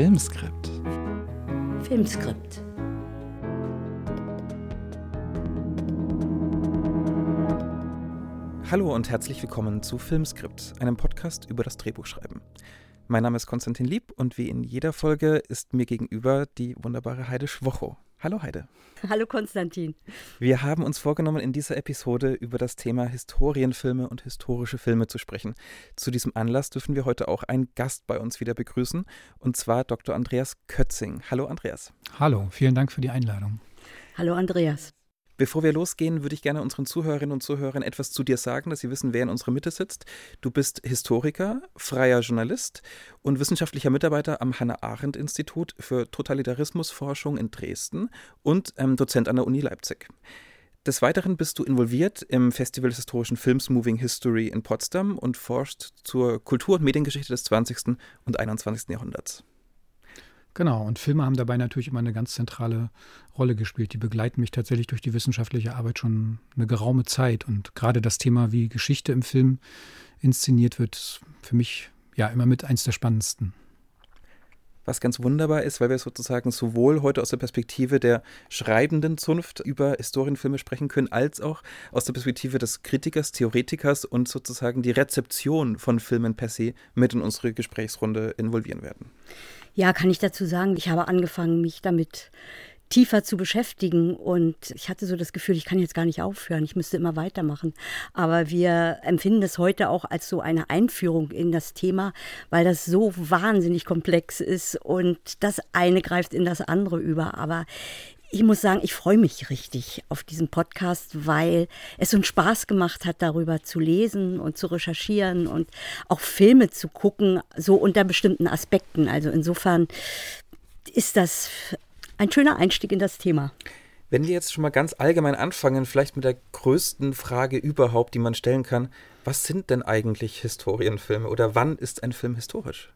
Filmskript. Filmskript. Hallo und herzlich willkommen zu Filmskript, einem Podcast über das Drehbuchschreiben. Mein Name ist Konstantin Lieb und wie in jeder Folge ist mir gegenüber die wunderbare Heide Schwocho. Hallo Heide. Hallo Konstantin. Wir haben uns vorgenommen, in dieser Episode über das Thema Historienfilme und historische Filme zu sprechen. Zu diesem Anlass dürfen wir heute auch einen Gast bei uns wieder begrüßen, und zwar Dr. Andreas Kötzing. Hallo Andreas. Hallo, vielen Dank für die Einladung. Hallo Andreas. Bevor wir losgehen, würde ich gerne unseren Zuhörerinnen und Zuhörern etwas zu dir sagen, dass sie wissen, wer in unserer Mitte sitzt. Du bist Historiker, freier Journalist und wissenschaftlicher Mitarbeiter am Hannah-Arendt-Institut für Totalitarismusforschung in Dresden und ähm, Dozent an der Uni Leipzig. Des Weiteren bist du involviert im Festival des historischen Films Moving History in Potsdam und forschst zur Kultur- und Mediengeschichte des 20. und 21. Jahrhunderts. Genau, und Filme haben dabei natürlich immer eine ganz zentrale Rolle gespielt. Die begleiten mich tatsächlich durch die wissenschaftliche Arbeit schon eine geraume Zeit. Und gerade das Thema, wie Geschichte im Film inszeniert wird, ist für mich ja immer mit eins der spannendsten. Was ganz wunderbar ist, weil wir sozusagen sowohl heute aus der Perspektive der schreibenden Zunft über Historienfilme sprechen können, als auch aus der Perspektive des Kritikers, Theoretikers und sozusagen die Rezeption von Filmen per se mit in unsere Gesprächsrunde involvieren werden. Ja, kann ich dazu sagen, ich habe angefangen, mich damit tiefer zu beschäftigen. Und ich hatte so das Gefühl, ich kann jetzt gar nicht aufhören, ich müsste immer weitermachen. Aber wir empfinden es heute auch als so eine Einführung in das Thema, weil das so wahnsinnig komplex ist und das eine greift in das andere über. Aber ich muss sagen, ich freue mich richtig auf diesen Podcast, weil es einen Spaß gemacht hat, darüber zu lesen und zu recherchieren und auch Filme zu gucken, so unter bestimmten Aspekten. Also insofern ist das ein schöner Einstieg in das Thema. Wenn wir jetzt schon mal ganz allgemein anfangen, vielleicht mit der größten Frage überhaupt, die man stellen kann, was sind denn eigentlich Historienfilme oder wann ist ein Film historisch?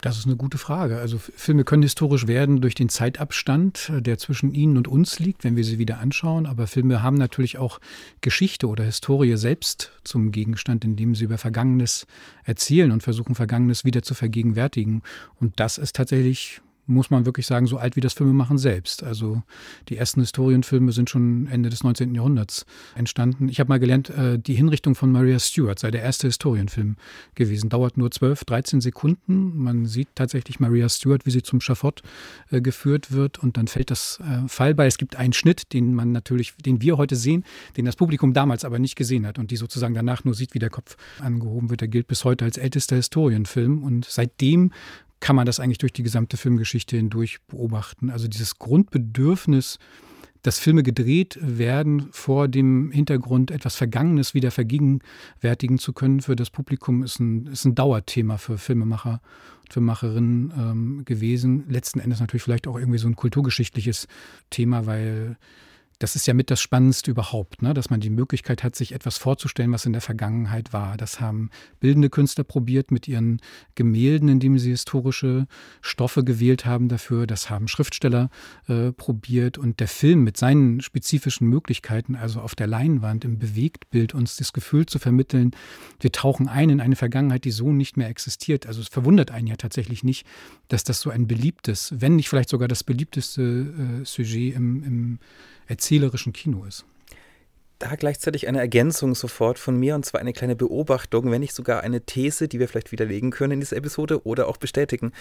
Das ist eine gute Frage. Also Filme können historisch werden durch den Zeitabstand, der zwischen ihnen und uns liegt, wenn wir sie wieder anschauen. Aber Filme haben natürlich auch Geschichte oder Historie selbst zum Gegenstand, indem sie über Vergangenes erzählen und versuchen, Vergangenes wieder zu vergegenwärtigen. Und das ist tatsächlich muss man wirklich sagen, so alt wie das Filmemachen selbst. Also die ersten Historienfilme sind schon Ende des 19. Jahrhunderts entstanden. Ich habe mal gelernt, äh, die Hinrichtung von Maria Stuart sei der erste Historienfilm gewesen. Dauert nur 12, 13 Sekunden. Man sieht tatsächlich Maria Stuart, wie sie zum Schafott äh, geführt wird und dann fällt das äh, Fall bei. Es gibt einen Schnitt, den man natürlich, den wir heute sehen, den das Publikum damals aber nicht gesehen hat und die sozusagen danach nur sieht, wie der Kopf angehoben wird. Der gilt bis heute als ältester Historienfilm und seitdem kann man das eigentlich durch die gesamte Filmgeschichte hindurch beobachten. Also dieses Grundbedürfnis, dass Filme gedreht werden vor dem Hintergrund, etwas Vergangenes wieder vergegenwärtigen zu können für das Publikum, ist ein, ist ein Dauerthema für Filmemacher und Filmemacherinnen ähm, gewesen. Letzten Endes natürlich vielleicht auch irgendwie so ein kulturgeschichtliches Thema, weil das ist ja mit das Spannendste überhaupt, ne? dass man die Möglichkeit hat, sich etwas vorzustellen, was in der Vergangenheit war. Das haben bildende Künstler probiert mit ihren Gemälden, indem sie historische Stoffe gewählt haben dafür. Das haben Schriftsteller äh, probiert. Und der Film mit seinen spezifischen Möglichkeiten, also auf der Leinwand, im Bewegtbild, uns das Gefühl zu vermitteln, wir tauchen ein in eine Vergangenheit, die so nicht mehr existiert. Also es verwundert einen ja tatsächlich nicht, dass das so ein beliebtes, wenn nicht vielleicht sogar das beliebteste äh, Sujet im, im erzählerischen Kino ist. Da gleichzeitig eine Ergänzung sofort von mir und zwar eine kleine Beobachtung, wenn nicht sogar eine These, die wir vielleicht widerlegen können in dieser Episode oder auch bestätigen.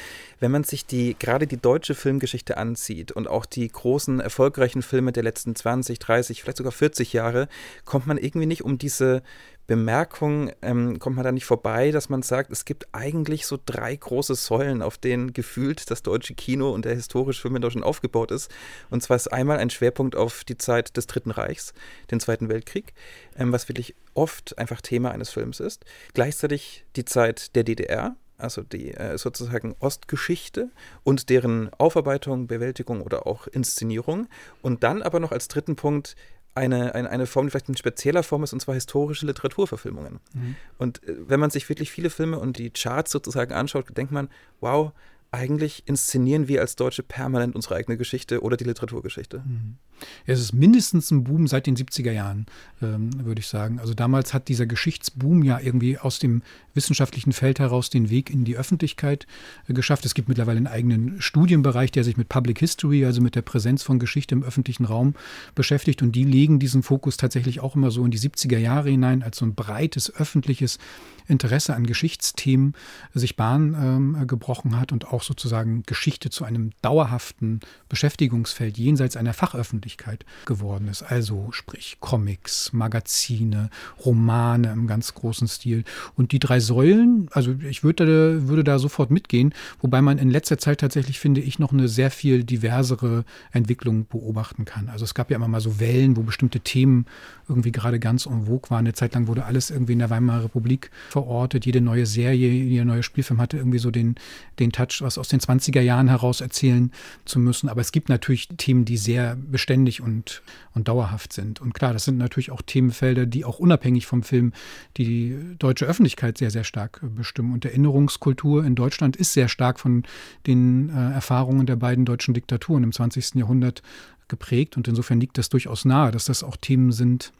Wenn man sich die gerade die deutsche Filmgeschichte ansieht und auch die großen erfolgreichen Filme der letzten 20, 30, vielleicht sogar 40 Jahre, kommt man irgendwie nicht um diese Bemerkung ähm, kommt man da nicht vorbei, dass man sagt, es gibt eigentlich so drei große Säulen, auf denen gefühlt das deutsche Kino und der historische Film in Deutschland aufgebaut ist. Und zwar ist einmal ein Schwerpunkt auf die Zeit des Dritten Reichs, den Zweiten Weltkrieg, ähm, was wirklich oft einfach Thema eines Films ist. Gleichzeitig die Zeit der DDR, also die äh, sozusagen Ostgeschichte und deren Aufarbeitung, Bewältigung oder auch Inszenierung. Und dann aber noch als dritten Punkt eine, eine, eine Form, die vielleicht in spezieller Form ist, und zwar historische Literaturverfilmungen. Mhm. Und äh, wenn man sich wirklich viele Filme und die Charts sozusagen anschaut, denkt man, wow, eigentlich inszenieren wir als Deutsche permanent unsere eigene Geschichte oder die Literaturgeschichte. Mhm. Es ist mindestens ein Boom seit den 70er Jahren, ähm, würde ich sagen. Also damals hat dieser Geschichtsboom ja irgendwie aus dem wissenschaftlichen Feld heraus den Weg in die Öffentlichkeit äh, geschafft. Es gibt mittlerweile einen eigenen Studienbereich, der sich mit Public History, also mit der Präsenz von Geschichte im öffentlichen Raum beschäftigt. Und die legen diesen Fokus tatsächlich auch immer so in die 70er Jahre hinein, als so ein breites öffentliches Interesse an Geschichtsthemen sich Bahn ähm, gebrochen hat und auch sozusagen Geschichte zu einem dauerhaften Beschäftigungsfeld jenseits einer Fachöffentlichkeit geworden ist. Also sprich Comics, Magazine, Romane im ganz großen Stil. Und die drei Säulen, also ich würde, würde da sofort mitgehen, wobei man in letzter Zeit tatsächlich, finde ich, noch eine sehr viel diversere Entwicklung beobachten kann. Also es gab ja immer mal so Wellen, wo bestimmte Themen irgendwie gerade ganz en vogue waren. Eine Zeit lang wurde alles irgendwie in der Weimarer Republik verortet. Jede neue Serie, jeder neue Spielfilm hatte irgendwie so den, den Touch, was aus den 20er Jahren heraus erzählen zu müssen. Aber es gibt natürlich Themen, die sehr beständig und, und dauerhaft sind. Und klar, das sind natürlich auch Themenfelder, die auch unabhängig vom Film die deutsche Öffentlichkeit sehr, sehr stark bestimmen. Und Erinnerungskultur in Deutschland ist sehr stark von den äh, Erfahrungen der beiden deutschen Diktaturen im 20. Jahrhundert geprägt. Und insofern liegt das durchaus nahe, dass das auch Themen sind,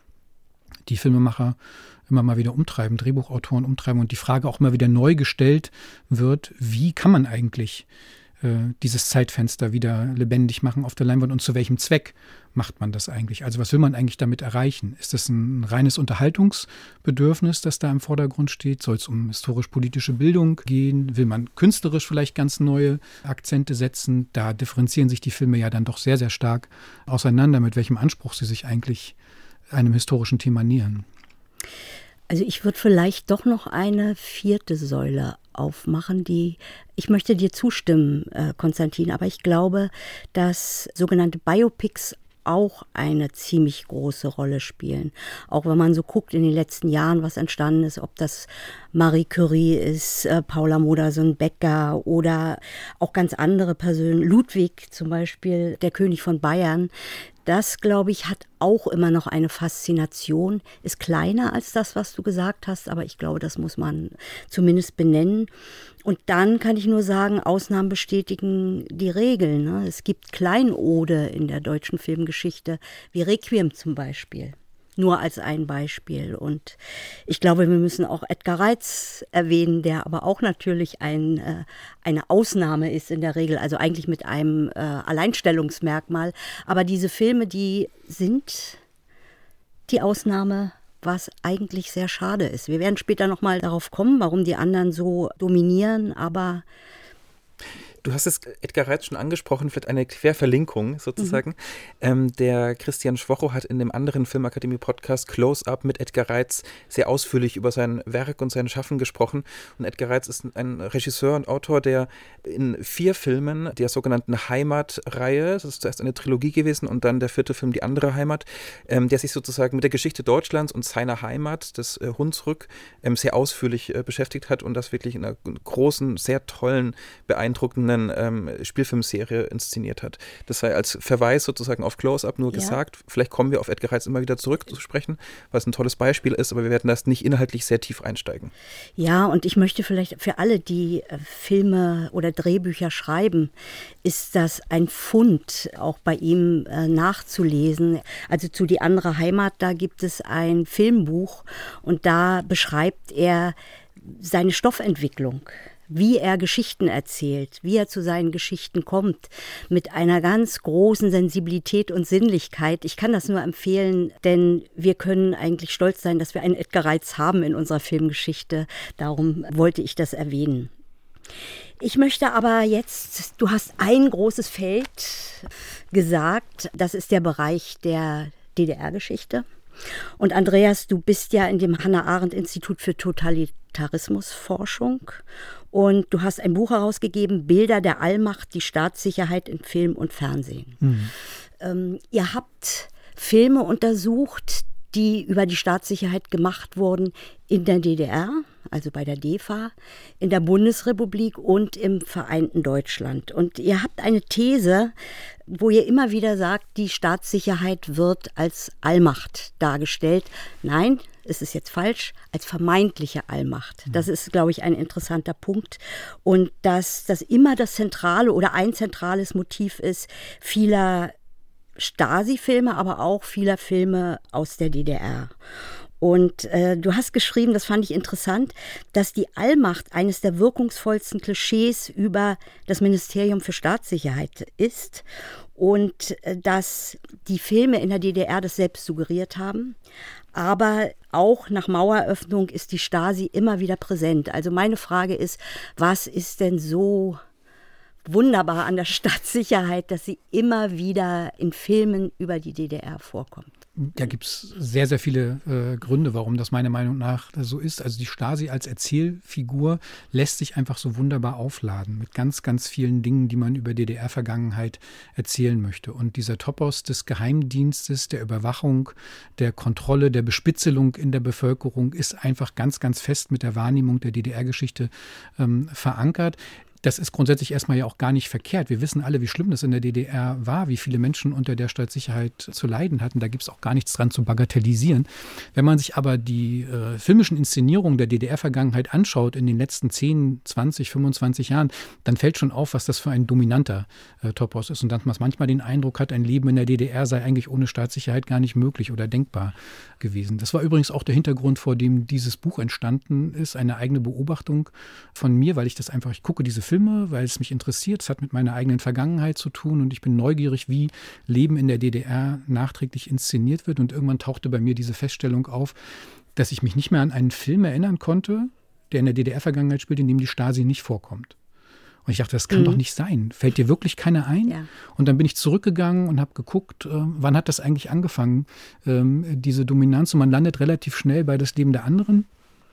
die Filmemacher immer mal wieder umtreiben, Drehbuchautoren umtreiben und die Frage auch immer wieder neu gestellt wird, wie kann man eigentlich äh, dieses Zeitfenster wieder lebendig machen auf der Leinwand und zu welchem Zweck macht man das eigentlich? Also was will man eigentlich damit erreichen? Ist das ein reines Unterhaltungsbedürfnis, das da im Vordergrund steht? Soll es um historisch-politische Bildung gehen? Will man künstlerisch vielleicht ganz neue Akzente setzen? Da differenzieren sich die Filme ja dann doch sehr, sehr stark auseinander, mit welchem Anspruch sie sich eigentlich einem historischen Thema nähern. Also ich würde vielleicht doch noch eine vierte Säule aufmachen, die ich möchte dir zustimmen, äh, Konstantin, aber ich glaube, dass sogenannte Biopics auch eine ziemlich große Rolle spielen. Auch wenn man so guckt in den letzten Jahren, was entstanden ist, ob das Marie Curie ist, äh, Paula Modersohn-Becker oder auch ganz andere Personen, Ludwig zum Beispiel, der König von Bayern, das, glaube ich, hat auch immer noch eine Faszination, ist kleiner als das, was du gesagt hast, aber ich glaube, das muss man zumindest benennen. Und dann kann ich nur sagen, Ausnahmen bestätigen die Regeln. Ne? Es gibt Kleinode in der deutschen Filmgeschichte, wie Requiem zum Beispiel nur als ein Beispiel. Und ich glaube, wir müssen auch Edgar Reitz erwähnen, der aber auch natürlich ein, äh, eine Ausnahme ist in der Regel, also eigentlich mit einem äh, Alleinstellungsmerkmal. Aber diese Filme, die sind die Ausnahme was eigentlich sehr schade ist. Wir werden später noch mal darauf kommen, warum die anderen so dominieren, aber Du hast es Edgar Reitz schon angesprochen, vielleicht eine Querverlinkung sozusagen. Mhm. Ähm, der Christian Schwocho hat in dem anderen Filmakademie-Podcast Close Up mit Edgar Reitz sehr ausführlich über sein Werk und sein Schaffen gesprochen. Und Edgar Reitz ist ein Regisseur und Autor, der in vier Filmen der sogenannten Heimatreihe, das ist zuerst eine Trilogie gewesen und dann der vierte Film Die andere Heimat, ähm, der sich sozusagen mit der Geschichte Deutschlands und seiner Heimat, des äh, Hunsrück, ähm, sehr ausführlich äh, beschäftigt hat und das wirklich in einer großen, sehr tollen, beeindruckenden eigenen ähm, Spielfilmserie inszeniert hat. Das sei als Verweis sozusagen auf Close-Up nur ja. gesagt. Vielleicht kommen wir auf Edgar Reitz immer wieder zurück zu sprechen, es ein tolles Beispiel ist, aber wir werden das nicht inhaltlich sehr tief einsteigen. Ja, und ich möchte vielleicht für alle, die äh, Filme oder Drehbücher schreiben, ist das ein Fund, auch bei ihm äh, nachzulesen. Also zu Die andere Heimat, da gibt es ein Filmbuch und da beschreibt er seine Stoffentwicklung wie er Geschichten erzählt, wie er zu seinen Geschichten kommt, mit einer ganz großen Sensibilität und Sinnlichkeit. Ich kann das nur empfehlen, denn wir können eigentlich stolz sein, dass wir einen Edgar Reitz haben in unserer Filmgeschichte. Darum wollte ich das erwähnen. Ich möchte aber jetzt, du hast ein großes Feld gesagt, das ist der Bereich der DDR-Geschichte. Und Andreas, du bist ja in dem Hannah Arendt Institut für Totalitarismusforschung und du hast ein Buch herausgegeben, Bilder der Allmacht, die Staatssicherheit in Film und Fernsehen. Mhm. Ähm, ihr habt Filme untersucht, die über die Staatssicherheit gemacht wurden in der DDR, also bei der DEFA, in der Bundesrepublik und im vereinten Deutschland. Und ihr habt eine These, wo ihr immer wieder sagt, die Staatssicherheit wird als Allmacht dargestellt. Nein, es ist jetzt falsch, als vermeintliche Allmacht. Das ist, glaube ich, ein interessanter Punkt. Und dass das immer das zentrale oder ein zentrales Motiv ist vieler Stasi-Filme, aber auch vieler Filme aus der DDR. Und äh, du hast geschrieben, das fand ich interessant, dass die Allmacht eines der wirkungsvollsten Klischees über das Ministerium für Staatssicherheit ist und äh, dass die Filme in der DDR das selbst suggeriert haben. Aber auch nach Maueröffnung ist die Stasi immer wieder präsent. Also meine Frage ist, was ist denn so wunderbar an der Staatssicherheit, dass sie immer wieder in Filmen über die DDR vorkommt? Da gibt es sehr, sehr viele äh, Gründe, warum das meiner Meinung nach so ist. Also die Stasi als Erzählfigur lässt sich einfach so wunderbar aufladen mit ganz, ganz vielen Dingen, die man über DDR-Vergangenheit erzählen möchte. Und dieser Topos des Geheimdienstes, der Überwachung, der Kontrolle, der Bespitzelung in der Bevölkerung ist einfach ganz, ganz fest mit der Wahrnehmung der DDR-Geschichte ähm, verankert das ist grundsätzlich erstmal ja auch gar nicht verkehrt. Wir wissen alle, wie schlimm das in der DDR war, wie viele Menschen unter der Staatssicherheit zu leiden hatten. Da gibt es auch gar nichts dran zu bagatellisieren. Wenn man sich aber die äh, filmischen Inszenierungen der DDR-Vergangenheit anschaut in den letzten 10, 20, 25 Jahren, dann fällt schon auf, was das für ein dominanter äh, Topos ist und dass man manchmal den Eindruck hat, ein Leben in der DDR sei eigentlich ohne Staatssicherheit gar nicht möglich oder denkbar gewesen. Das war übrigens auch der Hintergrund, vor dem dieses Buch entstanden ist, eine eigene Beobachtung von mir, weil ich das einfach, ich gucke diese Filme, weil es mich interessiert. Es hat mit meiner eigenen Vergangenheit zu tun und ich bin neugierig, wie Leben in der DDR nachträglich inszeniert wird. Und irgendwann tauchte bei mir diese Feststellung auf, dass ich mich nicht mehr an einen Film erinnern konnte, der in der DDR-Vergangenheit spielt, in dem die Stasi nicht vorkommt. Und ich dachte, das kann mhm. doch nicht sein. Fällt dir wirklich keiner ein? Ja. Und dann bin ich zurückgegangen und habe geguckt, äh, wann hat das eigentlich angefangen, ähm, diese Dominanz. Und man landet relativ schnell bei das Leben der anderen.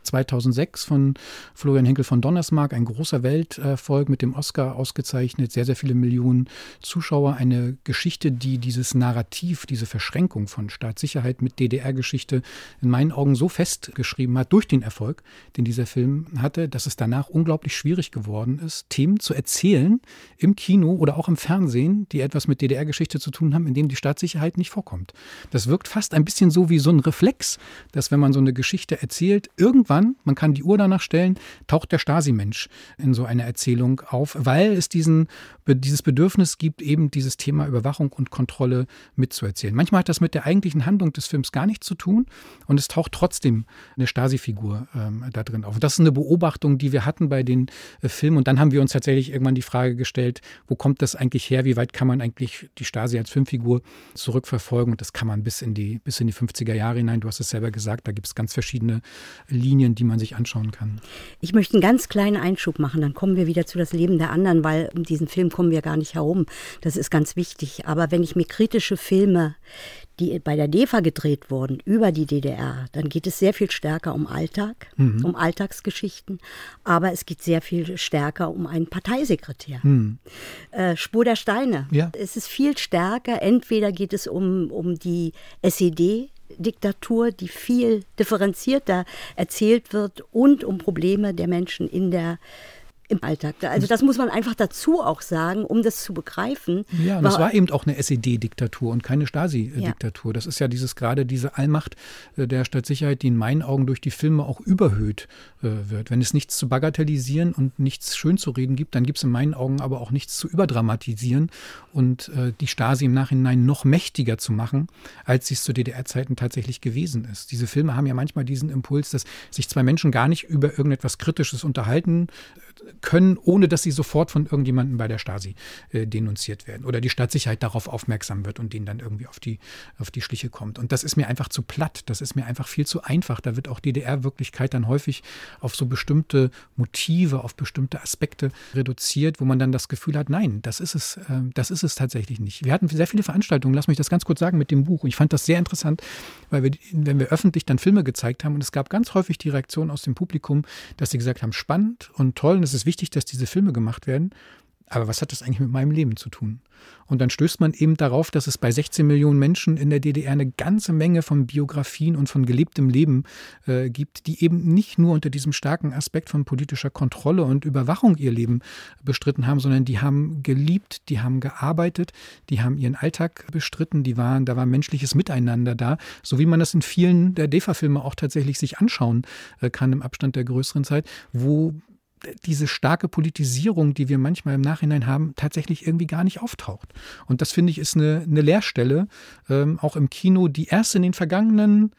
2006 von Florian Henkel von Donnersmarck, ein großer Welterfolg mit dem Oscar ausgezeichnet, sehr, sehr viele Millionen Zuschauer, eine Geschichte, die dieses Narrativ, diese Verschränkung von Staatssicherheit mit DDR-Geschichte in meinen Augen so festgeschrieben hat durch den Erfolg, den dieser Film hatte, dass es danach unglaublich schwierig geworden ist, Themen zu erzählen im Kino oder auch im Fernsehen, die etwas mit DDR-Geschichte zu tun haben, in dem die Staatssicherheit nicht vorkommt. Das wirkt fast ein bisschen so wie so ein Reflex, dass wenn man so eine Geschichte erzählt, irgendwann irgendwann, man kann die Uhr danach stellen, taucht der Stasi-Mensch in so einer Erzählung auf, weil es diesen, dieses Bedürfnis gibt, eben dieses Thema Überwachung und Kontrolle mitzuerzählen. Manchmal hat das mit der eigentlichen Handlung des Films gar nichts zu tun und es taucht trotzdem eine Stasi-Figur ähm, da drin auf. Das ist eine Beobachtung, die wir hatten bei den äh, Filmen. Und dann haben wir uns tatsächlich irgendwann die Frage gestellt, wo kommt das eigentlich her? Wie weit kann man eigentlich die Stasi als Filmfigur zurückverfolgen? Und das kann man bis in die, bis in die 50er Jahre hinein. Du hast es selber gesagt, da gibt es ganz verschiedene Linien Linien, die man sich anschauen kann. Ich möchte einen ganz kleinen Einschub machen, dann kommen wir wieder zu das Leben der anderen, weil um diesen Film kommen wir gar nicht herum. Das ist ganz wichtig. Aber wenn ich mir kritische Filme, die bei der DEFA gedreht wurden, über die DDR, dann geht es sehr viel stärker um Alltag, mhm. um Alltagsgeschichten, aber es geht sehr viel stärker um einen Parteisekretär. Mhm. Äh, Spur der Steine. Ja. Es ist viel stärker. Entweder geht es um, um die SED, Diktatur, die viel differenzierter erzählt wird und um Probleme der Menschen in der im Alltag. Also das muss man einfach dazu auch sagen, um das zu begreifen. Ja, und das war eben auch eine SED-Diktatur und keine Stasi-Diktatur. Ja. Das ist ja dieses gerade diese Allmacht äh, der Stadtsicherheit, die in meinen Augen durch die Filme auch überhöht äh, wird. Wenn es nichts zu bagatellisieren und nichts schön zu reden gibt, dann gibt es in meinen Augen aber auch nichts zu überdramatisieren und äh, die Stasi im Nachhinein noch mächtiger zu machen, als sie es zu DDR-Zeiten tatsächlich gewesen ist. Diese Filme haben ja manchmal diesen Impuls, dass sich zwei Menschen gar nicht über irgendetwas Kritisches unterhalten können, ohne dass sie sofort von irgendjemandem bei der Stasi äh, denunziert werden oder die Staatssicherheit darauf aufmerksam wird und denen dann irgendwie auf die, auf die Schliche kommt. Und das ist mir einfach zu platt, das ist mir einfach viel zu einfach. Da wird auch DDR-Wirklichkeit dann häufig auf so bestimmte Motive, auf bestimmte Aspekte reduziert, wo man dann das Gefühl hat, nein, das ist es, äh, das ist es tatsächlich nicht. Wir hatten sehr viele Veranstaltungen, lass mich das ganz kurz sagen, mit dem Buch. Ich fand das sehr interessant, weil wir, wenn wir öffentlich dann Filme gezeigt haben und es gab ganz häufig die Reaktion aus dem Publikum, dass sie gesagt haben, spannend und toll es ist wichtig, dass diese Filme gemacht werden. Aber was hat das eigentlich mit meinem Leben zu tun? Und dann stößt man eben darauf, dass es bei 16 Millionen Menschen in der DDR eine ganze Menge von Biografien und von gelebtem Leben äh, gibt, die eben nicht nur unter diesem starken Aspekt von politischer Kontrolle und Überwachung ihr Leben bestritten haben, sondern die haben geliebt, die haben gearbeitet, die haben ihren Alltag bestritten, die waren, da war menschliches Miteinander da, so wie man das in vielen der DEFA-Filme auch tatsächlich sich anschauen äh, kann im Abstand der größeren Zeit, wo diese starke Politisierung, die wir manchmal im Nachhinein haben, tatsächlich irgendwie gar nicht auftaucht. Und das finde ich ist eine, eine Leerstelle, ähm, auch im Kino, die erst in den vergangenen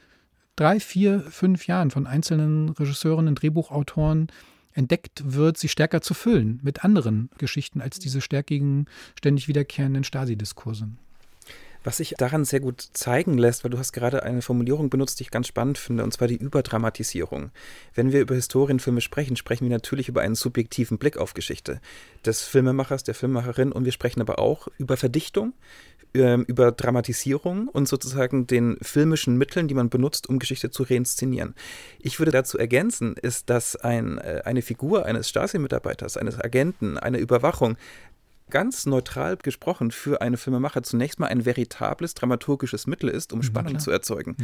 drei, vier, fünf Jahren von einzelnen Regisseuren und Drehbuchautoren entdeckt wird, sie stärker zu füllen mit anderen Geschichten als diese stärkigen, ständig wiederkehrenden Stasi-Diskurse. Was sich daran sehr gut zeigen lässt, weil du hast gerade eine Formulierung benutzt, die ich ganz spannend finde, und zwar die Überdramatisierung. Wenn wir über Historienfilme sprechen, sprechen wir natürlich über einen subjektiven Blick auf Geschichte des Filmemachers, der Filmemacherin und wir sprechen aber auch über Verdichtung, ähm, über Dramatisierung und sozusagen den filmischen Mitteln, die man benutzt, um Geschichte zu reinszenieren. Ich würde dazu ergänzen, ist, dass ein, äh, eine Figur eines Stasi-Mitarbeiters, eines Agenten, eine Überwachung ganz neutral gesprochen für eine Filmemacher zunächst mal ein veritables dramaturgisches Mittel ist, um Spannung zu erzeugen.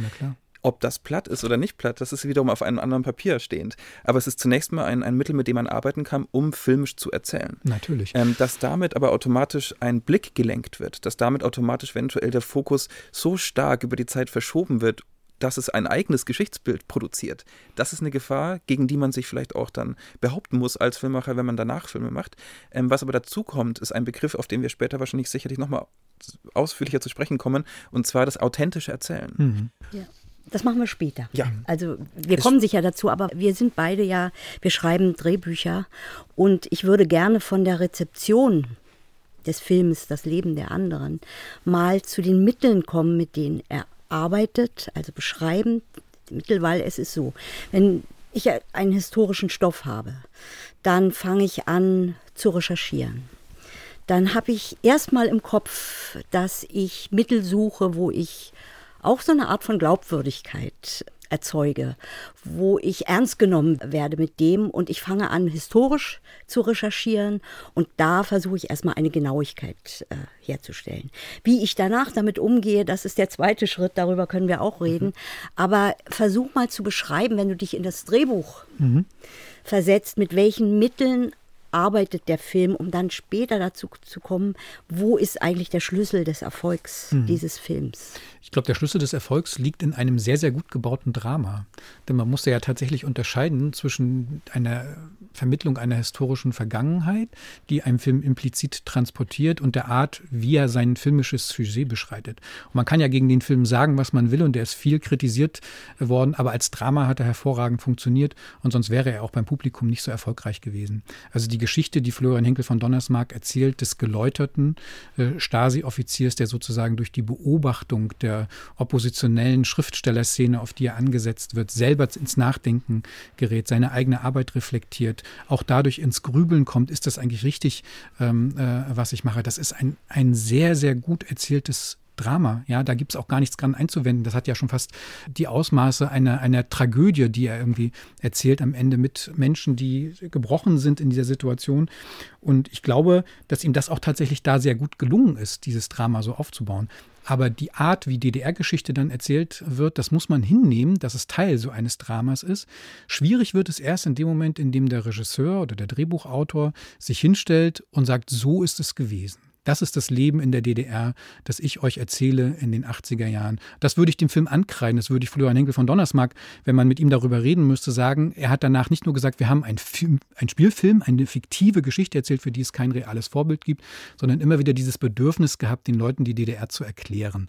Ob das platt ist oder nicht platt, das ist wiederum auf einem anderen Papier stehend. Aber es ist zunächst mal ein, ein Mittel, mit dem man arbeiten kann, um filmisch zu erzählen. Natürlich. Ähm, dass damit aber automatisch ein Blick gelenkt wird, dass damit automatisch eventuell der Fokus so stark über die Zeit verschoben wird, dass es ein eigenes Geschichtsbild produziert. Das ist eine Gefahr, gegen die man sich vielleicht auch dann behaupten muss als Filmemacher, wenn man danach Filme macht. Ähm, was aber dazu kommt, ist ein Begriff, auf den wir später wahrscheinlich sicherlich nochmal ausführlicher zu sprechen kommen, und zwar das authentische Erzählen. Mhm. Ja. Das machen wir später. Ja. Also wir kommen sicher dazu, aber wir sind beide ja, wir schreiben Drehbücher und ich würde gerne von der Rezeption des Films Das Leben der anderen mal zu den Mitteln kommen, mit denen er arbeitet, also beschreiben, Mittel, weil es ist so, wenn ich einen historischen Stoff habe, dann fange ich an zu recherchieren. Dann habe ich erstmal im Kopf, dass ich Mittel suche, wo ich auch so eine Art von Glaubwürdigkeit erzeuge, wo ich ernst genommen werde mit dem und ich fange an, historisch zu recherchieren und da versuche ich erstmal eine Genauigkeit äh, herzustellen. Wie ich danach damit umgehe, das ist der zweite Schritt, darüber können wir auch reden. Mhm. Aber versuch mal zu beschreiben, wenn du dich in das Drehbuch mhm. versetzt, mit welchen Mitteln arbeitet der Film, um dann später dazu zu kommen, wo ist eigentlich der Schlüssel des Erfolgs mhm. dieses Films? Ich glaube, der Schlüssel des Erfolgs liegt in einem sehr, sehr gut gebauten Drama. Denn man muss ja tatsächlich unterscheiden zwischen einer Vermittlung einer historischen Vergangenheit, die einem Film implizit transportiert, und der Art, wie er sein filmisches Sujet beschreitet. Und man kann ja gegen den Film sagen, was man will, und der ist viel kritisiert worden, aber als Drama hat er hervorragend funktioniert und sonst wäre er auch beim Publikum nicht so erfolgreich gewesen. Also die Geschichte, die Florian Henkel von Donnersmarck erzählt, des geläuterten äh, Stasi-Offiziers, der sozusagen durch die Beobachtung der oppositionellen Schriftstellerszene, auf die er angesetzt wird, selber ins Nachdenken gerät, seine eigene Arbeit reflektiert, auch dadurch ins Grübeln kommt, ist das eigentlich richtig, ähm, äh, was ich mache. Das ist ein, ein sehr, sehr gut erzähltes Drama. Ja, da gibt es auch gar nichts dran einzuwenden. Das hat ja schon fast die Ausmaße einer, einer Tragödie, die er irgendwie erzählt am Ende mit Menschen, die gebrochen sind in dieser Situation. Und ich glaube, dass ihm das auch tatsächlich da sehr gut gelungen ist, dieses Drama so aufzubauen. Aber die Art, wie DDR-Geschichte dann erzählt wird, das muss man hinnehmen, dass es Teil so eines Dramas ist. Schwierig wird es erst in dem Moment, in dem der Regisseur oder der Drehbuchautor sich hinstellt und sagt, so ist es gewesen. Das ist das Leben in der DDR, das ich euch erzähle in den 80er Jahren. Das würde ich dem Film ankreiden, das würde ich Florian Henkel von Donnersmarck, wenn man mit ihm darüber reden müsste, sagen. Er hat danach nicht nur gesagt, wir haben einen, Film, einen Spielfilm, eine fiktive Geschichte erzählt, für die es kein reales Vorbild gibt, sondern immer wieder dieses Bedürfnis gehabt, den Leuten die DDR zu erklären.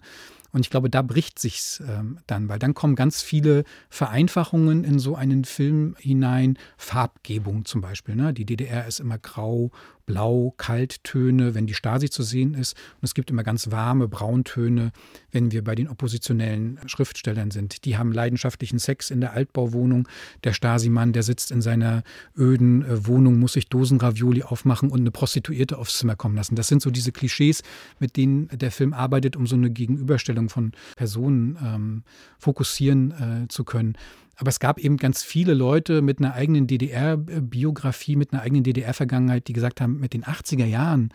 Und ich glaube, da bricht sich's ähm, dann, weil dann kommen ganz viele Vereinfachungen in so einen Film hinein. Farbgebung zum Beispiel. Ne? Die DDR ist immer grau Blau, Kalttöne, wenn die Stasi zu sehen ist. Und es gibt immer ganz warme Brauntöne, wenn wir bei den oppositionellen Schriftstellern sind. Die haben leidenschaftlichen Sex in der Altbauwohnung. Der Stasi-Mann, der sitzt in seiner öden äh, Wohnung, muss sich Dosenravioli aufmachen und eine Prostituierte aufs Zimmer kommen lassen. Das sind so diese Klischees, mit denen der Film arbeitet, um so eine Gegenüberstellung Darstellung von Personen ähm, fokussieren äh, zu können. Aber es gab eben ganz viele Leute mit einer eigenen DDR-Biografie, mit einer eigenen DDR-Vergangenheit, die gesagt haben, mit den 80er Jahren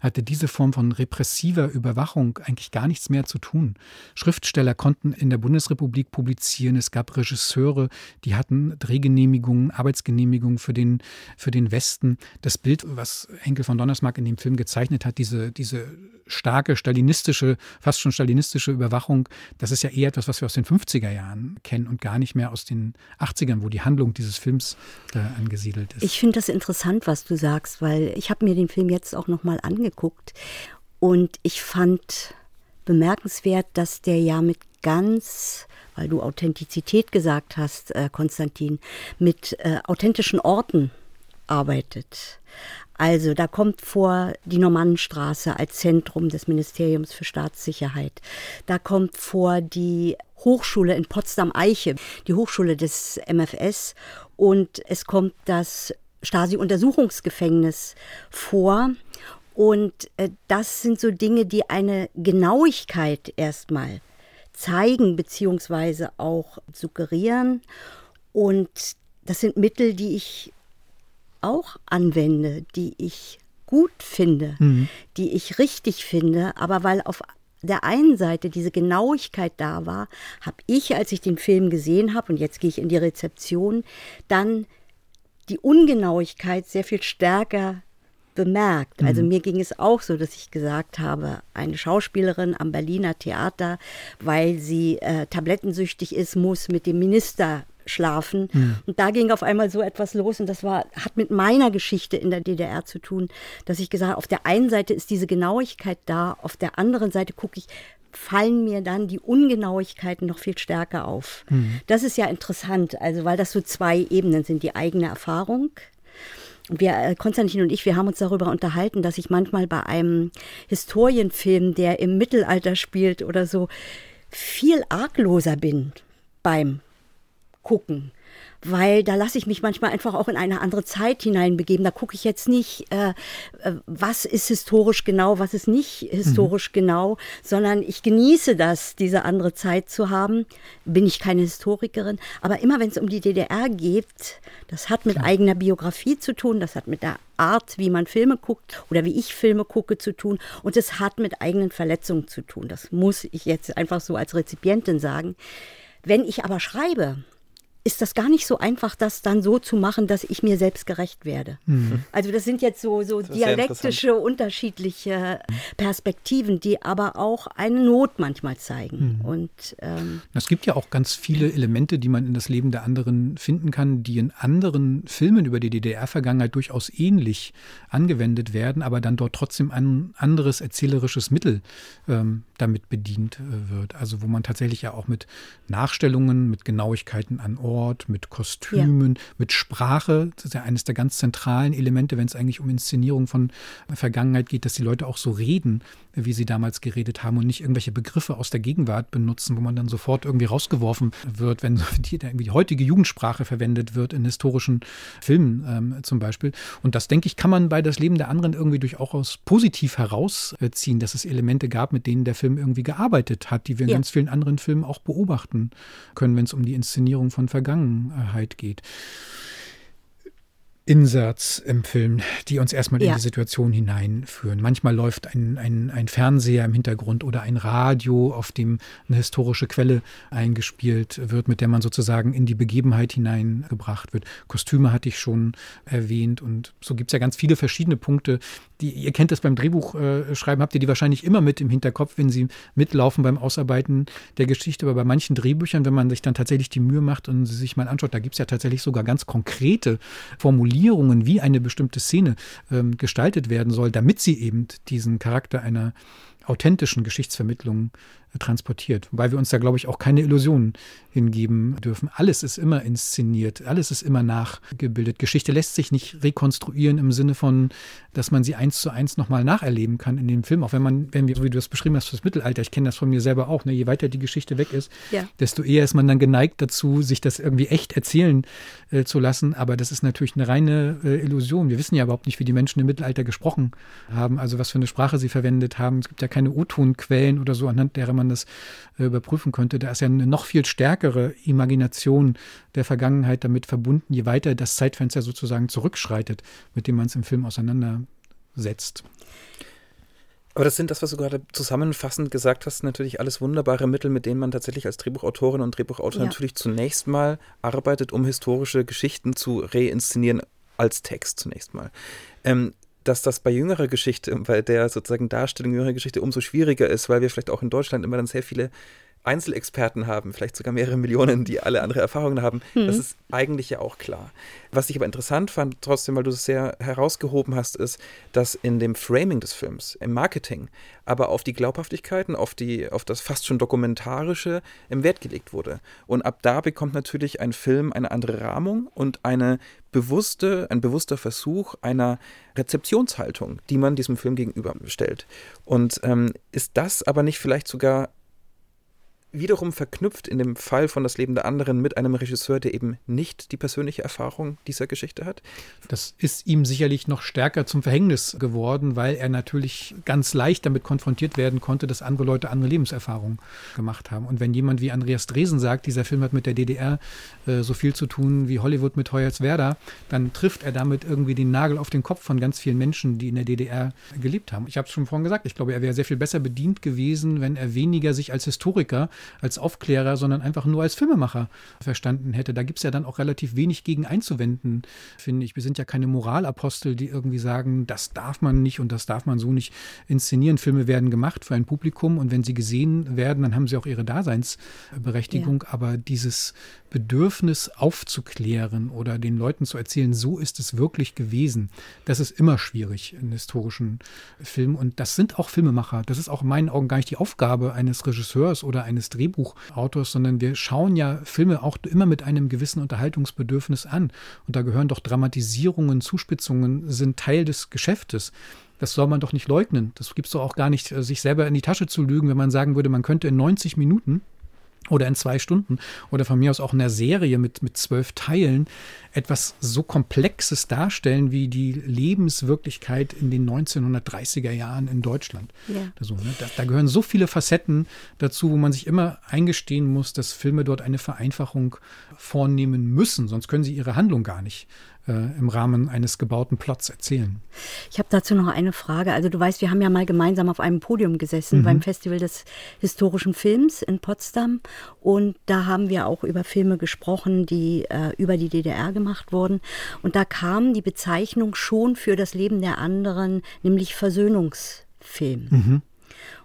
hatte diese Form von repressiver Überwachung eigentlich gar nichts mehr zu tun. Schriftsteller konnten in der Bundesrepublik publizieren. Es gab Regisseure, die hatten Drehgenehmigungen, Arbeitsgenehmigungen für den, für den Westen. Das Bild, was Henkel von Donnersmarck in dem Film gezeichnet hat, diese, diese starke stalinistische, fast schon stalinistische Überwachung, das ist ja eher etwas, was wir aus den 50er Jahren kennen und gar nicht mehr aus den 80ern, wo die Handlung dieses Films äh, angesiedelt ist. Ich finde das interessant, was du sagst, weil ich habe mir den Film jetzt auch nochmal angeguckt angeguckt. Und ich fand bemerkenswert, dass der ja mit ganz, weil du Authentizität gesagt hast, äh, Konstantin, mit äh, authentischen Orten arbeitet. Also da kommt vor die Normannenstraße als Zentrum des Ministeriums für Staatssicherheit. Da kommt vor die Hochschule in Potsdam-Eiche, die Hochschule des MFS. Und es kommt das Stasi-Untersuchungsgefängnis vor. Und äh, das sind so Dinge, die eine Genauigkeit erstmal zeigen beziehungsweise auch suggerieren. Und das sind Mittel, die ich auch anwende, die ich gut finde, mhm. die ich richtig finde, aber weil auf der einen Seite diese Genauigkeit da war, habe ich, als ich den Film gesehen habe, und jetzt gehe ich in die Rezeption, dann die Ungenauigkeit sehr viel stärker bemerkt. Also mhm. mir ging es auch so, dass ich gesagt habe, eine Schauspielerin am Berliner Theater, weil sie äh, tablettensüchtig ist, muss mit dem Minister schlafen. Mhm. Und da ging auf einmal so etwas los und das war, hat mit meiner Geschichte in der DDR zu tun, dass ich gesagt habe, auf der einen Seite ist diese Genauigkeit da, auf der anderen Seite gucke ich, fallen mir dann die Ungenauigkeiten noch viel stärker auf. Mhm. Das ist ja interessant, also weil das so zwei Ebenen sind, die eigene Erfahrung wir, äh, Konstantin und ich, wir haben uns darüber unterhalten, dass ich manchmal bei einem Historienfilm, der im Mittelalter spielt oder so, viel argloser bin beim Gucken weil da lasse ich mich manchmal einfach auch in eine andere Zeit hineinbegeben. Da gucke ich jetzt nicht, äh, äh, was ist historisch genau, was ist nicht historisch mhm. genau, sondern ich genieße das, diese andere Zeit zu haben. Bin ich keine Historikerin, aber immer wenn es um die DDR geht, das hat mit Klar. eigener Biografie zu tun, das hat mit der Art, wie man Filme guckt oder wie ich Filme gucke, zu tun. Und es hat mit eigenen Verletzungen zu tun. Das muss ich jetzt einfach so als Rezipientin sagen. Wenn ich aber schreibe, ist das gar nicht so einfach, das dann so zu machen, dass ich mir selbst gerecht werde. Mhm. Also das sind jetzt so, so dialektische, unterschiedliche Perspektiven, die aber auch eine Not manchmal zeigen. Mhm. Und ähm, es gibt ja auch ganz viele Elemente, die man in das Leben der anderen finden kann, die in anderen Filmen über die DDR-Vergangenheit durchaus ähnlich angewendet werden, aber dann dort trotzdem ein anderes erzählerisches Mittel ähm, damit bedient äh, wird. Also wo man tatsächlich ja auch mit Nachstellungen, mit Genauigkeiten an Ort Ort, mit Kostümen, ja. mit Sprache. Das ist ja eines der ganz zentralen Elemente, wenn es eigentlich um Inszenierung von Vergangenheit geht, dass die Leute auch so reden, wie sie damals geredet haben und nicht irgendwelche Begriffe aus der Gegenwart benutzen, wo man dann sofort irgendwie rausgeworfen wird, wenn die, die heutige Jugendsprache verwendet wird in historischen Filmen ähm, zum Beispiel. Und das, denke ich, kann man bei das Leben der anderen irgendwie durchaus positiv herausziehen, dass es Elemente gab, mit denen der Film irgendwie gearbeitet hat, die wir in ja. ganz vielen anderen Filmen auch beobachten können, wenn es um die Inszenierung von Vergangenheit geht. Inserts im Film, die uns erstmal ja. in die Situation hineinführen. Manchmal läuft ein, ein, ein Fernseher im Hintergrund oder ein Radio, auf dem eine historische Quelle eingespielt wird, mit der man sozusagen in die Begebenheit hineingebracht wird. Kostüme hatte ich schon erwähnt und so gibt es ja ganz viele verschiedene Punkte, die, ihr kennt das beim Drehbuchschreiben, äh, habt ihr die wahrscheinlich immer mit im Hinterkopf, wenn sie mitlaufen beim Ausarbeiten der Geschichte. Aber bei manchen Drehbüchern, wenn man sich dann tatsächlich die Mühe macht und sie sich mal anschaut, da gibt es ja tatsächlich sogar ganz konkrete Formulierungen, wie eine bestimmte Szene ähm, gestaltet werden soll, damit sie eben diesen Charakter einer authentischen Geschichtsvermittlung transportiert. Wobei wir uns da, glaube ich, auch keine Illusionen hingeben dürfen. Alles ist immer inszeniert, alles ist immer nachgebildet. Geschichte lässt sich nicht rekonstruieren im Sinne von, dass man sie eins zu eins nochmal nacherleben kann in dem Film. Auch wenn man, wenn wir, so wie du das beschrieben hast, fürs Mittelalter, ich kenne das von mir selber auch, ne? je weiter die Geschichte weg ist, ja. desto eher ist man dann geneigt dazu, sich das irgendwie echt erzählen äh, zu lassen. Aber das ist natürlich eine reine äh, Illusion. Wir wissen ja überhaupt nicht, wie die Menschen im Mittelalter gesprochen haben, also was für eine Sprache sie verwendet haben. Es gibt ja keine O-Ton-Quellen oder so, anhand derer man das äh, überprüfen könnte. Da ist ja eine noch viel stärkere Imagination der Vergangenheit damit verbunden, je weiter das Zeitfenster sozusagen zurückschreitet, mit dem man es im Film auseinandersetzt. Aber das sind das, was du gerade zusammenfassend gesagt hast, natürlich alles wunderbare Mittel, mit denen man tatsächlich als Drehbuchautorin und Drehbuchautor ja. natürlich zunächst mal arbeitet, um historische Geschichten zu reinszenieren als Text zunächst mal. Ähm, dass das bei jüngerer Geschichte, bei der sozusagen Darstellung jüngerer Geschichte umso schwieriger ist, weil wir vielleicht auch in Deutschland immer dann sehr viele Einzelexperten haben, vielleicht sogar mehrere Millionen, die alle andere Erfahrungen haben. Mhm. Das ist eigentlich ja auch klar. Was ich aber interessant fand, trotzdem, weil du es sehr herausgehoben hast, ist, dass in dem Framing des Films, im Marketing, aber auf die Glaubhaftigkeiten, auf, die, auf das fast schon Dokumentarische im Wert gelegt wurde. Und ab da bekommt natürlich ein Film eine andere Rahmung und eine bewusste, ein bewusster Versuch einer Rezeptionshaltung, die man diesem Film gegenüberstellt. Und ähm, ist das aber nicht vielleicht sogar wiederum verknüpft in dem Fall von Das Leben der anderen mit einem Regisseur, der eben nicht die persönliche Erfahrung dieser Geschichte hat? Das ist ihm sicherlich noch stärker zum Verhängnis geworden, weil er natürlich ganz leicht damit konfrontiert werden konnte, dass andere Leute andere Lebenserfahrungen gemacht haben. Und wenn jemand wie Andreas Dresen sagt, dieser Film hat mit der DDR äh, so viel zu tun wie Hollywood mit Hoyerswerda, dann trifft er damit irgendwie den Nagel auf den Kopf von ganz vielen Menschen, die in der DDR gelebt haben. Ich habe es schon vorhin gesagt, ich glaube, er wäre sehr viel besser bedient gewesen, wenn er weniger sich als Historiker als Aufklärer, sondern einfach nur als Filmemacher verstanden hätte. Da gibt es ja dann auch relativ wenig gegen einzuwenden, finde ich. Wir sind ja keine Moralapostel, die irgendwie sagen, das darf man nicht und das darf man so nicht inszenieren. Filme werden gemacht für ein Publikum und wenn sie gesehen werden, dann haben sie auch ihre Daseinsberechtigung. Ja. Aber dieses Bedürfnis aufzuklären oder den Leuten zu erzählen, so ist es wirklich gewesen, das ist immer schwierig in historischen Filmen. Und das sind auch Filmemacher. Das ist auch in meinen Augen gar nicht die Aufgabe eines Regisseurs oder eines Drehbuchautors, sondern wir schauen ja Filme auch immer mit einem gewissen Unterhaltungsbedürfnis an. Und da gehören doch Dramatisierungen, Zuspitzungen, sind Teil des Geschäftes. Das soll man doch nicht leugnen. Das gibt es doch auch gar nicht, sich selber in die Tasche zu lügen, wenn man sagen würde, man könnte in 90 Minuten oder in zwei Stunden oder von mir aus auch in einer Serie mit, mit zwölf Teilen etwas so Komplexes darstellen wie die Lebenswirklichkeit in den 1930er Jahren in Deutschland. Ja. Also, ne, da, da, gehören so viele Facetten dazu, wo man sich immer eingestehen muss, dass Filme dort eine Vereinfachung vornehmen müssen, sonst können sie ihre Handlung gar nicht im Rahmen eines gebauten Plots erzählen. Ich habe dazu noch eine Frage. Also du weißt, wir haben ja mal gemeinsam auf einem Podium gesessen mhm. beim Festival des historischen Films in Potsdam und da haben wir auch über Filme gesprochen, die äh, über die DDR gemacht wurden und da kam die Bezeichnung schon für das Leben der anderen, nämlich Versöhnungsfilm. Mhm.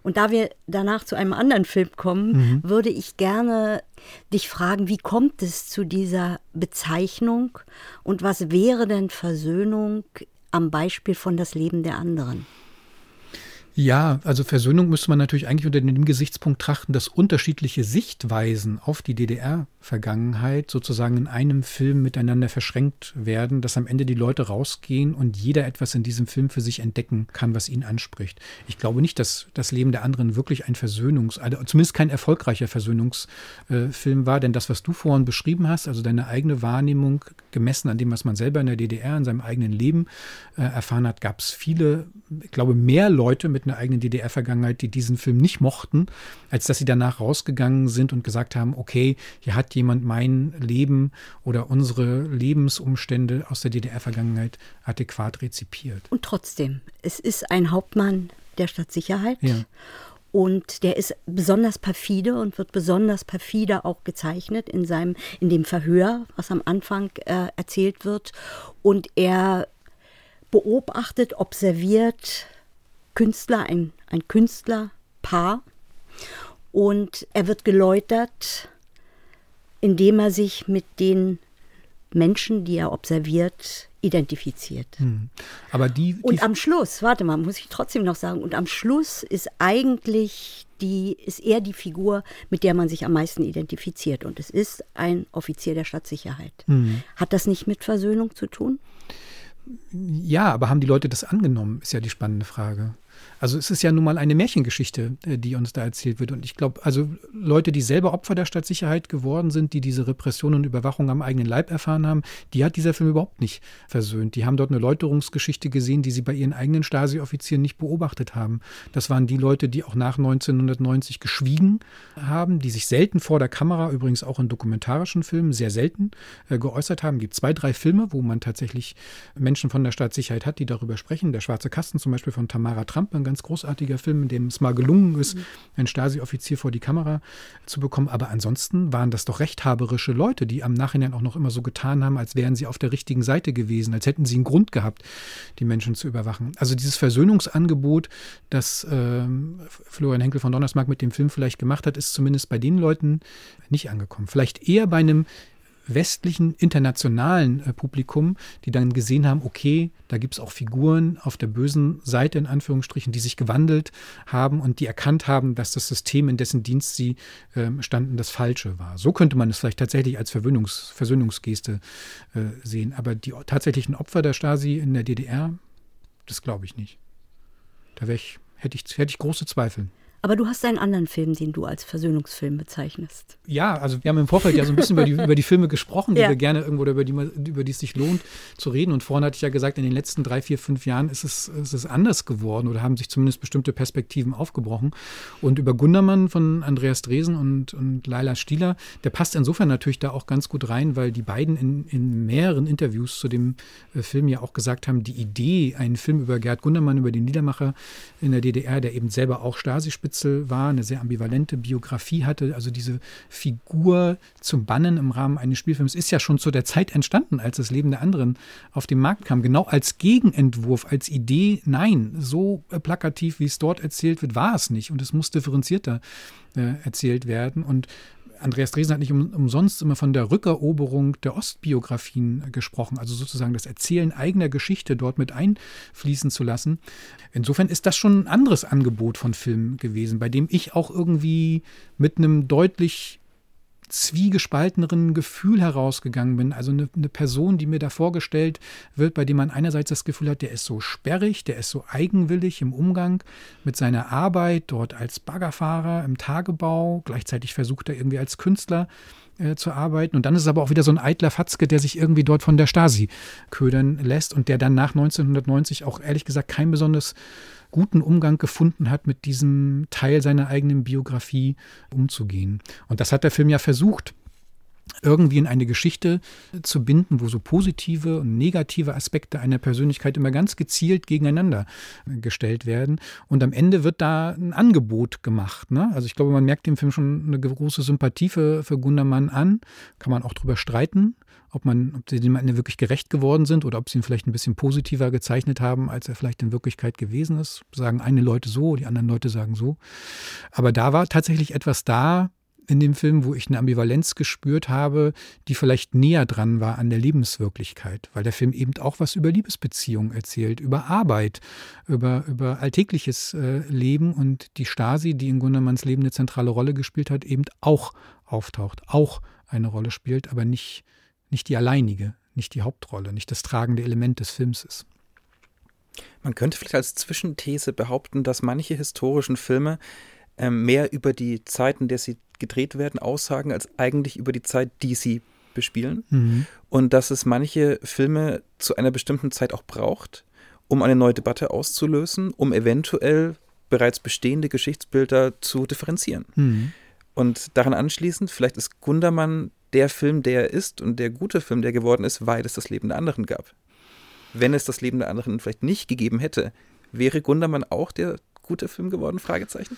Und da wir danach zu einem anderen Film kommen, mhm. würde ich gerne dich fragen, wie kommt es zu dieser Bezeichnung und was wäre denn Versöhnung am Beispiel von das Leben der anderen? Ja, also Versöhnung müsste man natürlich eigentlich unter dem Gesichtspunkt trachten, dass unterschiedliche Sichtweisen auf die DDR-Vergangenheit sozusagen in einem Film miteinander verschränkt werden, dass am Ende die Leute rausgehen und jeder etwas in diesem Film für sich entdecken kann, was ihn anspricht. Ich glaube nicht, dass das Leben der anderen wirklich ein Versöhnungs-, also zumindest kein erfolgreicher Versöhnungsfilm war, denn das, was du vorhin beschrieben hast, also deine eigene Wahrnehmung gemessen an dem, was man selber in der DDR, in seinem eigenen Leben äh, erfahren hat, gab es viele, ich glaube, mehr Leute mit mit einer eigenen DDR-Vergangenheit, die diesen Film nicht mochten, als dass sie danach rausgegangen sind und gesagt haben, okay, hier hat jemand mein Leben oder unsere Lebensumstände aus der DDR-Vergangenheit adäquat rezipiert. Und trotzdem, es ist ein Hauptmann der Stadtsicherheit. Ja. Und der ist besonders perfide und wird besonders perfide auch gezeichnet in seinem, in dem Verhör, was am Anfang äh, erzählt wird. Und er beobachtet, observiert Künstler, ein, ein Künstlerpaar. Und er wird geläutert, indem er sich mit den Menschen, die er observiert, identifiziert. Hm. Aber die, die und am Schluss, warte mal, muss ich trotzdem noch sagen, und am Schluss ist eigentlich die, ist er die Figur, mit der man sich am meisten identifiziert. Und es ist ein Offizier der Stadtsicherheit. Hm. Hat das nicht mit Versöhnung zu tun? Ja, aber haben die Leute das angenommen, ist ja die spannende Frage. Also es ist ja nun mal eine Märchengeschichte, äh, die uns da erzählt wird. Und ich glaube, also Leute, die selber Opfer der Stadtsicherheit geworden sind, die diese Repression und Überwachung am eigenen Leib erfahren haben, die hat dieser Film überhaupt nicht versöhnt. Die haben dort eine Läuterungsgeschichte gesehen, die sie bei ihren eigenen Stasi-Offizieren nicht beobachtet haben. Das waren die Leute, die auch nach 1990 geschwiegen haben, die sich selten vor der Kamera, übrigens auch in dokumentarischen Filmen, sehr selten äh, geäußert haben. Es gibt zwei, drei Filme, wo man tatsächlich Menschen von der Staatssicherheit hat, die darüber sprechen. Der Schwarze Kasten zum Beispiel von Tamara Trump, ein ganz großartiger Film, in dem es mal gelungen ist, mhm. einen Stasi-Offizier vor die Kamera zu bekommen. Aber ansonsten waren das doch rechthaberische Leute, die am Nachhinein auch noch immer so getan haben, als wären sie auf der richtigen Seite gewesen, als hätten sie einen Grund gehabt, die Menschen zu überwachen. Also dieses Versöhnungsangebot, das äh, Florian Henkel von Donnersmarck mit dem Film vielleicht gemacht hat, ist zumindest bei den Leuten nicht angekommen. Vielleicht eher bei einem westlichen, internationalen äh, Publikum, die dann gesehen haben, okay, da gibt es auch Figuren auf der bösen Seite in Anführungsstrichen, die sich gewandelt haben und die erkannt haben, dass das System, in dessen Dienst sie äh, standen, das Falsche war. So könnte man es vielleicht tatsächlich als Verwöhnungs Versöhnungsgeste äh, sehen. Aber die tatsächlichen Opfer der Stasi in der DDR, das glaube ich nicht. Da ich, hätte, ich, hätte ich große Zweifel. Aber du hast einen anderen Film, den du als Versöhnungsfilm bezeichnest. Ja, also wir haben im Vorfeld ja so ein bisschen über, die, über die Filme gesprochen, die ja. wir gerne irgendwo über die, über die es sich lohnt zu reden. Und vorhin hatte ich ja gesagt, in den letzten drei, vier, fünf Jahren ist es, ist es anders geworden oder haben sich zumindest bestimmte Perspektiven aufgebrochen. Und über Gundermann von Andreas Dresen und, und Laila Stieler, der passt insofern natürlich da auch ganz gut rein, weil die beiden in, in mehreren Interviews zu dem äh, Film ja auch gesagt haben, die Idee, einen Film über Gerd Gundermann, über den Niedermacher in der DDR, der eben selber auch Stasi-Spitze Spitzel war, eine sehr ambivalente Biografie hatte. Also diese Figur zum Bannen im Rahmen eines Spielfilms ist ja schon zu der Zeit entstanden, als das Leben der anderen auf den Markt kam. Genau als Gegenentwurf, als Idee, nein, so plakativ, wie es dort erzählt wird, war es nicht. Und es muss differenzierter äh, erzählt werden. Und Andreas Dresen hat nicht um, umsonst immer von der Rückeroberung der Ostbiografien gesprochen, also sozusagen das Erzählen eigener Geschichte dort mit einfließen zu lassen. Insofern ist das schon ein anderes Angebot von Film gewesen, bei dem ich auch irgendwie mit einem deutlich zwiegespalteneren Gefühl herausgegangen bin. Also eine, eine, Person, die mir da vorgestellt wird, bei dem man einerseits das Gefühl hat, der ist so sperrig, der ist so eigenwillig im Umgang mit seiner Arbeit, dort als Baggerfahrer im Tagebau, gleichzeitig versucht er irgendwie als Künstler äh, zu arbeiten. Und dann ist es aber auch wieder so ein eitler Fatzke, der sich irgendwie dort von der Stasi ködern lässt und der dann nach 1990 auch ehrlich gesagt kein besonders guten Umgang gefunden hat, mit diesem Teil seiner eigenen Biografie umzugehen. Und das hat der Film ja versucht irgendwie in eine Geschichte zu binden, wo so positive und negative Aspekte einer Persönlichkeit immer ganz gezielt gegeneinander gestellt werden. Und am Ende wird da ein Angebot gemacht. Ne? Also ich glaube, man merkt dem Film schon eine große Sympathie für, für Gundermann an. Kann man auch drüber streiten ob man, ob sie dem Ende wirklich gerecht geworden sind oder ob sie ihn vielleicht ein bisschen positiver gezeichnet haben, als er vielleicht in Wirklichkeit gewesen ist. Sagen eine Leute so, die anderen Leute sagen so. Aber da war tatsächlich etwas da in dem Film, wo ich eine Ambivalenz gespürt habe, die vielleicht näher dran war an der Lebenswirklichkeit, weil der Film eben auch was über Liebesbeziehungen erzählt, über Arbeit, über, über alltägliches äh, Leben und die Stasi, die in Gundermanns Leben eine zentrale Rolle gespielt hat, eben auch auftaucht, auch eine Rolle spielt, aber nicht nicht die alleinige, nicht die Hauptrolle, nicht das tragende Element des Films ist. Man könnte vielleicht als Zwischenthese behaupten, dass manche historischen Filme äh, mehr über die Zeit, in der sie gedreht werden, aussagen, als eigentlich über die Zeit, die sie bespielen. Mhm. Und dass es manche Filme zu einer bestimmten Zeit auch braucht, um eine neue Debatte auszulösen, um eventuell bereits bestehende Geschichtsbilder zu differenzieren. Mhm. Und daran anschließend, vielleicht ist Gundermann der Film, der er ist und der gute Film, der geworden ist, weil es das Leben der anderen gab. Wenn es das Leben der anderen vielleicht nicht gegeben hätte, wäre Gundermann auch der gute Film geworden? Fragezeichen.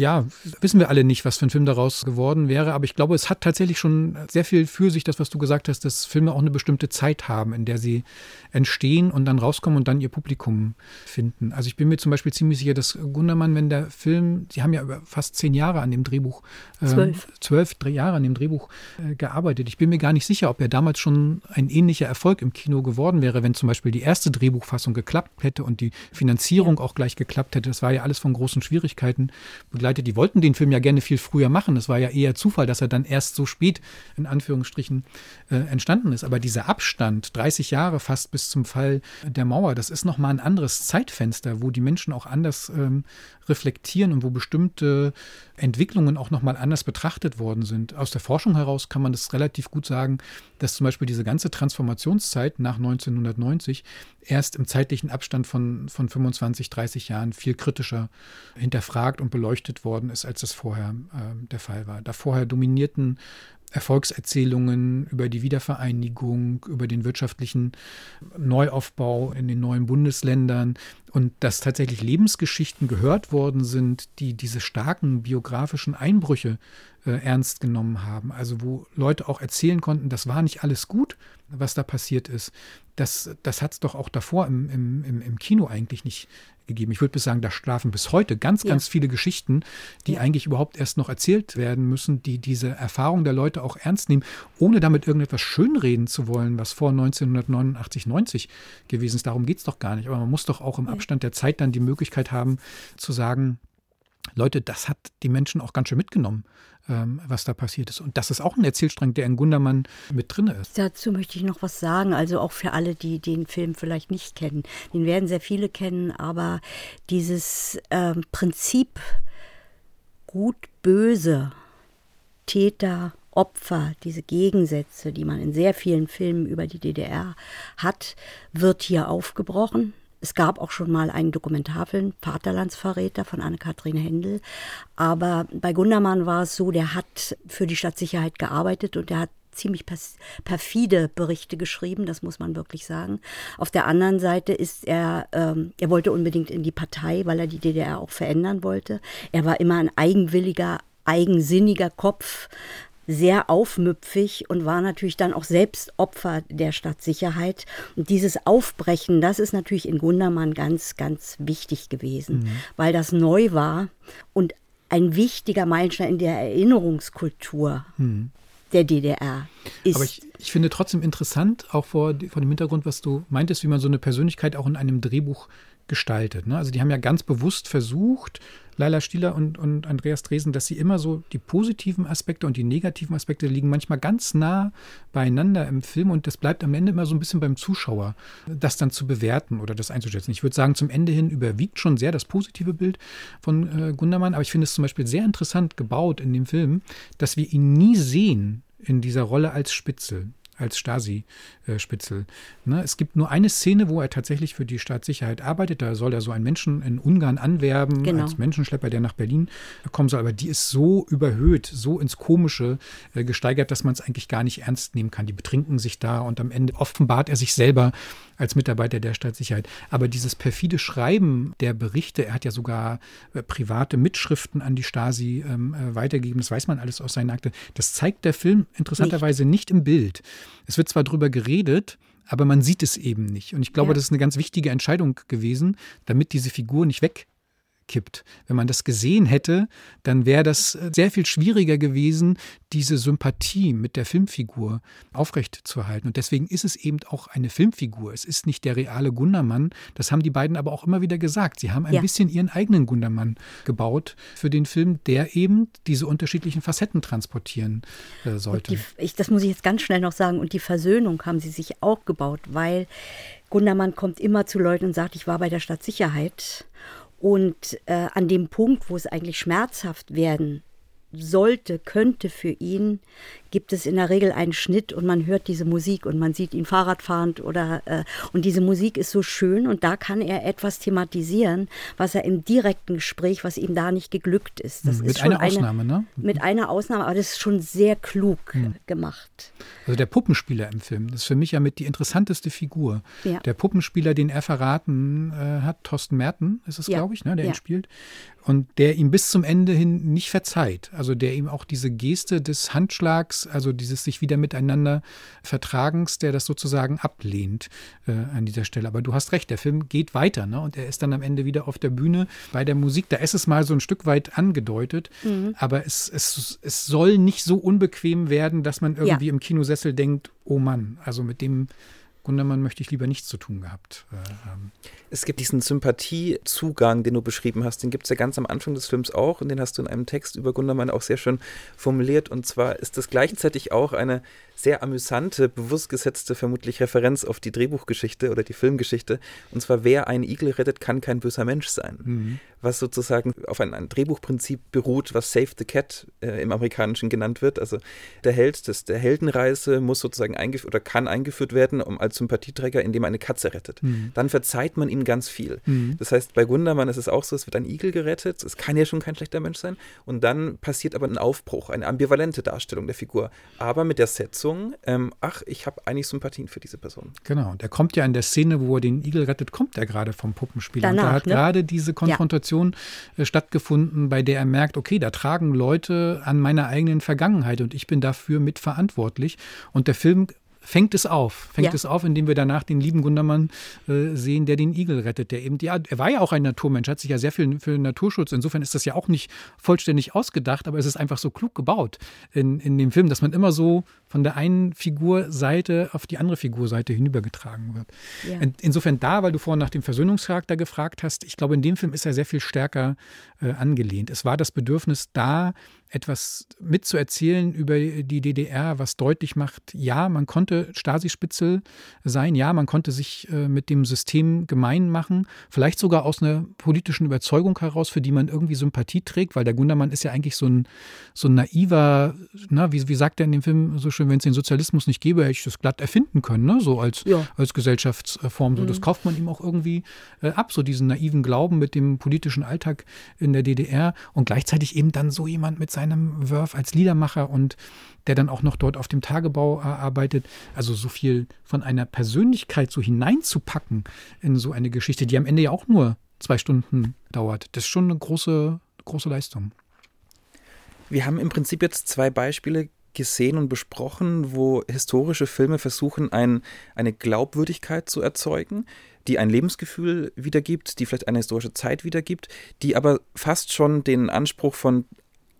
Ja, wissen wir alle nicht, was für ein Film daraus geworden wäre, aber ich glaube, es hat tatsächlich schon sehr viel für sich, das, was du gesagt hast, dass Filme auch eine bestimmte Zeit haben, in der sie entstehen und dann rauskommen und dann ihr Publikum finden. Also ich bin mir zum Beispiel ziemlich sicher, dass Gundermann, wenn der Film, sie haben ja über fast zehn Jahre an dem Drehbuch, äh, zwölf, zwölf Jahre an dem Drehbuch äh, gearbeitet. Ich bin mir gar nicht sicher, ob er damals schon ein ähnlicher Erfolg im Kino geworden wäre, wenn zum Beispiel die erste Drehbuchfassung geklappt hätte und die Finanzierung ja. auch gleich geklappt hätte. Das war ja alles von großen Schwierigkeiten begleitet begleitet. Die wollten den Film ja gerne viel früher machen. Es war ja eher Zufall, dass er dann erst so spät in Anführungsstrichen äh, entstanden ist. Aber dieser Abstand, 30 Jahre fast bis zum Fall der Mauer, das ist nochmal ein anderes Zeitfenster, wo die Menschen auch anders ähm, reflektieren und wo bestimmte Entwicklungen auch nochmal anders betrachtet worden sind. Aus der Forschung heraus kann man das relativ gut sagen, dass zum Beispiel diese ganze Transformationszeit nach 1990 erst im zeitlichen Abstand von, von 25, 30 Jahren viel kritischer hinterfragt und beleuchtet worden ist, als das vorher äh, der Fall war. Da vorher dominierten Erfolgserzählungen über die Wiedervereinigung, über den wirtschaftlichen Neuaufbau in den neuen Bundesländern und dass tatsächlich Lebensgeschichten gehört worden sind, die diese starken biografischen Einbrüche äh, ernst genommen haben. Also wo Leute auch erzählen konnten, das war nicht alles gut, was da passiert ist. Das, das hat es doch auch davor im, im, im Kino eigentlich nicht gegeben. Ich würde bis sagen, da schlafen bis heute ganz, ja. ganz viele Geschichten, die ja. eigentlich überhaupt erst noch erzählt werden müssen, die diese Erfahrung der Leute auch ernst nehmen, ohne damit irgendetwas schönreden zu wollen, was vor 1989, 90 gewesen ist. Darum geht es doch gar nicht. Aber man muss doch auch im Abstand der Zeit dann die Möglichkeit haben zu sagen, Leute, das hat die Menschen auch ganz schön mitgenommen, was da passiert ist. Und das ist auch ein Erzählstrang, der in Gundermann mit drin ist. Dazu möchte ich noch was sagen, also auch für alle, die den Film vielleicht nicht kennen. Den werden sehr viele kennen, aber dieses ähm, Prinzip gut, böse, Täter, Opfer, diese Gegensätze, die man in sehr vielen Filmen über die DDR hat, wird hier aufgebrochen. Es gab auch schon mal einen Dokumentarfilm, Vaterlandsverräter von Anne-Kathrin Händel. Aber bei Gundermann war es so, der hat für die Stadtsicherheit gearbeitet und der hat ziemlich perfide Berichte geschrieben, das muss man wirklich sagen. Auf der anderen Seite ist er, ähm, er wollte unbedingt in die Partei, weil er die DDR auch verändern wollte. Er war immer ein eigenwilliger, eigensinniger Kopf, sehr aufmüpfig und war natürlich dann auch selbst Opfer der Stadtsicherheit. Und dieses Aufbrechen, das ist natürlich in Gundermann ganz, ganz wichtig gewesen, mhm. weil das neu war und ein wichtiger Meilenstein in der Erinnerungskultur. Mhm der DDR ist. Aber ich, ich, finde trotzdem interessant, auch vor, vor dem Hintergrund, was du meintest, wie man so eine Persönlichkeit auch in einem Drehbuch gestaltet. Ne? Also die haben ja ganz bewusst versucht, Laila Stieler und, und Andreas Dresen, dass sie immer so die positiven Aspekte und die negativen Aspekte liegen manchmal ganz nah beieinander im Film und das bleibt am Ende immer so ein bisschen beim Zuschauer, das dann zu bewerten oder das einzuschätzen. Ich würde sagen, zum Ende hin überwiegt schon sehr das positive Bild von äh, Gundermann, aber ich finde es zum Beispiel sehr interessant gebaut in dem Film, dass wir ihn nie sehen in dieser Rolle als Spitzel als Stasi-Spitzel. Ne? Es gibt nur eine Szene, wo er tatsächlich für die Staatssicherheit arbeitet. Da soll er so einen Menschen in Ungarn anwerben, genau. als Menschenschlepper, der nach Berlin kommen soll. Aber die ist so überhöht, so ins Komische äh, gesteigert, dass man es eigentlich gar nicht ernst nehmen kann. Die betrinken sich da und am Ende offenbart er sich selber als Mitarbeiter der Staatssicherheit. Aber dieses perfide Schreiben der Berichte, er hat ja sogar äh, private Mitschriften an die Stasi ähm, äh, weitergegeben, das weiß man alles aus seinen Akten. Das zeigt der Film interessanterweise nicht, nicht im Bild. Es wird zwar drüber geredet, aber man sieht es eben nicht. Und ich glaube, ja. das ist eine ganz wichtige Entscheidung gewesen, damit diese Figur nicht weg kippt. Wenn man das gesehen hätte, dann wäre das sehr viel schwieriger gewesen, diese Sympathie mit der Filmfigur aufrechtzuerhalten. Und deswegen ist es eben auch eine Filmfigur. Es ist nicht der reale Gundermann. Das haben die beiden aber auch immer wieder gesagt. Sie haben ein ja. bisschen ihren eigenen Gundermann gebaut für den Film, der eben diese unterschiedlichen Facetten transportieren äh, sollte. Die, ich, das muss ich jetzt ganz schnell noch sagen. Und die Versöhnung haben sie sich auch gebaut, weil Gundermann kommt immer zu Leuten und sagt, ich war bei der Stadtsicherheit und äh, an dem Punkt, wo es eigentlich schmerzhaft werden sollte, könnte für ihn, gibt es in der Regel einen Schnitt und man hört diese Musik und man sieht ihn Fahrradfahrend oder äh, und diese Musik ist so schön und da kann er etwas thematisieren, was er im direkten Gespräch, was ihm da nicht geglückt ist. Das hm, mit ist einer Ausnahme, ne? Mit einer Ausnahme, aber das ist schon sehr klug hm. gemacht. Also der Puppenspieler im Film, das ist für mich ja mit die interessanteste Figur. Ja. Der Puppenspieler, den er verraten äh, hat, Thorsten Merten ist es, ja. glaube ich, ne, der ja. ihn spielt und der ihm bis zum Ende hin nicht verzeiht. Also der ihm auch diese Geste des Handschlags, also dieses sich wieder miteinander Vertragens, der das sozusagen ablehnt äh, an dieser Stelle. Aber du hast recht, der Film geht weiter ne? und er ist dann am Ende wieder auf der Bühne bei der Musik. Da ist es mal so ein Stück weit angedeutet, mhm. aber es, es, es soll nicht so unbequem werden, dass man irgendwie ja. im Kinosessel denkt, oh Mann, also mit dem Gundermann möchte ich lieber nichts zu tun gehabt. Äh, ähm. Es gibt diesen Sympathiezugang, den du beschrieben hast, den gibt es ja ganz am Anfang des Films auch und den hast du in einem Text über Gundermann auch sehr schön formuliert. Und zwar ist das gleichzeitig auch eine sehr amüsante, bewusst gesetzte, vermutlich Referenz auf die Drehbuchgeschichte oder die Filmgeschichte. Und zwar, wer einen Igel rettet, kann kein böser Mensch sein. Mhm. Was sozusagen auf ein, ein, Drehbuchprinzip beruht, was Save the Cat äh, im Amerikanischen genannt wird. Also der Held des, der Heldenreise muss sozusagen eingeführt oder kann eingeführt werden, um als Sympathieträger, indem er eine Katze rettet. Mhm. Dann verzeiht man ihm ganz viel. Mhm. Das heißt, bei Gundermann ist es auch so, es wird ein Igel gerettet. Es kann ja schon kein schlechter Mensch sein. Und dann passiert aber ein Aufbruch, eine ambivalente Darstellung der Figur. Aber mit der Setzung Lösung, ähm, ach, ich habe eigentlich Sympathien für diese Person. Genau, der kommt ja in der Szene, wo er den Igel rettet, kommt er gerade vom Puppenspieler. Danach, und da hat ne? gerade diese Konfrontation ja. Äh, stattgefunden, bei der er merkt, okay, da tragen Leute an meiner eigenen Vergangenheit und ich bin dafür mitverantwortlich. Und der Film fängt es auf. Fängt ja. es auf, indem wir danach den lieben Gundermann äh, sehen, der den Igel rettet. Der eben, ja, er war ja auch ein Naturmensch, hat sich ja sehr viel für Naturschutz. Insofern ist das ja auch nicht vollständig ausgedacht, aber es ist einfach so klug gebaut in, in dem Film, dass man immer so von der einen Figurseite auf die andere Figurseite hinübergetragen wird. Ja. Insofern da, weil du vorhin nach dem Versöhnungscharakter gefragt hast, ich glaube, in dem Film ist er sehr viel stärker äh, angelehnt. Es war das Bedürfnis da, etwas mitzuerzählen über die DDR, was deutlich macht, ja, man konnte Stasi-Spitzel sein, ja, man konnte sich äh, mit dem System gemein machen, vielleicht sogar aus einer politischen Überzeugung heraus, für die man irgendwie Sympathie trägt, weil der Gundermann ist ja eigentlich so ein, so ein naiver, na, wie, wie sagt er in dem Film so schön, wenn es den Sozialismus nicht gäbe, hätte ich das glatt erfinden können, ne? so als, ja. als Gesellschaftsform. So, mhm. Das kauft man ihm auch irgendwie äh, ab, so diesen naiven Glauben mit dem politischen Alltag in der DDR und gleichzeitig eben dann so jemand mit seinem seinem Wurf als Liedermacher und der dann auch noch dort auf dem Tagebau äh, arbeitet. Also so viel von einer Persönlichkeit so hineinzupacken in so eine Geschichte, die am Ende ja auch nur zwei Stunden dauert, das ist schon eine große, große Leistung. Wir haben im Prinzip jetzt zwei Beispiele gesehen und besprochen, wo historische Filme versuchen, ein, eine Glaubwürdigkeit zu erzeugen, die ein Lebensgefühl wiedergibt, die vielleicht eine historische Zeit wiedergibt, die aber fast schon den Anspruch von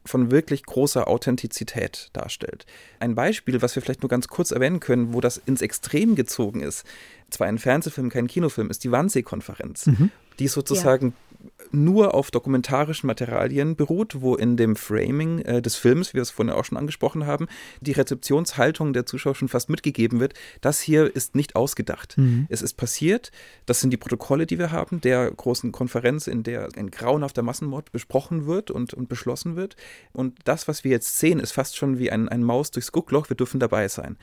von wirklich großer Authentizität darstellt. Ein Beispiel, was wir vielleicht nur ganz kurz erwähnen können, wo das ins Extrem gezogen ist, zwar ein Fernsehfilm, kein Kinofilm, ist die Wannsee-Konferenz, mhm. die sozusagen ja nur auf dokumentarischen Materialien beruht, wo in dem Framing äh, des Films, wie wir es vorhin auch schon angesprochen haben, die Rezeptionshaltung der Zuschauer schon fast mitgegeben wird. Das hier ist nicht ausgedacht. Mhm. Es ist passiert. Das sind die Protokolle, die wir haben, der großen Konferenz, in der ein grauenhafter Massenmord besprochen wird und, und beschlossen wird. Und das, was wir jetzt sehen, ist fast schon wie ein, ein Maus durchs Guckloch. Wir dürfen dabei sein.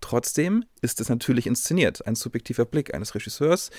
Trotzdem ist es natürlich inszeniert, ein subjektiver Blick eines Regisseurs,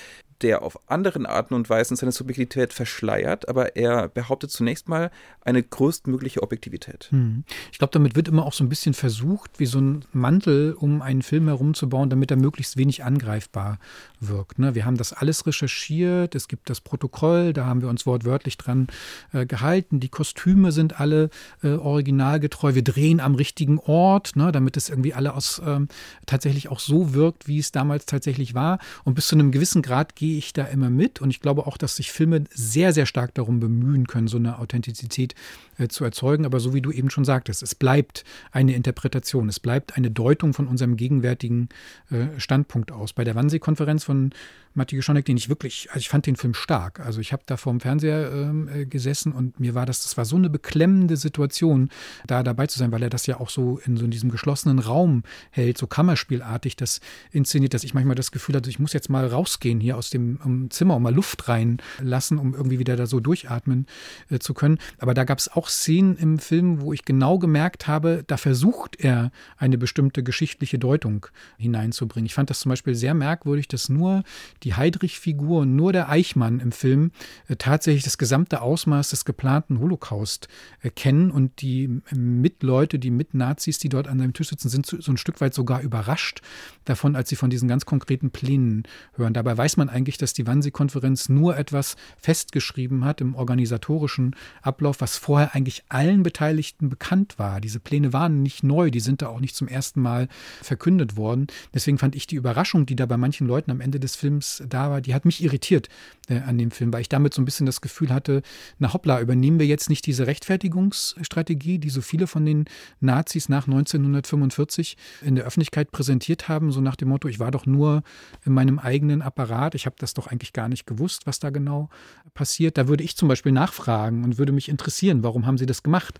der auf anderen Arten und Weisen seine Subjektivität verschleiert, aber er behauptet zunächst mal eine größtmögliche Objektivität. Hm. Ich glaube, damit wird immer auch so ein bisschen versucht, wie so ein Mantel um einen Film herumzubauen, damit er möglichst wenig angreifbar wirkt. Ne? Wir haben das alles recherchiert, es gibt das Protokoll, da haben wir uns wortwörtlich dran äh, gehalten. Die Kostüme sind alle äh, originalgetreu. Wir drehen am richtigen Ort, ne? damit es irgendwie alle aus ähm, tatsächlich auch so wirkt, wie es damals tatsächlich war. Und bis zu einem gewissen Grad gehe ich da immer mit und ich glaube auch, dass sich Filme sehr, sehr stark darum bemühen können, so eine Authentizität äh, zu erzeugen. Aber so wie du eben schon sagtest, es bleibt eine Interpretation, es bleibt eine Deutung von unserem gegenwärtigen äh, Standpunkt aus. Bei der Wannsee-Konferenz von Mathieu Schonek, den ich wirklich, also ich fand den Film stark. Also ich habe da vor dem Fernseher ähm, äh, gesessen und mir war das, das war so eine beklemmende Situation, da dabei zu sein, weil er das ja auch so in so in diesem geschlossenen Raum hält, so kammerspielartig das inszeniert, dass ich manchmal das Gefühl hatte, ich muss jetzt mal rausgehen hier aus dem um Zimmer und mal Luft reinlassen, um irgendwie wieder da so durchatmen äh, zu können. Aber da gab es auch Szenen im Film, wo ich genau gemerkt habe, da versucht er eine bestimmte geschichtliche Deutung hineinzubringen. Ich fand das zum Beispiel sehr merkwürdig, dass nur die die Heidrich-Figur und nur der Eichmann im Film äh, tatsächlich das gesamte Ausmaß des geplanten Holocaust äh, kennen und die Mitleute, die Mitnazis, die dort an seinem Tisch sitzen, sind so, so ein Stück weit sogar überrascht davon, als sie von diesen ganz konkreten Plänen hören. Dabei weiß man eigentlich, dass die Wannsee-Konferenz nur etwas festgeschrieben hat im organisatorischen Ablauf, was vorher eigentlich allen Beteiligten bekannt war. Diese Pläne waren nicht neu, die sind da auch nicht zum ersten Mal verkündet worden. Deswegen fand ich die Überraschung, die da bei manchen Leuten am Ende des Films da war, die hat mich irritiert äh, an dem Film, weil ich damit so ein bisschen das Gefühl hatte, na hoppla, übernehmen wir jetzt nicht diese Rechtfertigungsstrategie, die so viele von den Nazis nach 1945 in der Öffentlichkeit präsentiert haben, so nach dem Motto, ich war doch nur in meinem eigenen Apparat, ich habe das doch eigentlich gar nicht gewusst, was da genau passiert. Da würde ich zum Beispiel nachfragen und würde mich interessieren, warum haben sie das gemacht?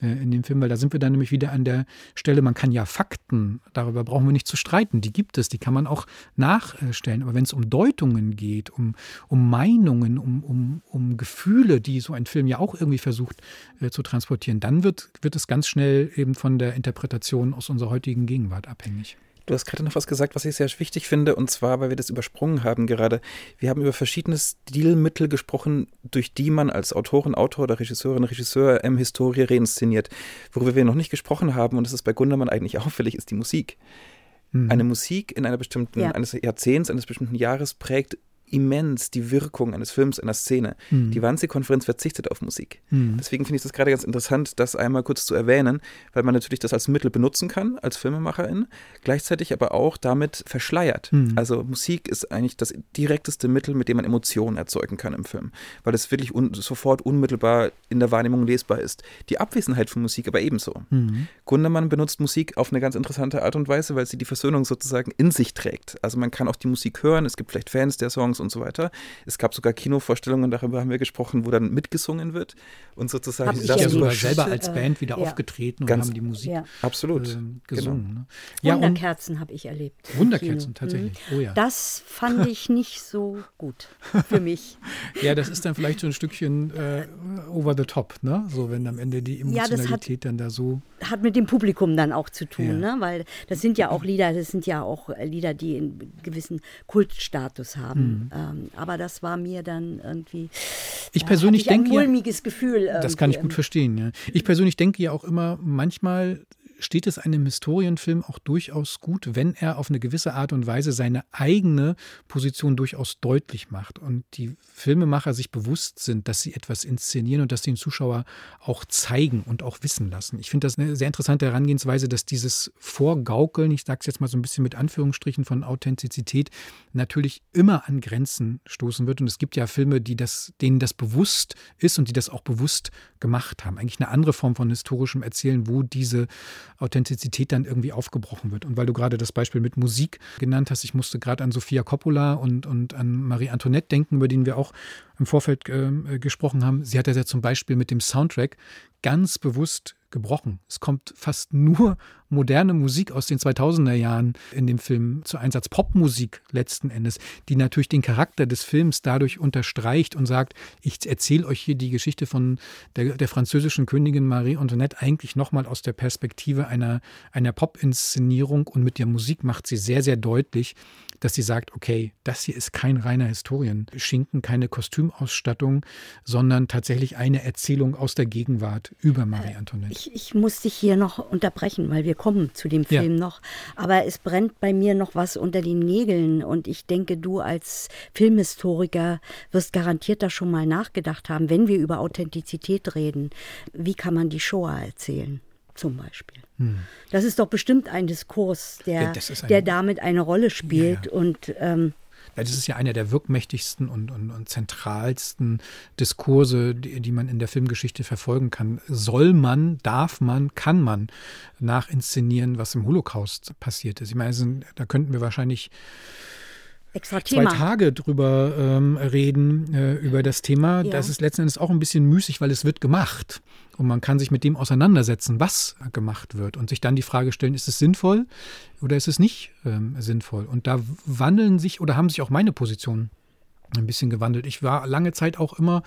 Äh, in dem Film, weil da sind wir dann nämlich wieder an der Stelle, man kann ja Fakten, darüber brauchen wir nicht zu streiten, die gibt es, die kann man auch nachstellen. Aber wenn es um Deutungen geht, um, um Meinungen, um, um, um Gefühle, die so ein Film ja auch irgendwie versucht äh, zu transportieren, dann wird, wird es ganz schnell eben von der Interpretation aus unserer heutigen Gegenwart abhängig. Du hast gerade noch was gesagt, was ich sehr wichtig finde, und zwar, weil wir das übersprungen haben gerade. Wir haben über verschiedene Stilmittel gesprochen, durch die man als Autorin, Autor oder Regisseurin, Regisseur ähm, Historie reinszeniert. Worüber wir noch nicht gesprochen haben, und das ist bei Gundermann eigentlich auffällig, ist die Musik. Mhm. Eine Musik in einer bestimmten, ja. eines Jahrzehnts, eines bestimmten Jahres prägt immens die Wirkung eines Films, einer Szene. Mhm. Die Wannsee-Konferenz verzichtet auf Musik. Mhm. Deswegen finde ich das gerade ganz interessant, das einmal kurz zu erwähnen, weil man natürlich das als Mittel benutzen kann, als Filmemacherin, gleichzeitig aber auch damit verschleiert. Mhm. Also Musik ist eigentlich das direkteste Mittel, mit dem man Emotionen erzeugen kann im Film, weil es wirklich un sofort unmittelbar in der Wahrnehmung lesbar ist. Die Abwesenheit von Musik aber ebenso. Mhm. Gundermann benutzt Musik auf eine ganz interessante Art und Weise, weil sie die Versöhnung sozusagen in sich trägt. Also man kann auch die Musik hören, es gibt vielleicht Fans der Songs, Songs und so weiter. Es gab sogar Kinovorstellungen, darüber haben wir gesprochen, wo dann mitgesungen wird und sozusagen. Hab ich ja sogar selber als Band wieder ja. aufgetreten und haben die Musik ja. absolut äh, gesungen. Genau. Ne? Ja, Wunderkerzen habe ich erlebt. Wunderkerzen, tatsächlich. Mhm. Oh ja. Das fand ich nicht so gut für mich. ja, das ist dann vielleicht so ein Stückchen äh, over the top, ne? So wenn am Ende die Emotionalität ja, hat, dann da so. Hat mit dem Publikum dann auch zu tun, ne? Weil das sind ja auch Lieder, das sind ja auch Lieder, die einen gewissen Kultstatus haben. Mhm. Ähm, aber das war mir dann irgendwie. Ich persönlich ich denke. Ein mulmiges Gefühl. Das kann ich gut verstehen, ja. Ich persönlich denke ja auch immer, manchmal steht es einem Historienfilm auch durchaus gut, wenn er auf eine gewisse Art und Weise seine eigene Position durchaus deutlich macht und die Filmemacher sich bewusst sind, dass sie etwas inszenieren und dass sie den Zuschauer auch zeigen und auch wissen lassen. Ich finde das eine sehr interessante Herangehensweise, dass dieses Vorgaukeln, ich sage es jetzt mal so ein bisschen mit Anführungsstrichen von Authentizität, natürlich immer an Grenzen stoßen wird. Und es gibt ja Filme, die das, denen das bewusst ist und die das auch bewusst gemacht haben. Eigentlich eine andere Form von historischem Erzählen, wo diese Authentizität dann irgendwie aufgebrochen wird. Und weil du gerade das Beispiel mit Musik genannt hast, ich musste gerade an Sofia Coppola und, und an Marie Antoinette denken, über den wir auch im Vorfeld äh, gesprochen haben. Sie hat das ja zum Beispiel mit dem Soundtrack ganz bewusst gebrochen. Es kommt fast nur moderne Musik aus den 2000er Jahren in dem Film zu Einsatz. Popmusik letzten Endes, die natürlich den Charakter des Films dadurch unterstreicht und sagt, ich erzähle euch hier die Geschichte von der, der französischen Königin Marie Antoinette eigentlich nochmal aus der Perspektive einer, einer Pop-Inszenierung und mit der Musik macht sie sehr, sehr deutlich, dass sie sagt, okay, das hier ist kein reiner Historienschinken, keine Kostümausstattung, sondern tatsächlich eine Erzählung aus der Gegenwart über Marie Antoinette. Ich, ich muss dich hier noch unterbrechen, weil wir kommen zu dem Film ja. noch. Aber es brennt bei mir noch was unter den Nägeln und ich denke, du als Filmhistoriker wirst garantiert da schon mal nachgedacht haben, wenn wir über Authentizität reden. Wie kann man die Shoah erzählen? Zum Beispiel. Hm. Das ist doch bestimmt ein Diskurs, der, ein, der damit eine Rolle spielt. Ja, ja. Und ähm, das ist ja einer der wirkmächtigsten und, und, und zentralsten Diskurse, die, die, man in der Filmgeschichte verfolgen kann. Soll man, darf man, kann man nachinszenieren, was im Holocaust passiert ist? Ich meine, da könnten wir wahrscheinlich Extra zwei Tage drüber ähm, reden, äh, über das Thema. Ja. Das ist letzten Endes auch ein bisschen müßig, weil es wird gemacht. Und man kann sich mit dem auseinandersetzen, was gemacht wird. Und sich dann die Frage stellen, ist es sinnvoll oder ist es nicht ähm, sinnvoll? Und da wandeln sich oder haben sich auch meine Positionen ein bisschen gewandelt. Ich war lange Zeit auch immer,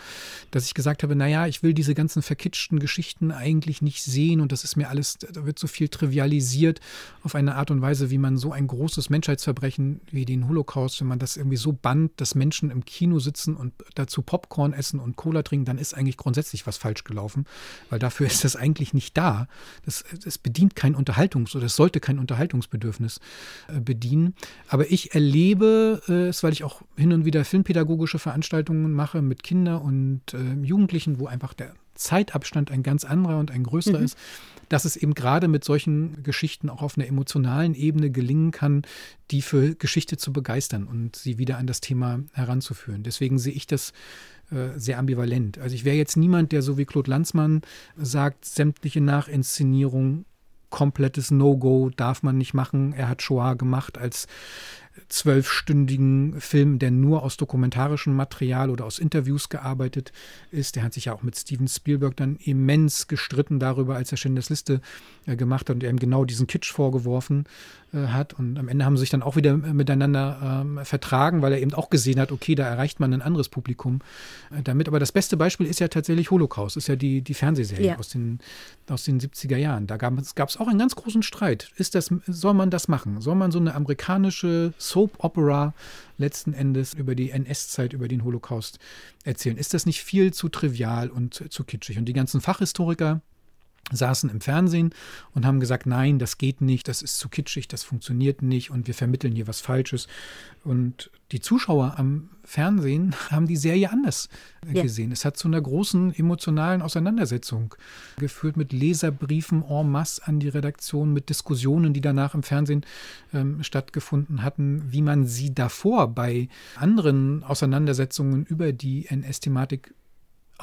dass ich gesagt habe, naja, ich will diese ganzen verkitschten Geschichten eigentlich nicht sehen und das ist mir alles, da wird so viel trivialisiert auf eine Art und Weise, wie man so ein großes Menschheitsverbrechen wie den Holocaust, wenn man das irgendwie so band, dass Menschen im Kino sitzen und dazu Popcorn essen und Cola trinken, dann ist eigentlich grundsätzlich was falsch gelaufen, weil dafür ist das eigentlich nicht da. Das, das bedient kein Unterhaltungs- oder es sollte kein Unterhaltungsbedürfnis äh, bedienen. Aber ich erlebe äh, es, weil ich auch hin und wieder Film pädagogische Veranstaltungen mache mit Kindern und äh, Jugendlichen, wo einfach der Zeitabstand ein ganz anderer und ein größerer mhm. ist, dass es eben gerade mit solchen Geschichten auch auf einer emotionalen Ebene gelingen kann, die für Geschichte zu begeistern und sie wieder an das Thema heranzuführen. Deswegen sehe ich das äh, sehr ambivalent. Also ich wäre jetzt niemand, der so wie Claude Lanzmann sagt, sämtliche Nachinszenierung komplettes No-Go darf man nicht machen. Er hat Shoah gemacht als zwölfstündigen Film, der nur aus dokumentarischem Material oder aus Interviews gearbeitet ist. Der hat sich ja auch mit Steven Spielberg dann immens gestritten darüber, als er Schindlers Liste äh, gemacht hat und er ihm genau diesen Kitsch vorgeworfen äh, hat. Und am Ende haben sie sich dann auch wieder miteinander ähm, vertragen, weil er eben auch gesehen hat, okay, da erreicht man ein anderes Publikum äh, damit. Aber das beste Beispiel ist ja tatsächlich Holocaust, ist ja die, die Fernsehserie ja. aus, den, aus den 70er Jahren. Da gab es auch einen ganz großen Streit. Ist das, soll man das machen? Soll man so eine amerikanische Soap Opera letzten Endes über die NS-Zeit, über den Holocaust erzählen. Ist das nicht viel zu trivial und zu kitschig? Und die ganzen Fachhistoriker, saßen im Fernsehen und haben gesagt, nein, das geht nicht, das ist zu kitschig, das funktioniert nicht und wir vermitteln hier was Falsches. Und die Zuschauer am Fernsehen haben die Serie anders ja. gesehen. Es hat zu einer großen emotionalen Auseinandersetzung geführt mit Leserbriefen en masse an die Redaktion, mit Diskussionen, die danach im Fernsehen ähm, stattgefunden hatten, wie man sie davor bei anderen Auseinandersetzungen über die NS-Thematik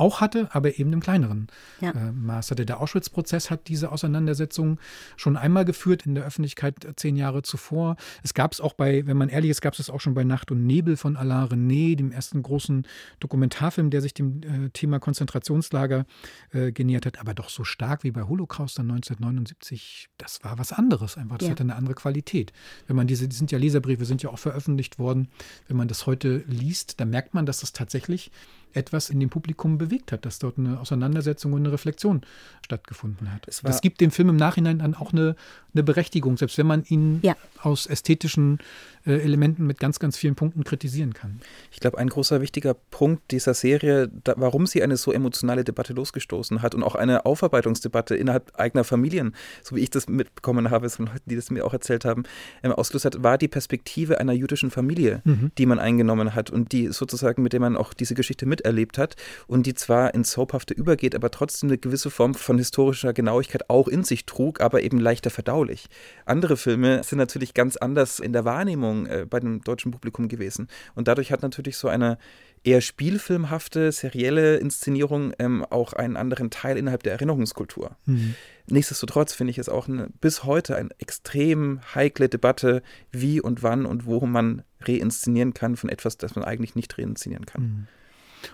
auch hatte, aber eben im kleineren ja. äh, Maß hatte. Der Auschwitz-Prozess hat diese Auseinandersetzung schon einmal geführt in der Öffentlichkeit äh, zehn Jahre zuvor. Es gab es auch bei, wenn man ehrlich ist, gab es auch schon bei Nacht und Nebel von Alain René, dem ersten großen Dokumentarfilm, der sich dem äh, Thema Konzentrationslager äh, genähert hat, aber doch so stark wie bei Holocaust dann 1979, das war was anderes einfach. Das ja. hatte eine andere Qualität. Wenn man diese, die sind ja Leserbriefe, sind ja auch veröffentlicht worden. Wenn man das heute liest, dann merkt man, dass das tatsächlich etwas in dem Publikum bewegt hat, dass dort eine Auseinandersetzung und eine Reflexion stattgefunden hat. das gibt dem Film im Nachhinein dann auch eine, eine Berechtigung, selbst wenn man ihn ja. aus ästhetischen äh, Elementen mit ganz, ganz vielen Punkten kritisieren kann. Ich glaube, ein großer wichtiger Punkt dieser Serie, da, warum sie eine so emotionale Debatte losgestoßen hat und auch eine Aufarbeitungsdebatte innerhalb eigener Familien, so wie ich das mitbekommen habe, von Leuten, die das mir auch erzählt haben, ähm, ausgelöst hat, war die Perspektive einer jüdischen Familie, mhm. die man eingenommen hat und die sozusagen, mit der man auch diese Geschichte miterlebt hat und die zwar ins Soaphafte übergeht, aber trotzdem eine gewisse Form von historischer Genauigkeit auch in sich trug, aber eben leichter verdaulich. Andere Filme sind natürlich ganz anders in der Wahrnehmung äh, bei dem deutschen Publikum gewesen. Und dadurch hat natürlich so eine eher spielfilmhafte, serielle Inszenierung ähm, auch einen anderen Teil innerhalb der Erinnerungskultur. Mhm. Nichtsdestotrotz finde ich es auch eine, bis heute eine extrem heikle Debatte, wie und wann und wo man reinszenieren kann von etwas, das man eigentlich nicht reinszenieren kann. Mhm.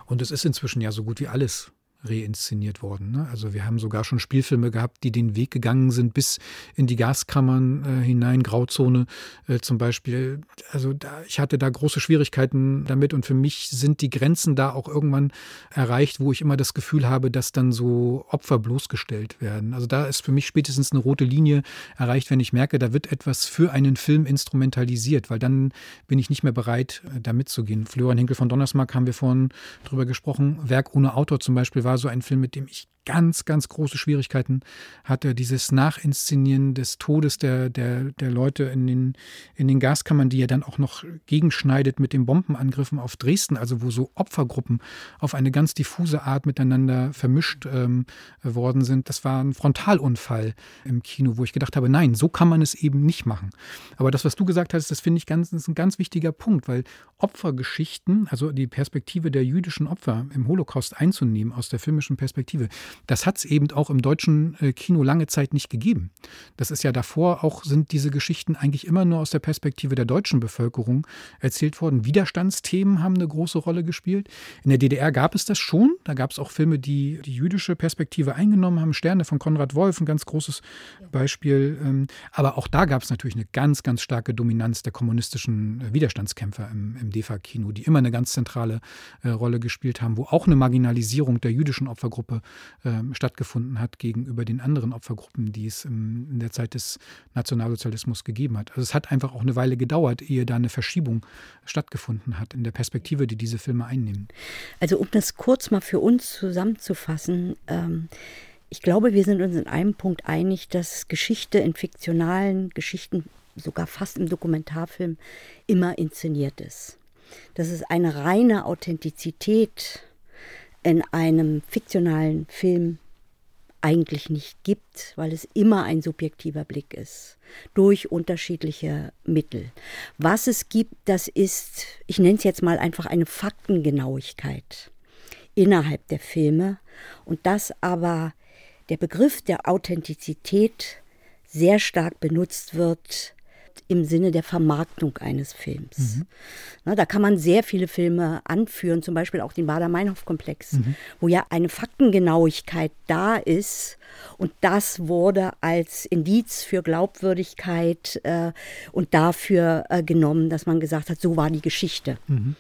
Und es ist inzwischen ja so gut wie alles reinszeniert worden. Ne? Also wir haben sogar schon Spielfilme gehabt, die den Weg gegangen sind bis in die Gaskammern äh, hinein, Grauzone äh, zum Beispiel. Also da, ich hatte da große Schwierigkeiten damit und für mich sind die Grenzen da auch irgendwann erreicht, wo ich immer das Gefühl habe, dass dann so Opfer bloßgestellt werden. Also da ist für mich spätestens eine rote Linie erreicht, wenn ich merke, da wird etwas für einen Film instrumentalisiert, weil dann bin ich nicht mehr bereit, äh, da mitzugehen. Florian Henkel von Donnersmarck haben wir vorhin drüber gesprochen. Werk ohne Autor zum Beispiel war war so ein Film, mit dem ich ganz, ganz große Schwierigkeiten hatte. Dieses Nachinszenieren des Todes der, der, der Leute in den, in den Gaskammern, die ja dann auch noch gegenschneidet mit den Bombenangriffen auf Dresden, also wo so Opfergruppen auf eine ganz diffuse Art miteinander vermischt ähm, worden sind. Das war ein Frontalunfall im Kino, wo ich gedacht habe, nein, so kann man es eben nicht machen. Aber das, was du gesagt hast, das finde ich ganz, ist ein ganz wichtiger Punkt, weil Opfergeschichten, also die Perspektive der jüdischen Opfer im Holocaust einzunehmen aus der filmischen Perspektive, das hat es eben auch im deutschen äh, Kino lange Zeit nicht gegeben. Das ist ja davor auch, sind diese Geschichten eigentlich immer nur aus der Perspektive der deutschen Bevölkerung erzählt worden. Widerstandsthemen haben eine große Rolle gespielt. In der DDR gab es das schon. Da gab es auch Filme, die die jüdische Perspektive eingenommen haben. Sterne von Konrad Wolf, ein ganz großes Beispiel. Ähm, aber auch da gab es natürlich eine ganz, ganz starke Dominanz der kommunistischen äh, Widerstandskämpfer im, im DEFA-Kino, die immer eine ganz zentrale äh, Rolle gespielt haben, wo auch eine Marginalisierung der jüdischen Opfergruppe äh, stattgefunden hat gegenüber den anderen Opfergruppen, die es im, in der Zeit des Nationalsozialismus gegeben hat. Also es hat einfach auch eine Weile gedauert, ehe da eine Verschiebung stattgefunden hat in der Perspektive, die diese Filme einnehmen. Also um das kurz mal für uns zusammenzufassen, ähm, ich glaube, wir sind uns in einem Punkt einig, dass Geschichte in fiktionalen Geschichten, sogar fast im Dokumentarfilm, immer inszeniert ist. Dass es eine reine Authentizität in einem fiktionalen Film eigentlich nicht gibt, weil es immer ein subjektiver Blick ist, durch unterschiedliche Mittel. Was es gibt, das ist, ich nenne es jetzt mal einfach eine Faktengenauigkeit innerhalb der Filme und das aber der Begriff der Authentizität sehr stark benutzt wird im Sinne der Vermarktung eines Films. Mhm. Na, da kann man sehr viele Filme anführen, zum Beispiel auch den Bader-Meinhof-Komplex, mhm. wo ja eine Faktengenauigkeit da ist. Und das wurde als Indiz für Glaubwürdigkeit äh, und dafür äh, genommen, dass man gesagt hat, so war die Geschichte. Mhm.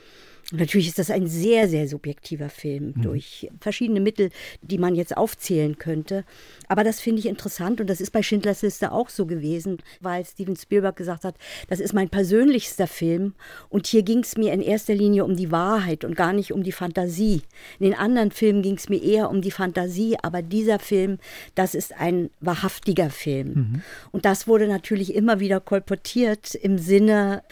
Natürlich ist das ein sehr, sehr subjektiver Film mhm. durch verschiedene Mittel, die man jetzt aufzählen könnte. Aber das finde ich interessant und das ist bei Schindlers Liste auch so gewesen, weil Steven Spielberg gesagt hat, das ist mein persönlichster Film und hier ging es mir in erster Linie um die Wahrheit und gar nicht um die Fantasie. In den anderen Filmen ging es mir eher um die Fantasie, aber dieser Film, das ist ein wahrhaftiger Film. Mhm. Und das wurde natürlich immer wieder kolportiert im Sinne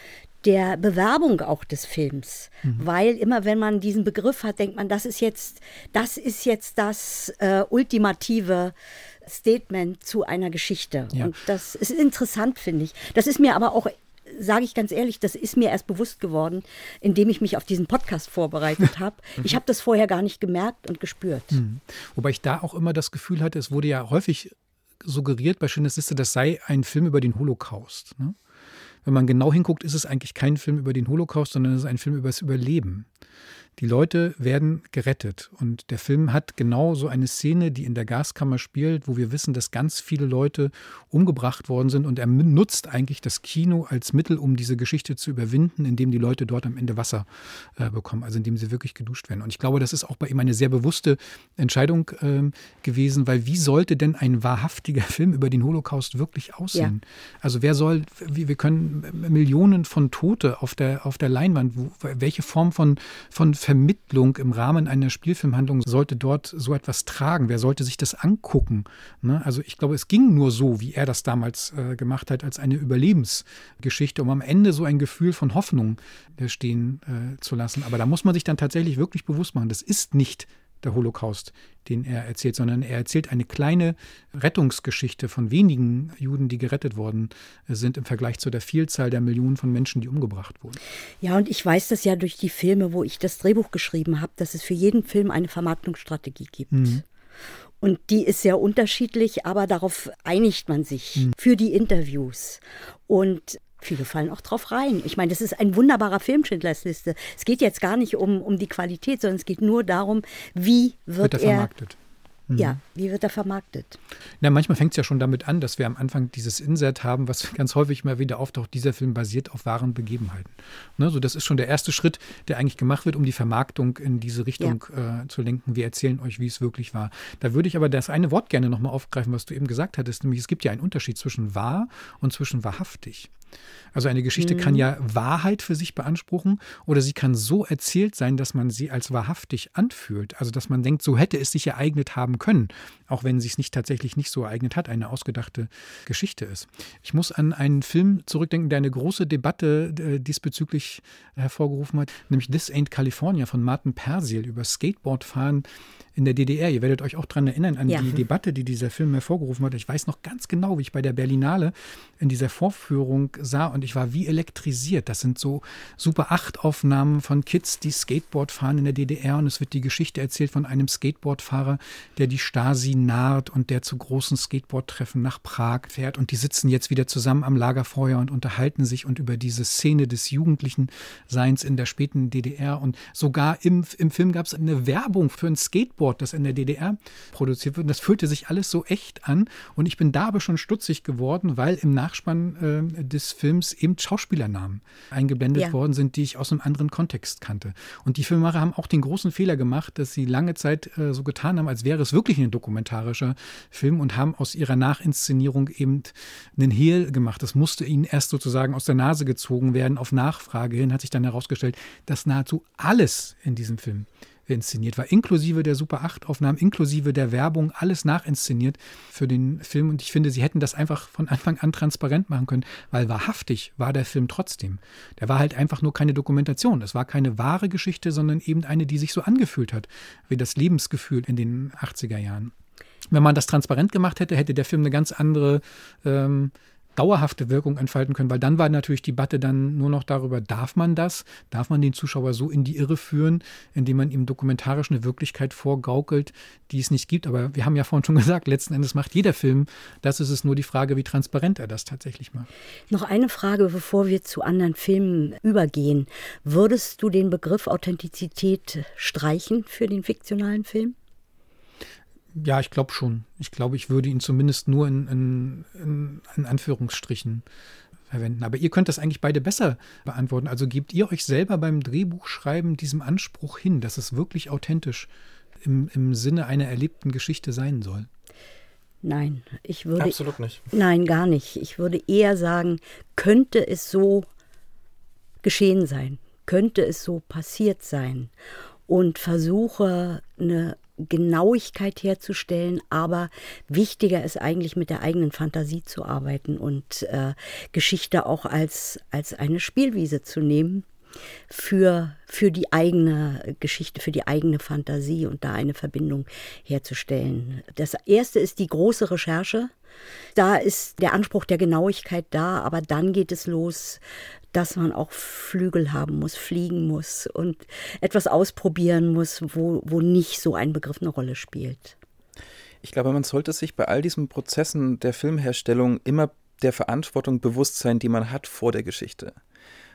der Bewerbung auch des Films, mhm. weil immer wenn man diesen Begriff hat, denkt man, das ist jetzt, das ist jetzt das äh, ultimative Statement zu einer Geschichte. Ja. Und das ist interessant, finde ich. Das ist mir aber auch sage ich ganz ehrlich, das ist mir erst bewusst geworden, indem ich mich auf diesen Podcast vorbereitet habe. Ich habe das vorher gar nicht gemerkt und gespürt. Mhm. Wobei ich da auch immer das Gefühl hatte, es wurde ja häufig suggeriert bei Schönes Liste, das sei ein Film über den Holocaust. Ne? Wenn man genau hinguckt, ist es eigentlich kein Film über den Holocaust, sondern es ist ein Film über das Überleben. Die Leute werden gerettet. Und der Film hat genau so eine Szene, die in der Gaskammer spielt, wo wir wissen, dass ganz viele Leute umgebracht worden sind. Und er nutzt eigentlich das Kino als Mittel, um diese Geschichte zu überwinden, indem die Leute dort am Ende Wasser äh, bekommen, also indem sie wirklich geduscht werden. Und ich glaube, das ist auch bei ihm eine sehr bewusste Entscheidung äh, gewesen, weil wie sollte denn ein wahrhaftiger Film über den Holocaust wirklich aussehen? Ja. Also wer soll, wir können Millionen von Tote auf der, auf der Leinwand, wo, welche Form von, von Vermittlung im Rahmen einer Spielfilmhandlung sollte dort so etwas tragen? Wer sollte sich das angucken? Ne? Also ich glaube, es ging nur so, wie er das damals äh, gemacht hat, als eine Überlebensgeschichte, um am Ende so ein Gefühl von Hoffnung äh, stehen äh, zu lassen. Aber da muss man sich dann tatsächlich wirklich bewusst machen, das ist nicht der Holocaust, den er erzählt, sondern er erzählt eine kleine Rettungsgeschichte von wenigen Juden, die gerettet worden sind im Vergleich zu der Vielzahl der Millionen von Menschen, die umgebracht wurden. Ja, und ich weiß das ja durch die Filme, wo ich das Drehbuch geschrieben habe, dass es für jeden Film eine Vermarktungsstrategie gibt. Mhm. Und die ist sehr unterschiedlich, aber darauf einigt man sich mhm. für die Interviews. Und Viele fallen auch drauf rein. Ich meine, das ist ein wunderbarer Film, Schindlers Liste. Es geht jetzt gar nicht um, um die Qualität, sondern es geht nur darum, wie wird, wird er, er vermarktet. Mhm. Ja, wie wird er vermarktet? Na, manchmal fängt es ja schon damit an, dass wir am Anfang dieses Insert haben, was ganz häufig mal wieder auftaucht. Dieser Film basiert auf wahren Begebenheiten. Ne, so das ist schon der erste Schritt, der eigentlich gemacht wird, um die Vermarktung in diese Richtung ja. äh, zu lenken. Wir erzählen euch, wie es wirklich war. Da würde ich aber das eine Wort gerne nochmal aufgreifen, was du eben gesagt hattest, nämlich es gibt ja einen Unterschied zwischen wahr und zwischen wahrhaftig. Also eine Geschichte mhm. kann ja Wahrheit für sich beanspruchen oder sie kann so erzählt sein, dass man sie als wahrhaftig anfühlt. Also dass man denkt, so hätte es sich ereignet haben können, auch wenn sie es nicht tatsächlich nicht so ereignet hat, eine ausgedachte Geschichte ist. Ich muss an einen Film zurückdenken, der eine große Debatte äh, diesbezüglich hervorgerufen hat, nämlich This Ain't California von Martin Persil über Skateboardfahren in der DDR. Ihr werdet euch auch daran erinnern, an ja. die Debatte, die dieser Film hervorgerufen hat. Ich weiß noch ganz genau, wie ich bei der Berlinale in dieser Vorführung sah und ich war wie elektrisiert. Das sind so Super 8-Aufnahmen von Kids, die Skateboard fahren in der DDR und es wird die Geschichte erzählt von einem Skateboardfahrer, der die Stasi naht und der zu großen Skateboardtreffen nach Prag fährt und die sitzen jetzt wieder zusammen am Lagerfeuer und unterhalten sich und über diese Szene des jugendlichen Seins in der späten DDR und sogar im, im Film gab es eine Werbung für ein Skateboard, das in der DDR produziert wird. Und das fühlte sich alles so echt an. Und ich bin da aber schon stutzig geworden, weil im Nachspann äh, des Films eben Schauspielernamen eingeblendet ja. worden sind, die ich aus einem anderen Kontext kannte. Und die Filmemacher haben auch den großen Fehler gemacht, dass sie lange Zeit äh, so getan haben, als wäre es wirklich ein dokumentarischer Film und haben aus ihrer Nachinszenierung eben einen Hehl gemacht. Das musste ihnen erst sozusagen aus der Nase gezogen werden. Auf Nachfrage hin hat sich dann herausgestellt, dass nahezu alles in diesem Film inszeniert war, inklusive der Super 8-Aufnahmen, inklusive der Werbung, alles nachinszeniert für den Film. Und ich finde, sie hätten das einfach von Anfang an transparent machen können, weil wahrhaftig war der Film trotzdem. Der war halt einfach nur keine Dokumentation. Es war keine wahre Geschichte, sondern eben eine, die sich so angefühlt hat, wie das Lebensgefühl in den 80er Jahren. Wenn man das transparent gemacht hätte, hätte der Film eine ganz andere ähm, dauerhafte Wirkung entfalten können, weil dann war natürlich die Debatte dann nur noch darüber, darf man das? Darf man den Zuschauer so in die Irre führen, indem man ihm dokumentarisch eine Wirklichkeit vorgaukelt, die es nicht gibt? Aber wir haben ja vorhin schon gesagt, letzten Endes macht jeder Film. Das ist es nur die Frage, wie transparent er das tatsächlich macht. Noch eine Frage, bevor wir zu anderen Filmen übergehen. Würdest du den Begriff Authentizität streichen für den fiktionalen Film? Ja, ich glaube schon. Ich glaube, ich würde ihn zumindest nur in, in, in, in, Anführungsstrichen verwenden. Aber ihr könnt das eigentlich beide besser beantworten. Also gebt ihr euch selber beim Drehbuchschreiben diesem Anspruch hin, dass es wirklich authentisch im, im Sinne einer erlebten Geschichte sein soll? Nein, ich würde. Absolut nicht. Nein, gar nicht. Ich würde eher sagen, könnte es so geschehen sein? Könnte es so passiert sein? Und versuche eine Genauigkeit herzustellen, aber wichtiger ist eigentlich mit der eigenen Fantasie zu arbeiten und äh, Geschichte auch als, als eine Spielwiese zu nehmen für, für die eigene Geschichte, für die eigene Fantasie und da eine Verbindung herzustellen. Das erste ist die große Recherche. Da ist der Anspruch der Genauigkeit da, aber dann geht es los, dass man auch Flügel haben muss, fliegen muss und etwas ausprobieren muss, wo, wo nicht so ein Begriff eine Rolle spielt. Ich glaube, man sollte sich bei all diesen Prozessen der Filmherstellung immer der Verantwortung bewusst sein, die man hat vor der Geschichte.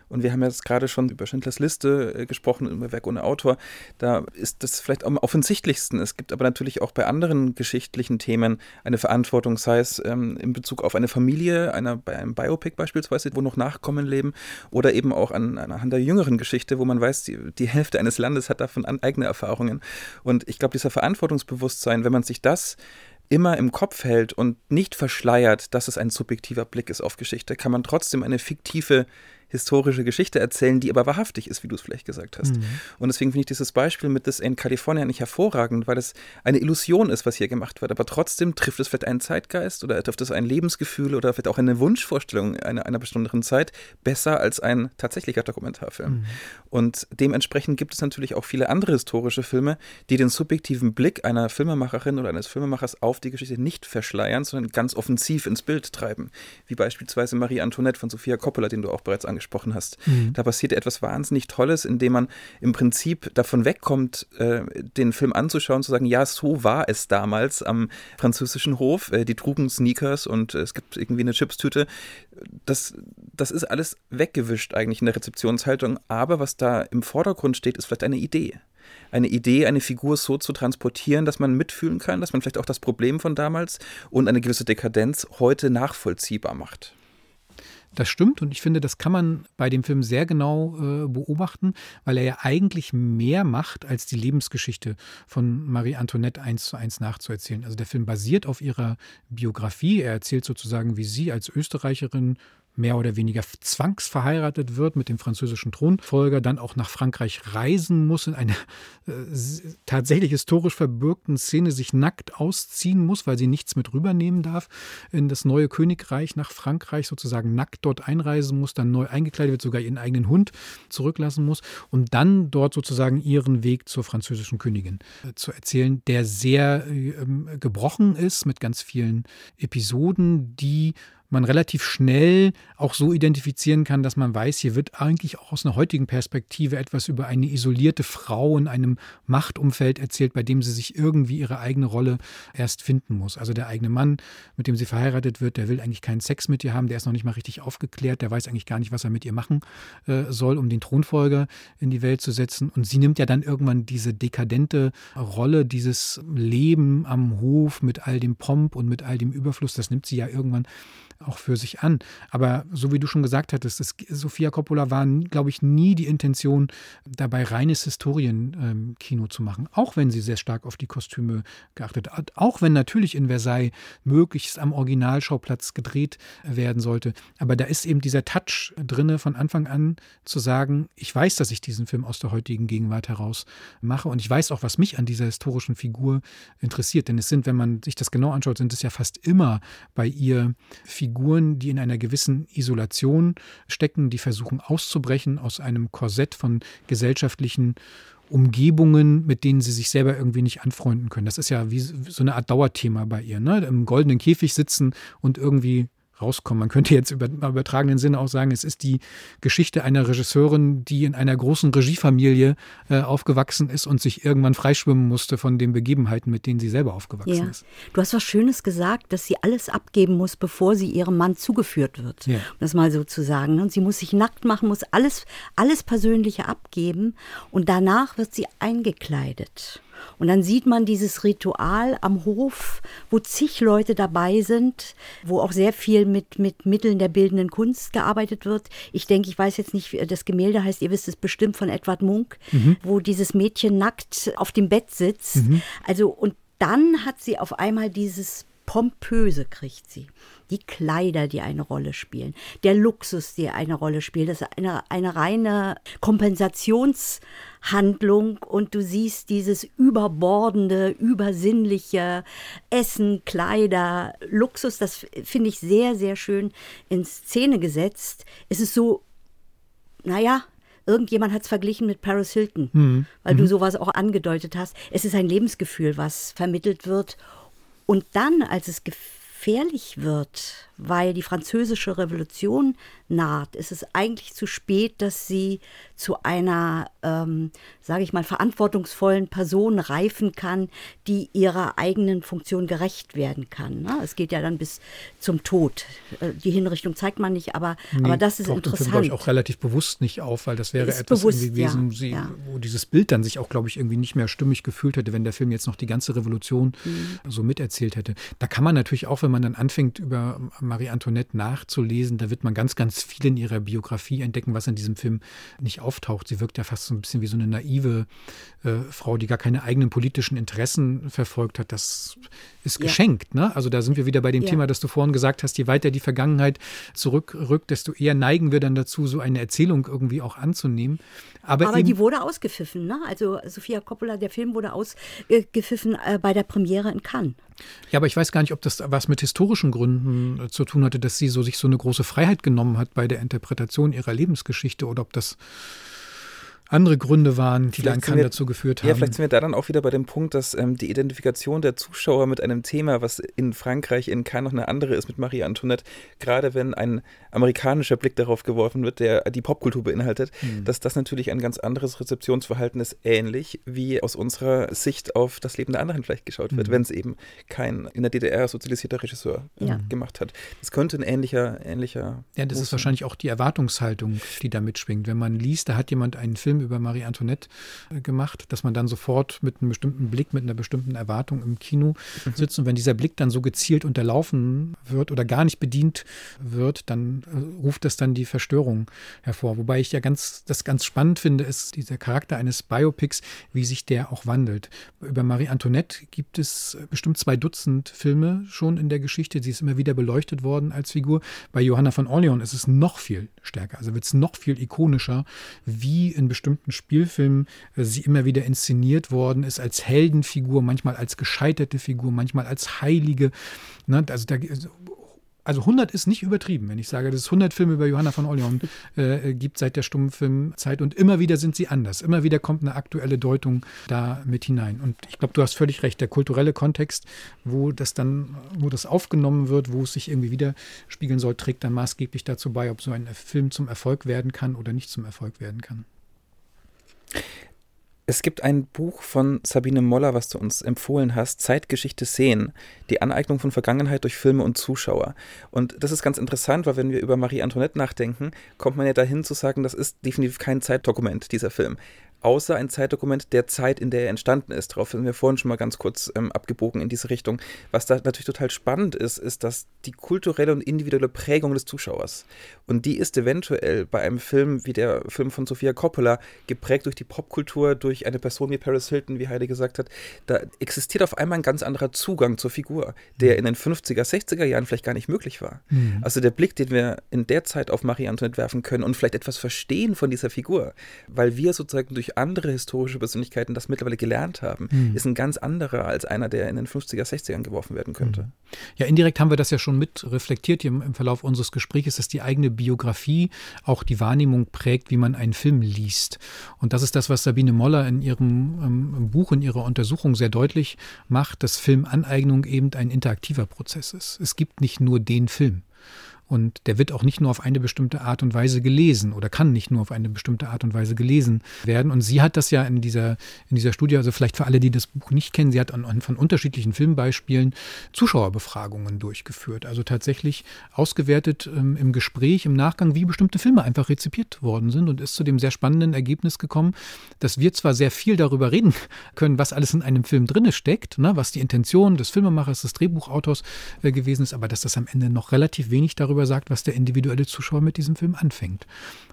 Und wir haben jetzt gerade schon über Schindlers Liste äh, gesprochen, über Werk ohne Autor. Da ist das vielleicht am offensichtlichsten. Es gibt aber natürlich auch bei anderen geschichtlichen Themen eine Verantwortung, sei es ähm, in Bezug auf eine Familie, einer, bei einem Biopic beispielsweise, wo noch Nachkommen leben, oder eben auch an, anhand der jüngeren Geschichte, wo man weiß, die, die Hälfte eines Landes hat davon eigene Erfahrungen. Und ich glaube, dieser Verantwortungsbewusstsein, wenn man sich das immer im Kopf hält und nicht verschleiert, dass es ein subjektiver Blick ist auf Geschichte, kann man trotzdem eine fiktive historische Geschichte erzählen, die aber wahrhaftig ist, wie du es vielleicht gesagt hast. Mhm. Und deswegen finde ich dieses Beispiel mit das in Kalifornien nicht hervorragend, weil es eine Illusion ist, was hier gemacht wird. Aber trotzdem trifft es vielleicht einen Zeitgeist oder trifft es ein Lebensgefühl oder vielleicht auch eine Wunschvorstellung einer, einer besonderen Zeit besser als ein tatsächlicher Dokumentarfilm. Mhm. Und dementsprechend gibt es natürlich auch viele andere historische Filme, die den subjektiven Blick einer Filmemacherin oder eines Filmemachers auf die Geschichte nicht verschleiern, sondern ganz offensiv ins Bild treiben. Wie beispielsweise Marie Antoinette von Sophia Coppola, den du auch bereits angesprochen angesprochen hast. Mhm. Da passiert etwas wahnsinnig Tolles, indem man im Prinzip davon wegkommt, äh, den Film anzuschauen, zu sagen, ja, so war es damals am französischen Hof. Äh, die trugen Sneakers und äh, es gibt irgendwie eine Chipstüte. Das, das ist alles weggewischt eigentlich in der Rezeptionshaltung. Aber was da im Vordergrund steht, ist vielleicht eine Idee eine Idee, eine Figur so zu transportieren, dass man mitfühlen kann, dass man vielleicht auch das Problem von damals und eine gewisse Dekadenz heute nachvollziehbar macht. Das stimmt und ich finde, das kann man bei dem Film sehr genau äh, beobachten, weil er ja eigentlich mehr macht, als die Lebensgeschichte von Marie Antoinette eins zu eins nachzuerzählen. Also der Film basiert auf ihrer Biografie. Er erzählt sozusagen, wie sie als Österreicherin mehr oder weniger zwangsverheiratet wird mit dem französischen Thronfolger, dann auch nach Frankreich reisen muss, in einer äh, tatsächlich historisch verbürgten Szene sich nackt ausziehen muss, weil sie nichts mit rübernehmen darf in das neue Königreich nach Frankreich, sozusagen nackt dort einreisen muss, dann neu eingekleidet wird, sogar ihren eigenen Hund zurücklassen muss, um dann dort sozusagen ihren Weg zur französischen Königin äh, zu erzählen, der sehr äh, gebrochen ist mit ganz vielen Episoden, die man relativ schnell auch so identifizieren kann, dass man weiß, hier wird eigentlich auch aus einer heutigen Perspektive etwas über eine isolierte Frau in einem Machtumfeld erzählt, bei dem sie sich irgendwie ihre eigene Rolle erst finden muss. Also der eigene Mann, mit dem sie verheiratet wird, der will eigentlich keinen Sex mit ihr haben, der ist noch nicht mal richtig aufgeklärt, der weiß eigentlich gar nicht, was er mit ihr machen äh, soll, um den Thronfolger in die Welt zu setzen. Und sie nimmt ja dann irgendwann diese dekadente Rolle, dieses Leben am Hof mit all dem Pomp und mit all dem Überfluss, das nimmt sie ja irgendwann auch für sich an. Aber so wie du schon gesagt hattest, das, Sofia Coppola war, glaube ich, nie die Intention, dabei reines Historienkino ähm, zu machen. Auch wenn sie sehr stark auf die Kostüme geachtet hat. Auch wenn natürlich in Versailles möglichst am Originalschauplatz gedreht werden sollte. Aber da ist eben dieser Touch drinne von Anfang an zu sagen, ich weiß, dass ich diesen Film aus der heutigen Gegenwart heraus mache und ich weiß auch, was mich an dieser historischen Figur interessiert. Denn es sind, wenn man sich das genau anschaut, sind es ja fast immer bei ihr Figuren, Figuren, die in einer gewissen Isolation stecken, die versuchen auszubrechen aus einem Korsett von gesellschaftlichen Umgebungen, mit denen sie sich selber irgendwie nicht anfreunden können. Das ist ja wie so eine Art Dauerthema bei ihr. Ne? Im goldenen Käfig sitzen und irgendwie rauskommen. Man könnte jetzt über, im übertragenen Sinne auch sagen, es ist die Geschichte einer Regisseurin, die in einer großen Regiefamilie äh, aufgewachsen ist und sich irgendwann freischwimmen musste von den Begebenheiten, mit denen sie selber aufgewachsen ja. ist. Du hast was Schönes gesagt, dass sie alles abgeben muss, bevor sie ihrem Mann zugeführt wird. Ja. Um das mal so zu sagen. Und sie muss sich nackt machen, muss alles, alles Persönliche abgeben und danach wird sie eingekleidet. Und dann sieht man dieses Ritual am Hof, wo zig Leute dabei sind, wo auch sehr viel mit, mit Mitteln der bildenden Kunst gearbeitet wird. Ich denke, ich weiß jetzt nicht, das Gemälde heißt, ihr wisst es bestimmt von Edward Munk, mhm. wo dieses Mädchen nackt auf dem Bett sitzt. Mhm. Also, und dann hat sie auf einmal dieses Pompöse kriegt sie. Die Kleider, die eine Rolle spielen. Der Luxus, der eine Rolle spielt. Das ist eine, eine reine Kompensationshandlung und du siehst dieses überbordende, übersinnliche Essen, Kleider, Luxus. Das finde ich sehr, sehr schön in Szene gesetzt. Es ist so, naja, irgendjemand hat es verglichen mit Paris Hilton, mhm. weil mhm. du sowas auch angedeutet hast. Es ist ein Lebensgefühl, was vermittelt wird und dann, als es gefährlich wird, weil die französische Revolution naht, ist es eigentlich zu spät, dass sie zu einer, ähm, sage ich mal, verantwortungsvollen Person reifen kann, die ihrer eigenen Funktion gerecht werden kann. Ne? Es geht ja dann bis zum Tod. Äh, die Hinrichtung zeigt man nicht, aber, nee, aber das ist interessant. glaube ich, auch relativ bewusst nicht auf, weil das wäre ist etwas bewusst, gewesen, ja, sie, ja. wo dieses Bild dann sich auch, glaube ich, irgendwie nicht mehr stimmig gefühlt hätte, wenn der Film jetzt noch die ganze Revolution mhm. so miterzählt hätte. Da kann man natürlich auch, wenn man dann anfängt, über Marie Antoinette nachzulesen, da wird man ganz, ganz viel in ihrer Biografie entdecken, was in diesem Film nicht auftaucht. Sie wirkt ja fast so ein bisschen wie so eine naive äh, Frau, die gar keine eigenen politischen Interessen verfolgt hat. Das ist ja. geschenkt. Ne? Also da sind wir wieder bei dem ja. Thema, das du vorhin gesagt hast, je weiter die Vergangenheit zurückrückt, desto eher neigen wir dann dazu, so eine Erzählung irgendwie auch anzunehmen. Aber, Aber die wurde ausgepfiffen. Ne? Also Sophia Coppola, der Film wurde ausgepfiffen äh, bei der Premiere in Cannes. Ja, aber ich weiß gar nicht, ob das was mit historischen Gründen äh, zu tun hatte, dass sie so sich so eine große Freiheit genommen hat bei der Interpretation ihrer Lebensgeschichte oder ob das andere Gründe waren, die vielleicht dann wir, dazu geführt haben. Ja, vielleicht sind wir da dann auch wieder bei dem Punkt, dass ähm, die Identifikation der Zuschauer mit einem Thema, was in Frankreich in Cannes noch eine andere ist mit Marie Antoinette, gerade wenn ein amerikanischer Blick darauf geworfen wird, der die Popkultur beinhaltet, mhm. dass das natürlich ein ganz anderes Rezeptionsverhalten ist, ähnlich wie aus unserer Sicht auf das Leben der anderen vielleicht geschaut wird, mhm. wenn es eben kein in der DDR sozialisierter Regisseur äh, ja. gemacht hat. Das könnte ein ähnlicher, ähnlicher. Ja, das ist wahrscheinlich auch die Erwartungshaltung, die da mitschwingt. Wenn man liest, da hat jemand einen Film Film über Marie Antoinette äh, gemacht, dass man dann sofort mit einem bestimmten Blick, mit einer bestimmten Erwartung im Kino mhm. sitzt. Und wenn dieser Blick dann so gezielt unterlaufen wird oder gar nicht bedient wird, dann äh, ruft das dann die Verstörung hervor. Wobei ich ja ganz, das ganz spannend finde, ist dieser Charakter eines Biopics, wie sich der auch wandelt. Über Marie Antoinette gibt es bestimmt zwei Dutzend Filme schon in der Geschichte. Sie ist immer wieder beleuchtet worden als Figur. Bei Johanna von Orleans ist es noch viel stärker. Also wird es noch viel ikonischer, wie in bestimmten Spielfilmen äh, sie immer wieder inszeniert worden ist, als Heldenfigur, manchmal als gescheiterte Figur, manchmal als Heilige. Ne? Also da, also 100 ist nicht übertrieben, wenn ich sage, dass es 100 Filme über Johanna von Orleans äh, gibt seit der Stummfilmzeit und immer wieder sind sie anders. Immer wieder kommt eine aktuelle Deutung da mit hinein. Und ich glaube, du hast völlig recht, der kulturelle Kontext, wo das dann, wo das aufgenommen wird, wo es sich irgendwie widerspiegeln soll, trägt dann maßgeblich dazu bei, ob so ein Film zum Erfolg werden kann oder nicht zum Erfolg werden kann. Es gibt ein Buch von Sabine Moller, was du uns empfohlen hast, Zeitgeschichte sehen, die Aneignung von Vergangenheit durch Filme und Zuschauer. Und das ist ganz interessant, weil wenn wir über Marie Antoinette nachdenken, kommt man ja dahin zu sagen, das ist definitiv kein Zeitdokument, dieser Film außer ein Zeitdokument der Zeit, in der er entstanden ist. Darauf sind wir vorhin schon mal ganz kurz ähm, abgebogen in diese Richtung. Was da natürlich total spannend ist, ist, dass die kulturelle und individuelle Prägung des Zuschauers und die ist eventuell bei einem Film wie der Film von Sofia Coppola geprägt durch die Popkultur, durch eine Person wie Paris Hilton, wie Heidi gesagt hat. Da existiert auf einmal ein ganz anderer Zugang zur Figur, der mhm. in den 50er, 60er Jahren vielleicht gar nicht möglich war. Mhm. Also der Blick, den wir in der Zeit auf Marie Antoinette werfen können und vielleicht etwas verstehen von dieser Figur, weil wir sozusagen durch andere historische Persönlichkeiten das mittlerweile gelernt haben, mhm. ist ein ganz anderer als einer, der in den 50er, 60ern geworfen werden könnte. Mhm. Ja, indirekt haben wir das ja schon mit reflektiert im, im Verlauf unseres Gesprächs, dass die eigene Biografie auch die Wahrnehmung prägt, wie man einen Film liest. Und das ist das, was Sabine Moller in ihrem ähm, Buch, in ihrer Untersuchung sehr deutlich macht, dass Filmaneignung eben ein interaktiver Prozess ist. Es gibt nicht nur den Film. Und der wird auch nicht nur auf eine bestimmte Art und Weise gelesen oder kann nicht nur auf eine bestimmte Art und Weise gelesen werden. Und sie hat das ja in dieser, in dieser Studie, also vielleicht für alle, die das Buch nicht kennen, sie hat an, von unterschiedlichen Filmbeispielen Zuschauerbefragungen durchgeführt. Also tatsächlich ausgewertet ähm, im Gespräch, im Nachgang, wie bestimmte Filme einfach rezipiert worden sind und ist zu dem sehr spannenden Ergebnis gekommen, dass wir zwar sehr viel darüber reden können, was alles in einem Film drinne steckt, ne, was die Intention des Filmemachers, des Drehbuchautors äh, gewesen ist, aber dass das am Ende noch relativ wenig darüber darüber sagt, was der individuelle Zuschauer mit diesem Film anfängt.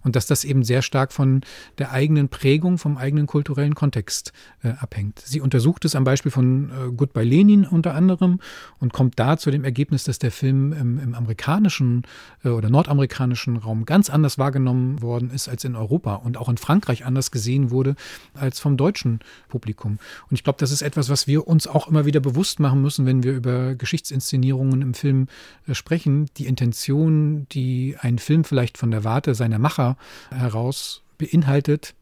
Und dass das eben sehr stark von der eigenen Prägung, vom eigenen kulturellen Kontext äh, abhängt. Sie untersucht es am Beispiel von äh, Goodbye Lenin unter anderem und kommt da zu dem Ergebnis, dass der Film im, im amerikanischen äh, oder nordamerikanischen Raum ganz anders wahrgenommen worden ist als in Europa und auch in Frankreich anders gesehen wurde als vom deutschen Publikum. Und ich glaube, das ist etwas, was wir uns auch immer wieder bewusst machen müssen, wenn wir über Geschichtsinszenierungen im Film äh, sprechen. Die Intention Informationen, die ein Film vielleicht von der Warte seiner Macher heraus beinhaltet,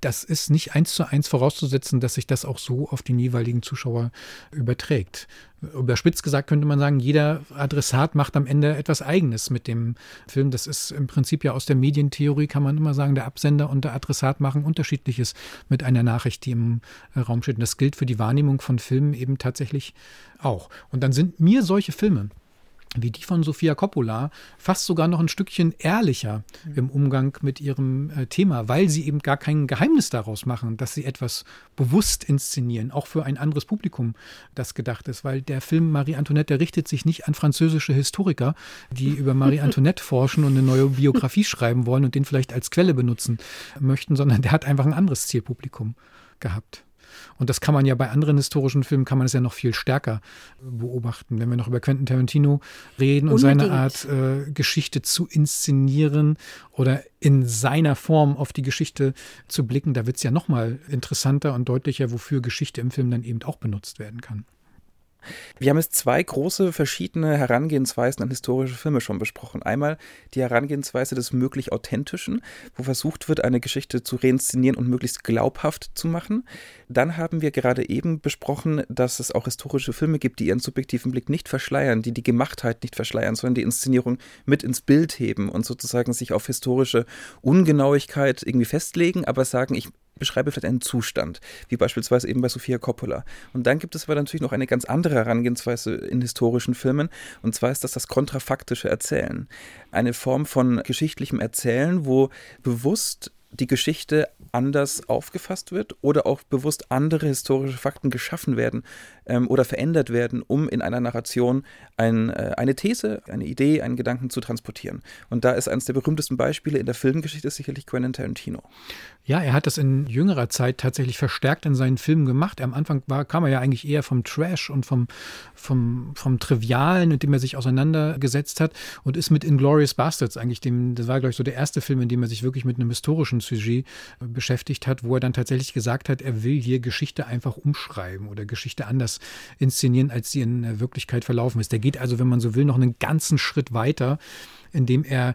das ist nicht eins zu eins vorauszusetzen, dass sich das auch so auf den jeweiligen Zuschauer überträgt. Überspitzt gesagt könnte man sagen, jeder Adressat macht am Ende etwas Eigenes mit dem Film. Das ist im Prinzip ja aus der Medientheorie, kann man immer sagen, der Absender und der Adressat machen unterschiedliches mit einer Nachricht, die im Raum steht. Und das gilt für die Wahrnehmung von Filmen eben tatsächlich auch. Und dann sind mir solche Filme, wie die von Sofia Coppola, fast sogar noch ein Stückchen ehrlicher mhm. im Umgang mit ihrem äh, Thema, weil sie eben gar kein Geheimnis daraus machen, dass sie etwas bewusst inszenieren, auch für ein anderes Publikum, das gedacht ist, weil der Film Marie Antoinette, der richtet sich nicht an französische Historiker, die über Marie Antoinette forschen und eine neue Biografie schreiben wollen und den vielleicht als Quelle benutzen möchten, sondern der hat einfach ein anderes Zielpublikum gehabt. Und das kann man ja bei anderen historischen Filmen, kann man es ja noch viel stärker beobachten. Wenn wir noch über Quentin Tarantino reden Unbedingt. und seine Art, äh, Geschichte zu inszenieren oder in seiner Form auf die Geschichte zu blicken, da wird es ja noch mal interessanter und deutlicher, wofür Geschichte im Film dann eben auch benutzt werden kann. Wir haben jetzt zwei große verschiedene Herangehensweisen an historische Filme schon besprochen. Einmal die Herangehensweise des möglich Authentischen, wo versucht wird, eine Geschichte zu reinszenieren und möglichst glaubhaft zu machen. Dann haben wir gerade eben besprochen, dass es auch historische Filme gibt, die ihren subjektiven Blick nicht verschleiern, die die Gemachtheit nicht verschleiern, sondern die Inszenierung mit ins Bild heben und sozusagen sich auf historische Ungenauigkeit irgendwie festlegen, aber sagen, ich beschreibe vielleicht einen Zustand, wie beispielsweise eben bei Sofia Coppola. Und dann gibt es aber natürlich noch eine ganz andere Herangehensweise in historischen Filmen, und zwar ist das das kontrafaktische Erzählen. Eine Form von geschichtlichem Erzählen, wo bewusst die Geschichte anders aufgefasst wird oder auch bewusst andere historische Fakten geschaffen werden ähm, oder verändert werden, um in einer Narration ein, äh, eine These, eine Idee, einen Gedanken zu transportieren. Und da ist eines der berühmtesten Beispiele in der Filmgeschichte sicherlich Quentin Tarantino. Ja, er hat das in jüngerer Zeit tatsächlich verstärkt in seinen Filmen gemacht. Am Anfang war, kam er ja eigentlich eher vom Trash und vom, vom, vom Trivialen, mit dem er sich auseinandergesetzt hat und ist mit Inglourious Bastards eigentlich dem, das war, glaube ich, so der erste Film, in dem er sich wirklich mit einem historischen Sujet äh, beschäftigt hat, wo er dann tatsächlich gesagt hat, er will hier Geschichte einfach umschreiben oder Geschichte anders inszenieren, als sie in Wirklichkeit verlaufen ist. Der geht also, wenn man so will, noch einen ganzen Schritt weiter, indem er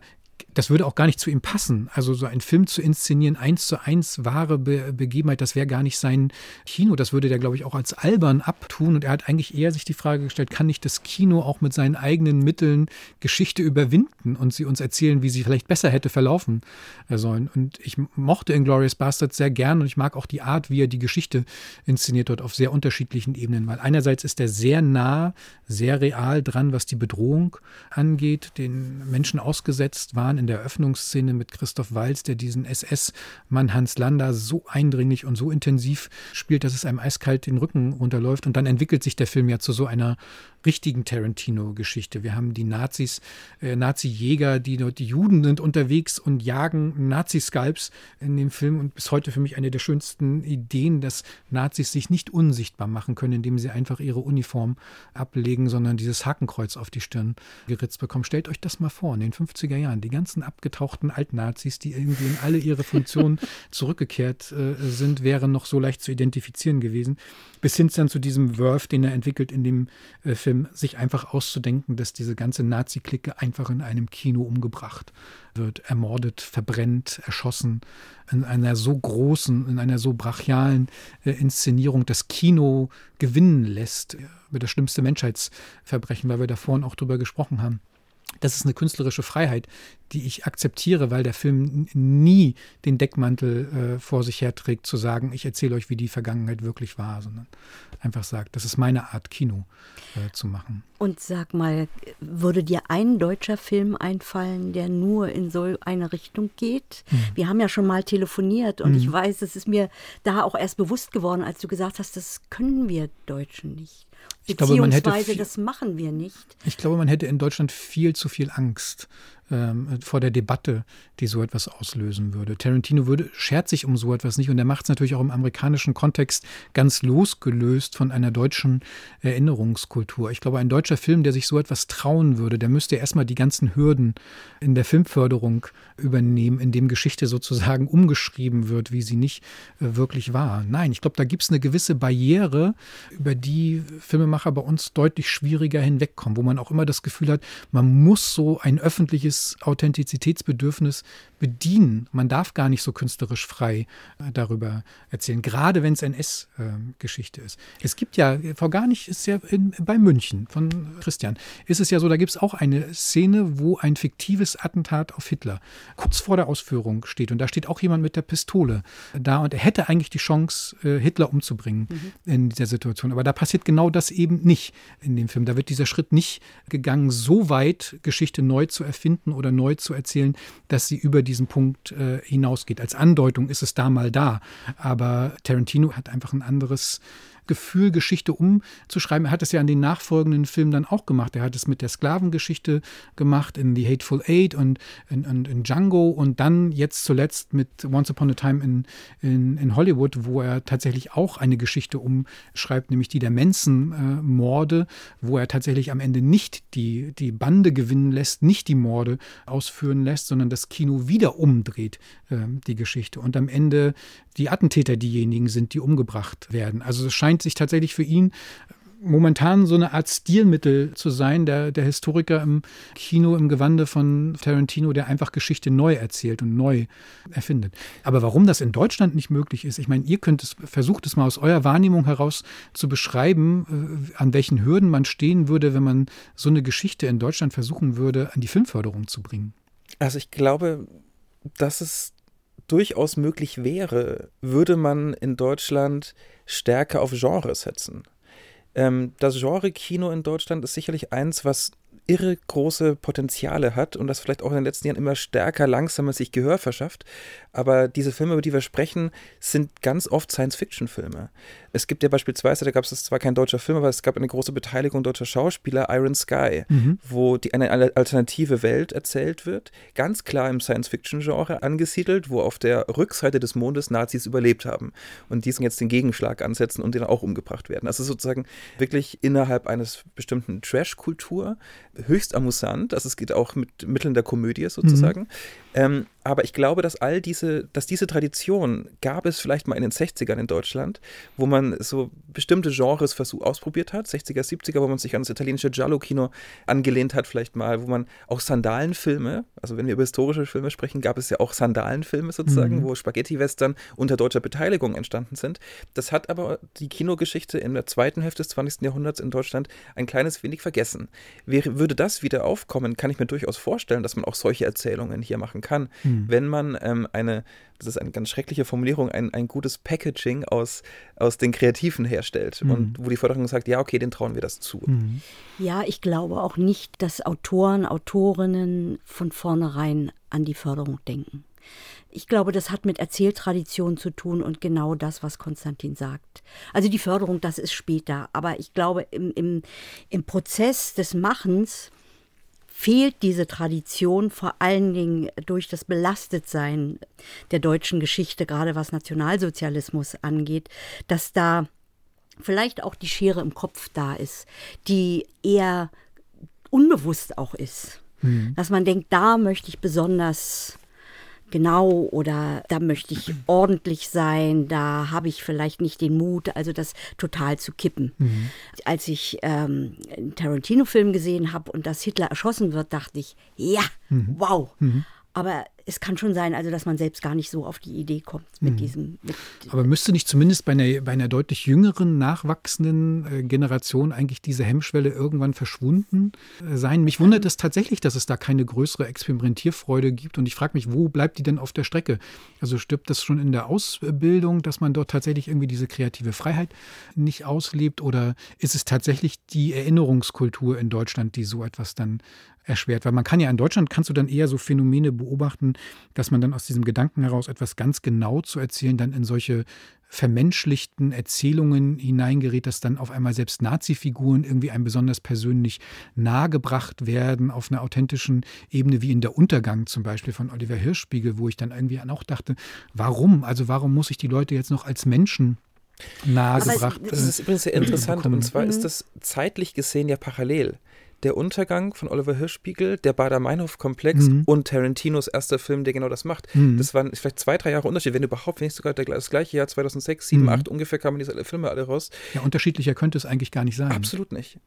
das würde auch gar nicht zu ihm passen. Also so einen Film zu inszenieren, eins zu eins wahre Be Begebenheit, das wäre gar nicht sein Kino. Das würde der, glaube ich, auch als albern abtun. Und er hat eigentlich eher sich die Frage gestellt, kann nicht das Kino auch mit seinen eigenen Mitteln Geschichte überwinden und sie uns erzählen, wie sie vielleicht besser hätte verlaufen äh, sollen. Und ich mochte Inglourious Bastards sehr gern und ich mag auch die Art, wie er die Geschichte inszeniert dort auf sehr unterschiedlichen Ebenen. Weil einerseits ist er sehr nah, sehr real dran, was die Bedrohung angeht, den Menschen ausgesetzt waren in der Eröffnungsszene mit Christoph Walz, der diesen SS-Mann Hans Lander so eindringlich und so intensiv spielt, dass es einem eiskalt den Rücken runterläuft. Und dann entwickelt sich der Film ja zu so einer richtigen Tarantino-Geschichte. Wir haben die Nazis, äh, Nazi-Jäger, die dort, die Juden sind unterwegs und jagen Nazi-Skalps in dem Film. Und bis heute für mich eine der schönsten Ideen, dass Nazis sich nicht unsichtbar machen können, indem sie einfach ihre Uniform ablegen, sondern dieses Hakenkreuz auf die Stirn geritzt bekommen. Stellt euch das mal vor, in den 50er Jahren, die ganzen abgetauchten Altnazis, die irgendwie in alle ihre Funktionen zurückgekehrt äh, sind, wären noch so leicht zu identifizieren gewesen. Bis hin dann zu diesem Wurf, den er entwickelt in dem äh, Film Film, sich einfach auszudenken, dass diese ganze Nazi-Clique einfach in einem Kino umgebracht wird, ermordet, verbrennt, erschossen, in einer so großen, in einer so brachialen äh, Inszenierung das Kino gewinnen lässt, über das schlimmste Menschheitsverbrechen, weil wir da vorhin auch drüber gesprochen haben. Das ist eine künstlerische Freiheit, die ich akzeptiere, weil der Film nie den Deckmantel äh, vor sich herträgt, zu sagen, ich erzähle euch, wie die Vergangenheit wirklich war, sondern einfach sagt, das ist meine Art, Kino äh, zu machen. Und sag mal, würde dir ein deutscher Film einfallen, der nur in so eine Richtung geht? Mhm. Wir haben ja schon mal telefoniert und mhm. ich weiß, es ist mir da auch erst bewusst geworden, als du gesagt hast, das können wir Deutschen nicht. Ich glaube, man hätte viel, das machen wir nicht. Ich glaube, man hätte in Deutschland viel zu viel Angst ähm, vor der Debatte, die so etwas auslösen würde. Tarantino würde, schert sich um so etwas nicht und er macht es natürlich auch im amerikanischen Kontext ganz losgelöst von einer deutschen Erinnerungskultur. Ich glaube, ein deutscher Film, der sich so etwas trauen würde, der müsste erstmal die ganzen Hürden in der Filmförderung übernehmen, in dem Geschichte sozusagen umgeschrieben wird, wie sie nicht äh, wirklich war. Nein, ich glaube, da gibt es eine gewisse Barriere, über die Filmemacher bei uns deutlich schwieriger hinwegkommen, wo man auch immer das Gefühl hat, man muss so ein öffentliches Authentizitätsbedürfnis bedienen. Man darf gar nicht so künstlerisch frei äh, darüber erzählen, gerade wenn es NS-Geschichte ist. Es gibt ja, vor gar nicht, ist ja in, bei München von Christian, ist es ja so, da gibt es auch eine Szene, wo ein fiktives Attentat auf Hitler kurz vor der Ausführung steht. Und da steht auch jemand mit der Pistole da und er hätte eigentlich die Chance, äh, Hitler umzubringen mhm. in dieser Situation. Aber da passiert genau das eben nicht in dem Film. Da wird dieser Schritt nicht gegangen, so weit Geschichte neu zu erfinden oder neu zu erzählen, dass sie über diesen Punkt äh, hinausgeht. Als Andeutung ist es da mal da, aber Tarantino hat einfach ein anderes Gefühl, Geschichte umzuschreiben. Er hat es ja in den nachfolgenden Filmen dann auch gemacht. Er hat es mit der Sklavengeschichte gemacht, in The Hateful Eight und in, in, in Django und dann jetzt zuletzt mit Once Upon a Time in, in, in Hollywood, wo er tatsächlich auch eine Geschichte umschreibt, nämlich die der Manson-Morde, wo er tatsächlich am Ende nicht die, die Bande gewinnen lässt, nicht die Morde ausführen lässt, sondern das Kino wieder umdreht, äh, die Geschichte. Und am Ende die Attentäter diejenigen sind, die umgebracht werden. Also es scheint sich tatsächlich für ihn momentan so eine Art Stilmittel zu sein, der, der Historiker im Kino im Gewande von Tarantino, der einfach Geschichte neu erzählt und neu erfindet. Aber warum das in Deutschland nicht möglich ist, ich meine, ihr könnt es, versucht es mal aus eurer Wahrnehmung heraus zu beschreiben, äh, an welchen Hürden man stehen würde, wenn man so eine Geschichte in Deutschland versuchen würde, an die Filmförderung zu bringen. Also ich glaube, dass es durchaus möglich wäre, würde man in Deutschland stärker auf Genres setzen. Ähm, das Genre-Kino in Deutschland ist sicherlich eins, was irre große Potenziale hat und das vielleicht auch in den letzten Jahren immer stärker, langsamer sich Gehör verschafft. Aber diese Filme, über die wir sprechen, sind ganz oft Science-Fiction-Filme. Es gibt ja beispielsweise, da gab es zwar kein deutscher Film, aber es gab eine große Beteiligung deutscher Schauspieler, Iron Sky, mhm. wo die, eine, eine alternative Welt erzählt wird, ganz klar im Science-Fiction-Genre angesiedelt, wo auf der Rückseite des Mondes Nazis überlebt haben und diesen jetzt den Gegenschlag ansetzen und den auch umgebracht werden. Also sozusagen wirklich innerhalb eines bestimmten Trash-Kultur, höchst amüsant, also es geht auch mit Mitteln der Komödie sozusagen. Mhm. Ähm, aber ich glaube, dass all diese, dass diese Tradition gab es vielleicht mal in den 60ern in Deutschland, wo man so bestimmte Genres versuch, ausprobiert hat, 60er, 70er, wo man sich an das italienische Giallo-Kino angelehnt hat, vielleicht mal, wo man auch Sandalenfilme, also wenn wir über historische Filme sprechen, gab es ja auch Sandalenfilme sozusagen, mhm. wo Spaghetti-Western unter deutscher Beteiligung entstanden sind. Das hat aber die Kinogeschichte in der zweiten Hälfte des 20. Jahrhunderts in Deutschland ein kleines wenig vergessen. Wäre, würde das wieder aufkommen, kann ich mir durchaus vorstellen, dass man auch solche Erzählungen hier machen kann, mhm. wenn man ähm, eine, das ist eine ganz schreckliche Formulierung, ein, ein gutes Packaging aus, aus den Kreativen herstellt mhm. und wo die Förderung sagt, ja, okay, den trauen wir das zu. Mhm. Ja, ich glaube auch nicht, dass Autoren, Autorinnen von vornherein an die Förderung denken. Ich glaube, das hat mit Erzähltradition zu tun und genau das, was Konstantin sagt. Also die Förderung, das ist später. Aber ich glaube, im, im, im Prozess des Machens fehlt diese Tradition vor allen Dingen durch das Belastetsein der deutschen Geschichte, gerade was Nationalsozialismus angeht, dass da vielleicht auch die Schere im Kopf da ist, die eher unbewusst auch ist. Mhm. Dass man denkt, da möchte ich besonders genau oder da möchte ich ordentlich sein, da habe ich vielleicht nicht den Mut, also das total zu kippen. Mhm. Als ich ähm, einen Tarantino-Film gesehen habe und dass Hitler erschossen wird, dachte ich, ja, mhm. wow. Mhm. Aber es kann schon sein, also dass man selbst gar nicht so auf die Idee kommt mit mhm. diesem. Mit Aber müsste nicht zumindest bei einer, bei einer deutlich jüngeren, nachwachsenden äh, Generation eigentlich diese Hemmschwelle irgendwann verschwunden äh, sein? Mich wundert es tatsächlich, dass es da keine größere Experimentierfreude gibt. Und ich frage mich, wo bleibt die denn auf der Strecke? Also stirbt das schon in der Ausbildung, dass man dort tatsächlich irgendwie diese kreative Freiheit nicht auslebt? Oder ist es tatsächlich die Erinnerungskultur in Deutschland, die so etwas dann erschwert? Weil man kann ja in Deutschland, kannst du dann eher so Phänomene beobachten, dass man dann aus diesem Gedanken heraus etwas ganz genau zu erzählen, dann in solche vermenschlichten Erzählungen hineingerät, dass dann auf einmal selbst Nazi-Figuren irgendwie einem besonders persönlich nahegebracht werden, auf einer authentischen Ebene, wie in der Untergang zum Beispiel von Oliver Hirschspiegel, wo ich dann irgendwie auch dachte, warum? Also warum muss ich die Leute jetzt noch als Menschen nahegebracht. Das ist übrigens sehr interessant. Bekommen. Und zwar ist das zeitlich gesehen ja parallel. Der Untergang von Oliver Hirschspiegel, der Bader-Meinhof-Komplex mhm. und Tarantinos erster Film, der genau das macht. Mhm. Das waren vielleicht zwei, drei Jahre Unterschied, wenn überhaupt, wenn nicht sogar das gleiche Jahr 2006, 7, mhm. 8 ungefähr kamen diese Filme alle raus. Ja, unterschiedlicher könnte es eigentlich gar nicht sein. Absolut nicht.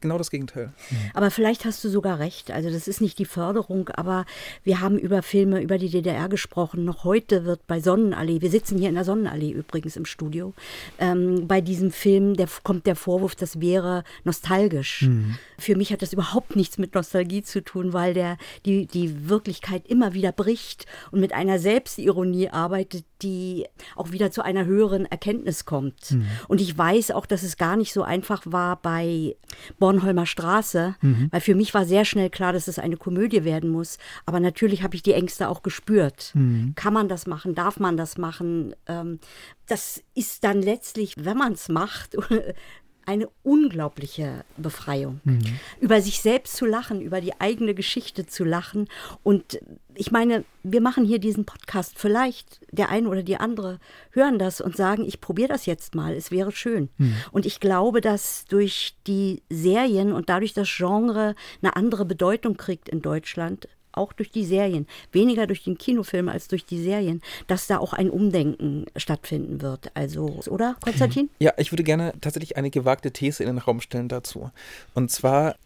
Genau das Gegenteil. Mhm. Aber vielleicht hast du sogar recht. Also das ist nicht die Förderung, aber wir haben über Filme über die DDR gesprochen. Noch heute wird bei Sonnenallee, wir sitzen hier in der Sonnenallee übrigens im Studio, ähm, bei diesem Film der, kommt der Vorwurf, das wäre nostalgisch. Mhm. Für mich hat hat das überhaupt nichts mit Nostalgie zu tun, weil der die, die Wirklichkeit immer wieder bricht und mit einer Selbstironie arbeitet, die auch wieder zu einer höheren Erkenntnis kommt. Mhm. Und ich weiß auch, dass es gar nicht so einfach war bei Bornholmer Straße, mhm. weil für mich war sehr schnell klar, dass es eine Komödie werden muss. Aber natürlich habe ich die Ängste auch gespürt. Mhm. Kann man das machen? Darf man das machen? Ähm, das ist dann letztlich, wenn man es macht, eine unglaubliche Befreiung. Mhm. Über sich selbst zu lachen, über die eigene Geschichte zu lachen. Und ich meine, wir machen hier diesen Podcast. Vielleicht der eine oder die andere hören das und sagen, ich probiere das jetzt mal, es wäre schön. Mhm. Und ich glaube, dass durch die Serien und dadurch das Genre eine andere Bedeutung kriegt in Deutschland, auch durch die Serien, weniger durch den Kinofilm als durch die Serien, dass da auch ein Umdenken stattfinden wird. Also, oder, Konstantin? Ja, ich würde gerne tatsächlich eine gewagte These in den Raum stellen dazu. Und zwar,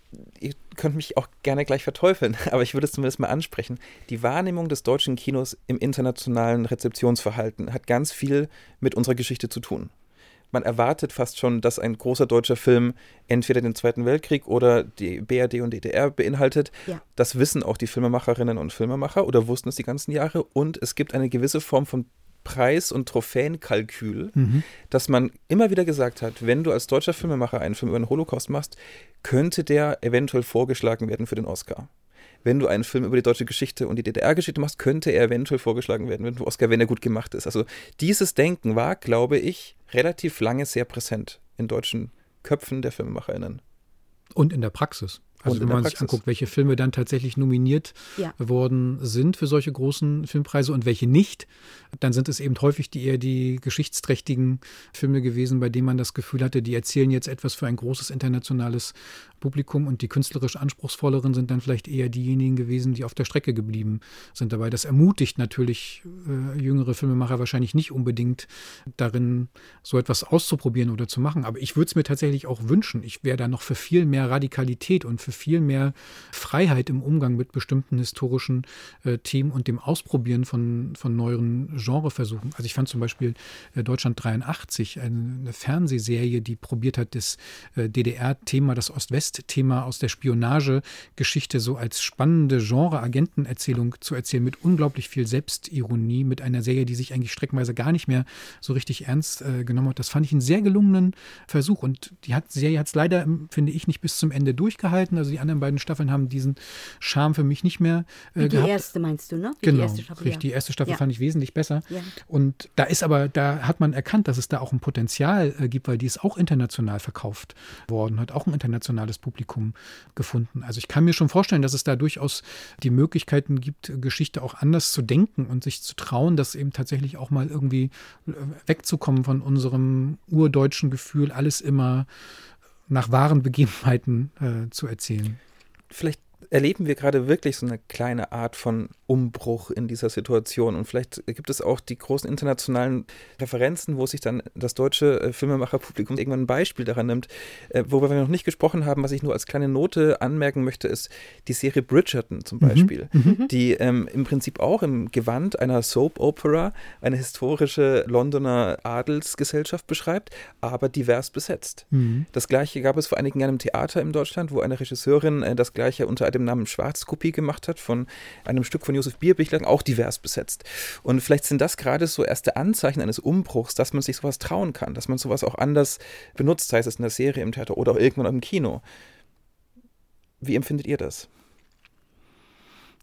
ihr könnt mich auch gerne gleich verteufeln, aber ich würde es zumindest mal ansprechen. Die Wahrnehmung des deutschen Kinos im internationalen Rezeptionsverhalten hat ganz viel mit unserer Geschichte zu tun man erwartet fast schon, dass ein großer deutscher Film entweder den Zweiten Weltkrieg oder die BRD und DDR beinhaltet. Ja. Das wissen auch die Filmemacherinnen und Filmemacher oder wussten es die ganzen Jahre. Und es gibt eine gewisse Form von Preis- und Trophäenkalkül, mhm. dass man immer wieder gesagt hat, wenn du als deutscher Filmemacher einen Film über den Holocaust machst, könnte der eventuell vorgeschlagen werden für den Oscar. Wenn du einen Film über die deutsche Geschichte und die DDR-Geschichte machst, könnte er eventuell vorgeschlagen werden für den Oscar, wenn er gut gemacht ist. Also dieses Denken war, glaube ich, relativ lange sehr präsent in deutschen Köpfen der FilmemacherInnen. Und in der Praxis. Also wenn man Praxis. sich anguckt, welche Filme dann tatsächlich nominiert ja. worden sind für solche großen Filmpreise und welche nicht, dann sind es eben häufig die eher die geschichtsträchtigen Filme gewesen, bei denen man das Gefühl hatte, die erzählen jetzt etwas für ein großes internationales Publikum und die künstlerisch anspruchsvolleren sind dann vielleicht eher diejenigen gewesen, die auf der Strecke geblieben sind dabei. Das ermutigt natürlich äh, jüngere Filmemacher wahrscheinlich nicht unbedingt darin, so etwas auszuprobieren oder zu machen. Aber ich würde es mir tatsächlich auch wünschen. Ich wäre da noch für viel mehr Radikalität und für viel mehr Freiheit im Umgang mit bestimmten historischen äh, Themen und dem Ausprobieren von, von neueren Genreversuchen. Also ich fand zum Beispiel äh, Deutschland 83, eine, eine, Fernsehserie, die probiert hat, das äh, DDR-Thema, das Ost-West Thema aus der Spionagegeschichte so als spannende Genre-Agentenerzählung zu erzählen, mit unglaublich viel Selbstironie, mit einer Serie, die sich eigentlich streckenweise gar nicht mehr so richtig ernst äh, genommen hat. Das fand ich einen sehr gelungenen Versuch. Und die hat, Serie hat es leider, finde ich, nicht bis zum Ende durchgehalten. Also die anderen beiden Staffeln haben diesen Charme für mich nicht mehr äh, die gehabt. Erste meinst du, ne? Wie genau, die erste Staffel, richtig. Ja. Die erste Staffel ja. fand ich wesentlich besser. Ja. Und da ist aber, da hat man erkannt, dass es da auch ein Potenzial äh, gibt, weil die ist auch international verkauft worden, hat auch ein internationales Publikum gefunden. Also ich kann mir schon vorstellen, dass es da durchaus die Möglichkeiten gibt, Geschichte auch anders zu denken und sich zu trauen, das eben tatsächlich auch mal irgendwie äh, wegzukommen von unserem urdeutschen Gefühl, alles immer nach wahren Begebenheiten äh, zu erzählen. Vielleicht erleben wir gerade wirklich so eine kleine Art von Umbruch in dieser Situation. Und vielleicht gibt es auch die großen internationalen Referenzen, wo sich dann das deutsche äh, Filmemacherpublikum irgendwann ein Beispiel daran nimmt. Äh, worüber wir noch nicht gesprochen haben, was ich nur als kleine Note anmerken möchte, ist die Serie Bridgerton zum mhm. Beispiel, mhm. die ähm, im Prinzip auch im Gewand einer Soap Opera eine historische Londoner Adelsgesellschaft beschreibt, aber divers besetzt. Mhm. Das gleiche gab es vor einigen Jahren im Theater in Deutschland, wo eine Regisseurin äh, das gleiche unter dem Namen Schwarzkopie gemacht hat von einem Stück von Josef Bierbichler, auch divers besetzt. Und vielleicht sind das gerade so erste Anzeichen eines Umbruchs, dass man sich sowas trauen kann, dass man sowas auch anders benutzt, sei es in der Serie, im Theater oder auch irgendwann im Kino. Wie empfindet ihr das?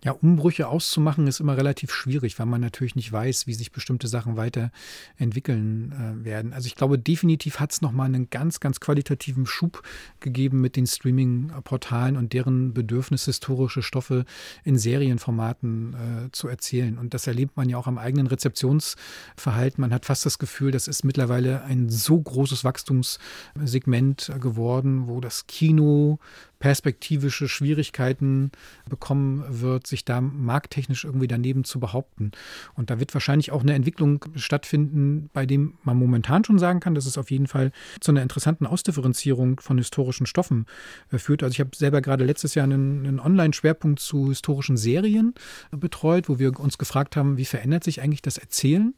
Ja, Umbrüche auszumachen ist immer relativ schwierig, weil man natürlich nicht weiß, wie sich bestimmte Sachen weiterentwickeln äh, werden. Also ich glaube, definitiv hat es nochmal einen ganz, ganz qualitativen Schub gegeben mit den Streaming-Portalen und deren Bedürfnis, historische Stoffe in Serienformaten äh, zu erzählen. Und das erlebt man ja auch am eigenen Rezeptionsverhalten. Man hat fast das Gefühl, das ist mittlerweile ein so großes Wachstumssegment geworden, wo das Kino perspektivische Schwierigkeiten bekommen wird, sich da markttechnisch irgendwie daneben zu behaupten. Und da wird wahrscheinlich auch eine Entwicklung stattfinden, bei dem man momentan schon sagen kann, dass es auf jeden Fall zu einer interessanten Ausdifferenzierung von historischen Stoffen äh, führt. Also ich habe selber gerade letztes Jahr einen, einen Online-Schwerpunkt zu historischen Serien betreut, wo wir uns gefragt haben, wie verändert sich eigentlich das Erzählen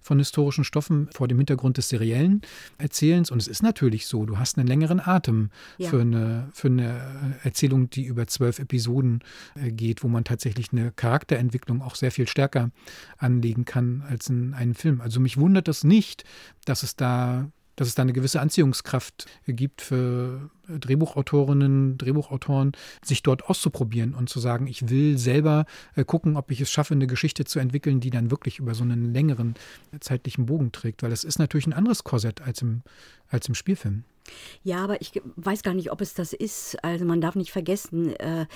von historischen Stoffen vor dem Hintergrund des seriellen Erzählens. Und es ist natürlich so, du hast einen längeren Atem ja. für, eine, für eine Erzählung, die über zwölf Episoden äh, geht, wo man tatsächlich eine Charakterentwicklung auch sehr viel stärker anlegen kann als in einem Film. Also mich wundert das nicht, dass es da dass es da eine gewisse Anziehungskraft gibt für Drehbuchautorinnen, Drehbuchautoren, sich dort auszuprobieren und zu sagen, ich will selber äh, gucken, ob ich es schaffe, eine Geschichte zu entwickeln, die dann wirklich über so einen längeren zeitlichen Bogen trägt, weil das ist natürlich ein anderes Korsett als im, als im Spielfilm. Ja, aber ich weiß gar nicht, ob es das ist. Also man darf nicht vergessen, äh,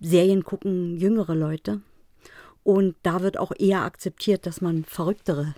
Serien gucken jüngere Leute. Und da wird auch eher akzeptiert, dass man verrücktere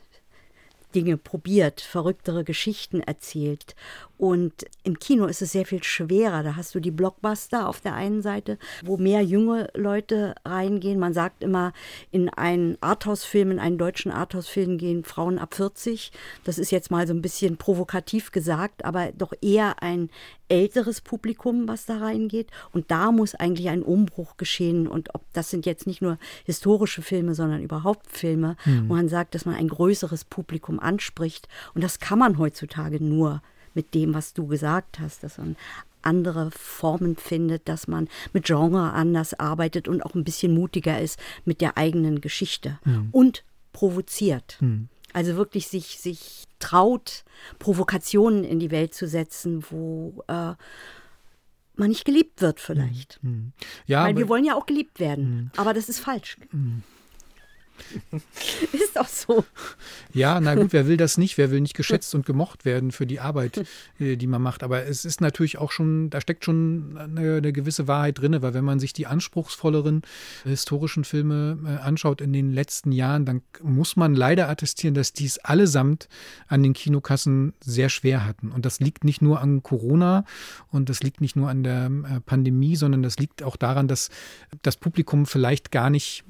Dinge probiert, verrücktere Geschichten erzählt. Und im Kino ist es sehr viel schwerer. Da hast du die Blockbuster auf der einen Seite, wo mehr junge Leute reingehen. Man sagt immer, in einen Arthouse-Film, in einen deutschen Arthouse-Film gehen Frauen ab 40. Das ist jetzt mal so ein bisschen provokativ gesagt, aber doch eher ein älteres Publikum, was da reingeht. Und da muss eigentlich ein Umbruch geschehen. Und ob das sind jetzt nicht nur historische Filme, sondern überhaupt Filme, mhm. wo man sagt, dass man ein größeres Publikum anspricht. Und das kann man heutzutage nur mit dem, was du gesagt hast, dass man andere Formen findet, dass man mit Genre anders arbeitet und auch ein bisschen mutiger ist mit der eigenen Geschichte mhm. und provoziert. Mhm. Also wirklich sich, sich traut, Provokationen in die Welt zu setzen, wo äh, man nicht geliebt wird vielleicht. Mhm. Ja, Weil wir wollen ja auch geliebt werden. Mhm. Aber das ist falsch. Ist doch so. Ja, na gut, wer will das nicht? Wer will nicht geschätzt und gemocht werden für die Arbeit, äh, die man macht? Aber es ist natürlich auch schon, da steckt schon eine, eine gewisse Wahrheit drin, weil wenn man sich die anspruchsvolleren historischen Filme äh, anschaut in den letzten Jahren, dann muss man leider attestieren, dass dies allesamt an den Kinokassen sehr schwer hatten. Und das liegt nicht nur an Corona und das liegt nicht nur an der äh, Pandemie, sondern das liegt auch daran, dass das Publikum vielleicht gar nicht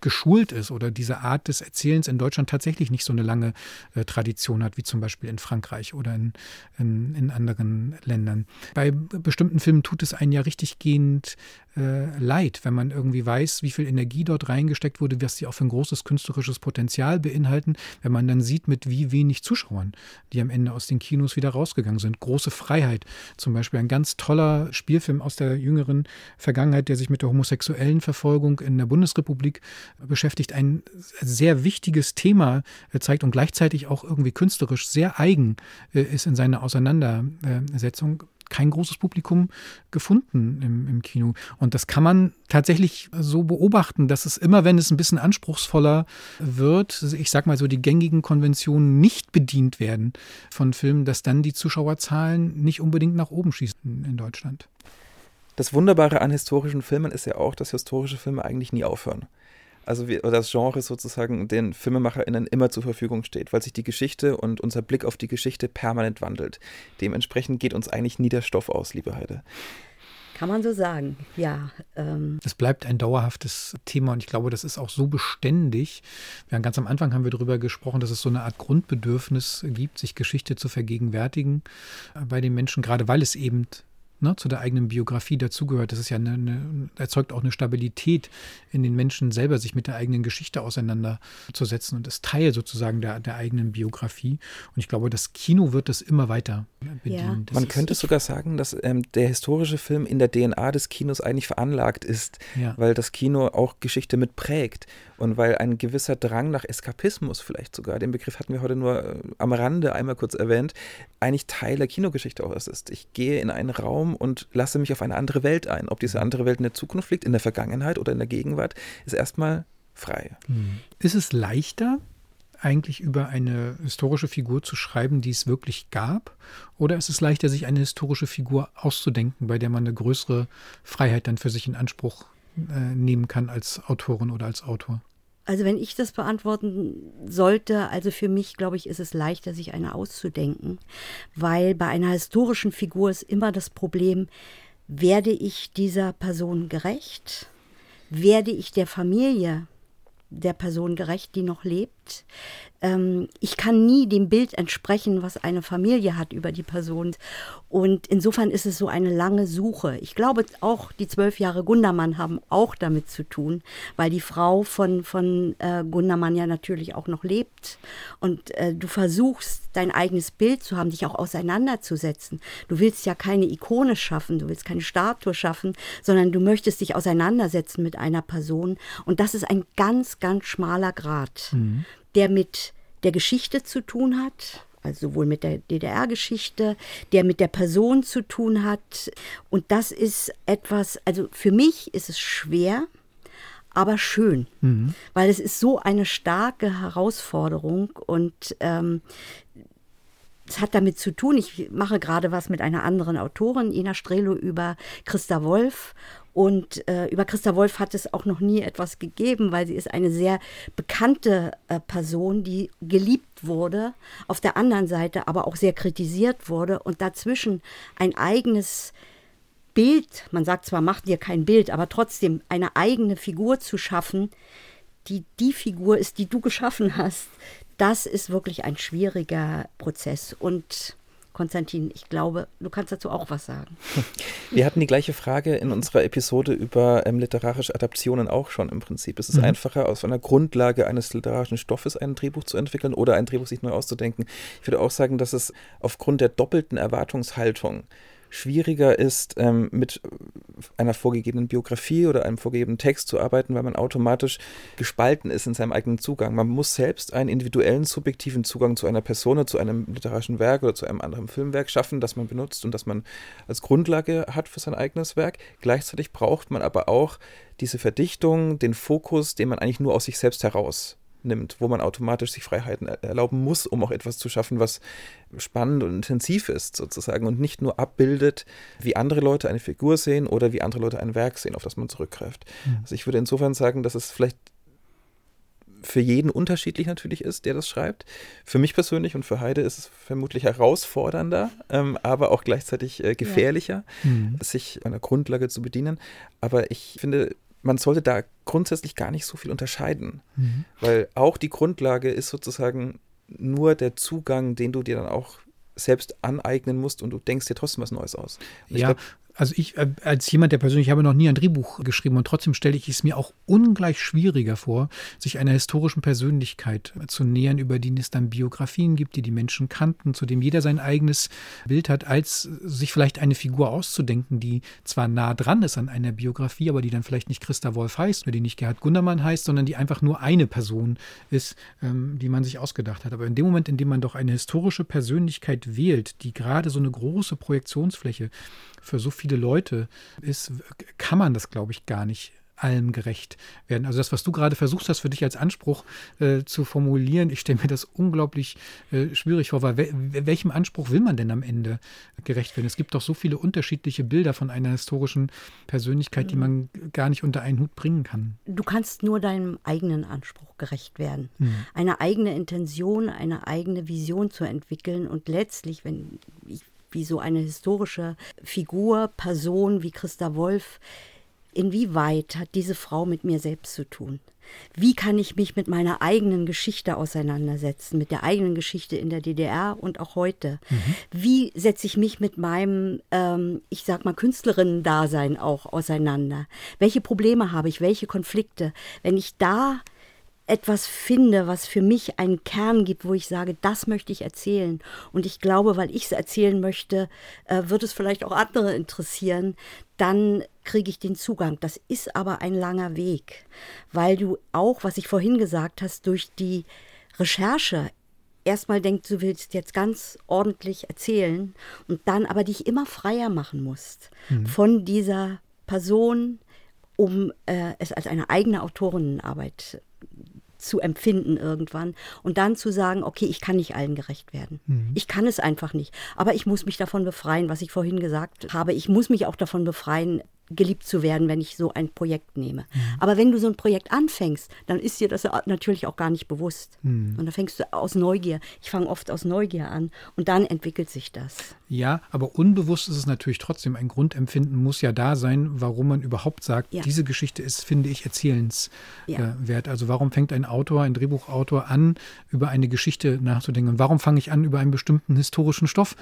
geschult ist oder diese Art des Erzählens in Deutschland tatsächlich nicht so eine lange äh, Tradition hat, wie zum Beispiel in Frankreich oder in, in, in, anderen Ländern. Bei bestimmten Filmen tut es einen ja richtig gehend äh, leid, wenn man irgendwie weiß, wie viel Energie dort reingesteckt wurde, was sie auch für ein großes künstlerisches Potenzial beinhalten, wenn man dann sieht, mit wie wenig Zuschauern, die am Ende aus den Kinos wieder rausgegangen sind. Große Freiheit, zum Beispiel ein ganz toller Spielfilm aus der jüngeren Vergangenheit, der sich mit der homosexuellen Verfolgung in der Bundesrepublik beschäftigt, ein sehr wichtiges Thema äh, zeigt und gleichzeitig auch irgendwie künstlerisch sehr eigen äh, ist in seiner Auseinandersetzung kein großes Publikum gefunden im, im, Kino. Und das kann man tatsächlich so beobachten, dass es immer, wenn es ein bisschen anspruchsvoller wird, ich sag mal so, die gängigen Konventionen nicht bedient werden von Filmen, dass dann die Zuschauerzahlen nicht unbedingt nach oben schießen in Deutschland. Das Wunderbare an historischen Filmen ist ja auch, dass historische Filme eigentlich nie aufhören also wie, das Genre sozusagen den FilmemacherInnen immer zur Verfügung steht, weil sich die Geschichte und unser Blick auf die Geschichte permanent wandelt. Dementsprechend geht uns eigentlich nie der Stoff aus, liebe Heide. Kann man so sagen, ja. Ähm. Das bleibt ein dauerhaftes Thema und ich glaube, das ist auch so beständig. Wir haben ganz am Anfang haben wir darüber gesprochen, dass es so eine Art Grundbedürfnis gibt, sich Geschichte zu vergegenwärtigen äh, bei den Menschen, gerade weil es eben ne, zu der eigenen Biografie dazugehört. Das ist ja eine, eine, erzeugt auch eine Stabilität in den Menschen selber, sich mit der eigenen Geschichte auseinanderzusetzen und ist Teil sozusagen der, der eigenen Biografie. Und ich glaube, das Kino wird das immer weiter bedienen. Ja. Man könnte sogar sagen, dass ähm, der historische Film in der DNA des Kinos eigentlich veranlagt ist, ja. weil das Kino auch Geschichte mitprägt und weil ein gewisser Drang nach Eskapismus vielleicht sogar, den Begriff hatten wir heute nur äh, am Rande einmal kurz erwähnt, eigentlich Teil der Kinogeschichte auch ist. Ich gehe in einen Raum und lasse mich auf eine andere Welt ein. Ob diese andere Welt in der Zukunft liegt, in der Vergangenheit oder in der Gegenwart, ist erstmal frei. Hm. Ist es leichter, eigentlich über eine historische Figur zu schreiben, die es wirklich gab? Oder ist es leichter, sich eine historische Figur auszudenken, bei der man eine größere Freiheit dann für sich in Anspruch äh, nehmen kann als Autorin oder als Autor? Also wenn ich das beantworten sollte, also für mich, glaube ich, ist es leichter, sich eine auszudenken, weil bei einer historischen Figur ist immer das Problem, werde ich dieser Person gerecht? Werde ich der Familie der Person gerecht, die noch lebt? Ähm, ich kann nie dem Bild entsprechen, was eine Familie hat über die Person. Und insofern ist es so eine lange Suche. Ich glaube auch, die zwölf Jahre Gundermann haben auch damit zu tun, weil die Frau von, von äh, Gundermann ja natürlich auch noch lebt. Und äh, du versuchst, dein eigenes Bild zu haben, dich auch auseinanderzusetzen. Du willst ja keine Ikone schaffen, du willst keine Statue schaffen, sondern du möchtest dich auseinandersetzen mit einer Person. Und das ist ein ganz, ganz schmaler Grad. Mhm der mit der Geschichte zu tun hat, also sowohl mit der DDR-Geschichte, der mit der Person zu tun hat. Und das ist etwas, also für mich ist es schwer, aber schön, mhm. weil es ist so eine starke Herausforderung und ähm, es hat damit zu tun, ich mache gerade was mit einer anderen Autorin, Ina Strelo, über Christa Wolf. Und äh, über Christa Wolf hat es auch noch nie etwas gegeben, weil sie ist eine sehr bekannte äh, Person, die geliebt wurde, auf der anderen Seite aber auch sehr kritisiert wurde und dazwischen ein eigenes Bild, man sagt zwar, mach dir kein Bild, aber trotzdem eine eigene Figur zu schaffen, die die Figur ist, die du geschaffen hast, das ist wirklich ein schwieriger Prozess. Und Konstantin, ich glaube, du kannst dazu auch was sagen. Wir hatten die gleiche Frage in unserer Episode über ähm, literarische Adaptionen auch schon im Prinzip. Ist es mhm. einfacher, aus einer Grundlage eines literarischen Stoffes ein Drehbuch zu entwickeln oder ein Drehbuch sich neu auszudenken? Ich würde auch sagen, dass es aufgrund der doppelten Erwartungshaltung schwieriger ist, ähm, mit einer vorgegebenen Biografie oder einem vorgegebenen Text zu arbeiten, weil man automatisch gespalten ist in seinem eigenen Zugang. Man muss selbst einen individuellen, subjektiven Zugang zu einer Person, zu einem literarischen Werk oder zu einem anderen Filmwerk schaffen, das man benutzt und das man als Grundlage hat für sein eigenes Werk. Gleichzeitig braucht man aber auch diese Verdichtung, den Fokus, den man eigentlich nur aus sich selbst heraus nimmt, wo man automatisch sich Freiheiten erlauben muss, um auch etwas zu schaffen, was spannend und intensiv ist sozusagen und nicht nur abbildet, wie andere Leute eine Figur sehen oder wie andere Leute ein Werk sehen, auf das man zurückgreift. Mhm. Also ich würde insofern sagen, dass es vielleicht für jeden unterschiedlich natürlich ist, der das schreibt. Für mich persönlich und für Heide ist es vermutlich herausfordernder, ähm, aber auch gleichzeitig äh, gefährlicher, ja. mhm. sich einer Grundlage zu bedienen. Aber ich finde, man sollte da grundsätzlich gar nicht so viel unterscheiden, mhm. weil auch die Grundlage ist sozusagen nur der Zugang, den du dir dann auch selbst aneignen musst und du denkst dir trotzdem was Neues aus. Und ja, glaub, also ich äh, als jemand, der persönlich ich habe noch nie ein Drehbuch geschrieben und trotzdem stelle ich es mir auch ungleich schwieriger vor, sich einer historischen Persönlichkeit zu nähern, über die es dann Biografien gibt, die die Menschen kannten, zu dem jeder sein eigenes Bild hat, als sich vielleicht eine Figur auszudenken, die zwar nah dran ist an einer Biografie, aber die dann vielleicht nicht Christa Wolf heißt oder die nicht Gerhard Gundermann heißt, sondern die einfach nur eine Person ist, ähm, die man sich ausgedacht hat. Aber in dem Moment, in dem man doch eine historische Persönlichkeit wählt, die gerade so eine große Projektionsfläche für so viele Leute ist, kann man das, glaube ich, gar nicht allem gerecht werden. Also das, was du gerade versucht hast, für dich als Anspruch äh, zu formulieren, ich stelle mir das unglaublich äh, schwierig vor, weil we welchem Anspruch will man denn am Ende gerecht werden? Es gibt doch so viele unterschiedliche Bilder von einer historischen Persönlichkeit, die man gar nicht unter einen Hut bringen kann. Du kannst nur deinem eigenen Anspruch gerecht werden. Mhm. Eine eigene Intention, eine eigene Vision zu entwickeln und letztlich, wenn ich wie so eine historische Figur, Person wie Christa Wolf, inwieweit hat diese Frau mit mir selbst zu tun? Wie kann ich mich mit meiner eigenen Geschichte auseinandersetzen, mit der eigenen Geschichte in der DDR und auch heute? Mhm. Wie setze ich mich mit meinem, ähm, ich sag mal, Künstlerinnen-Dasein auch auseinander? Welche Probleme habe ich? Welche Konflikte? Wenn ich da etwas finde, was für mich einen Kern gibt, wo ich sage, das möchte ich erzählen. Und ich glaube, weil ich es erzählen möchte, äh, wird es vielleicht auch andere interessieren, dann kriege ich den Zugang. Das ist aber ein langer Weg, weil du auch, was ich vorhin gesagt hast, durch die Recherche erstmal denkst, du willst jetzt ganz ordentlich erzählen und dann aber dich immer freier machen musst mhm. von dieser Person, um äh, es als eine eigene Autorinnenarbeit zu empfinden irgendwann und dann zu sagen, okay, ich kann nicht allen gerecht werden. Mhm. Ich kann es einfach nicht. Aber ich muss mich davon befreien, was ich vorhin gesagt habe. Ich muss mich auch davon befreien, geliebt zu werden, wenn ich so ein Projekt nehme. Mhm. Aber wenn du so ein Projekt anfängst, dann ist dir das natürlich auch gar nicht bewusst. Mhm. Und dann fängst du aus Neugier. Ich fange oft aus Neugier an und dann entwickelt sich das. Ja, aber unbewusst ist es natürlich trotzdem. Ein Grundempfinden muss ja da sein, warum man überhaupt sagt, ja. diese Geschichte ist, finde ich, erzählenswert. Ja. Äh, also warum fängt ein Autor, ein Drehbuchautor an, über eine Geschichte nachzudenken? Und warum fange ich an, über einen bestimmten historischen Stoff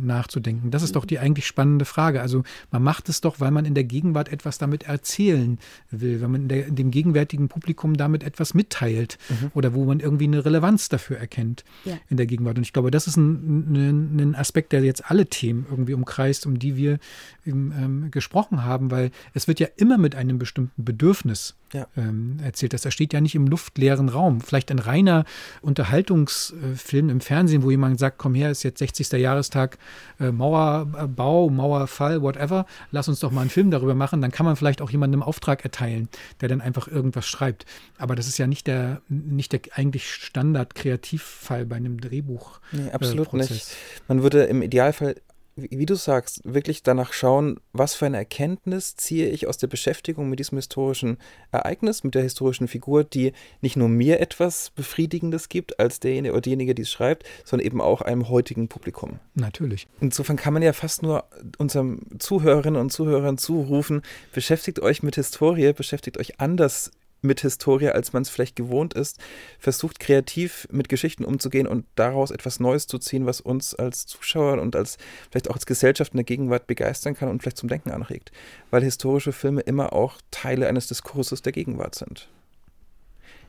nachzudenken? Das ist doch die eigentlich spannende Frage. Also man macht es doch, weil man in der Gegenwart etwas damit erzählen will, wenn man der, dem gegenwärtigen Publikum damit etwas mitteilt mhm. oder wo man irgendwie eine Relevanz dafür erkennt ja. in der Gegenwart. Und ich glaube, das ist ein, ein, ein, Aspekt, der jetzt alle Themen irgendwie umkreist, um die wir ähm, gesprochen haben, weil es wird ja immer mit einem bestimmten Bedürfnis ja. ähm, erzählt. Das steht ja nicht im luftleeren Raum. Vielleicht ein reiner Unterhaltungsfilm im Fernsehen, wo jemand sagt, komm her, ist jetzt 60. Jahrestag äh, Mauerbau, Mauerfall, whatever, lass uns doch mal einen Film darüber machen. Dann kann man vielleicht auch jemandem Auftrag erteilen, der dann einfach irgendwas schreibt. Aber das ist ja nicht der, nicht der eigentlich Standard-Kreativfall bei einem Drehbuch. Nee, absolut äh, nicht. Man würde im Idealfall wie du sagst, wirklich danach schauen, was für eine Erkenntnis ziehe ich aus der Beschäftigung mit diesem historischen Ereignis, mit der historischen Figur, die nicht nur mir etwas Befriedigendes gibt als derjenige oder diejenige, die es schreibt, sondern eben auch einem heutigen Publikum. Natürlich. Insofern kann man ja fast nur unserem Zuhörerinnen und Zuhörern zurufen, beschäftigt euch mit Historie, beschäftigt euch anders mit Historie, als man es vielleicht gewohnt ist, versucht kreativ mit Geschichten umzugehen und daraus etwas Neues zu ziehen, was uns als Zuschauer und als vielleicht auch als Gesellschaft in der Gegenwart begeistern kann und vielleicht zum Denken anregt, weil historische Filme immer auch Teile eines Diskurses der Gegenwart sind.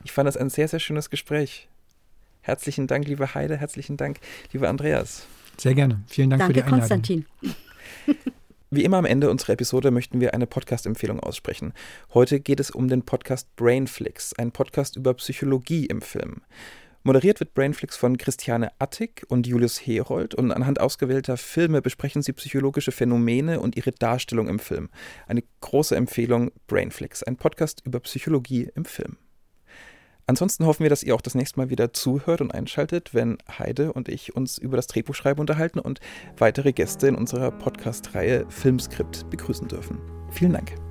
Ich fand das ein sehr, sehr schönes Gespräch. Herzlichen Dank, liebe Heide, herzlichen Dank, lieber Andreas. Sehr gerne. Vielen Dank Danke, für die Einladung. Konstantin. Wie immer am Ende unserer Episode möchten wir eine Podcast-Empfehlung aussprechen. Heute geht es um den Podcast Brainflix, ein Podcast über Psychologie im Film. Moderiert wird Brainflix von Christiane Attig und Julius Herold und anhand ausgewählter Filme besprechen sie psychologische Phänomene und ihre Darstellung im Film. Eine große Empfehlung, Brainflix, ein Podcast über Psychologie im Film. Ansonsten hoffen wir, dass ihr auch das nächste Mal wieder zuhört und einschaltet, wenn Heide und ich uns über das Drehbuchschreiben unterhalten und weitere Gäste in unserer Podcast-Reihe Filmskript begrüßen dürfen. Vielen Dank.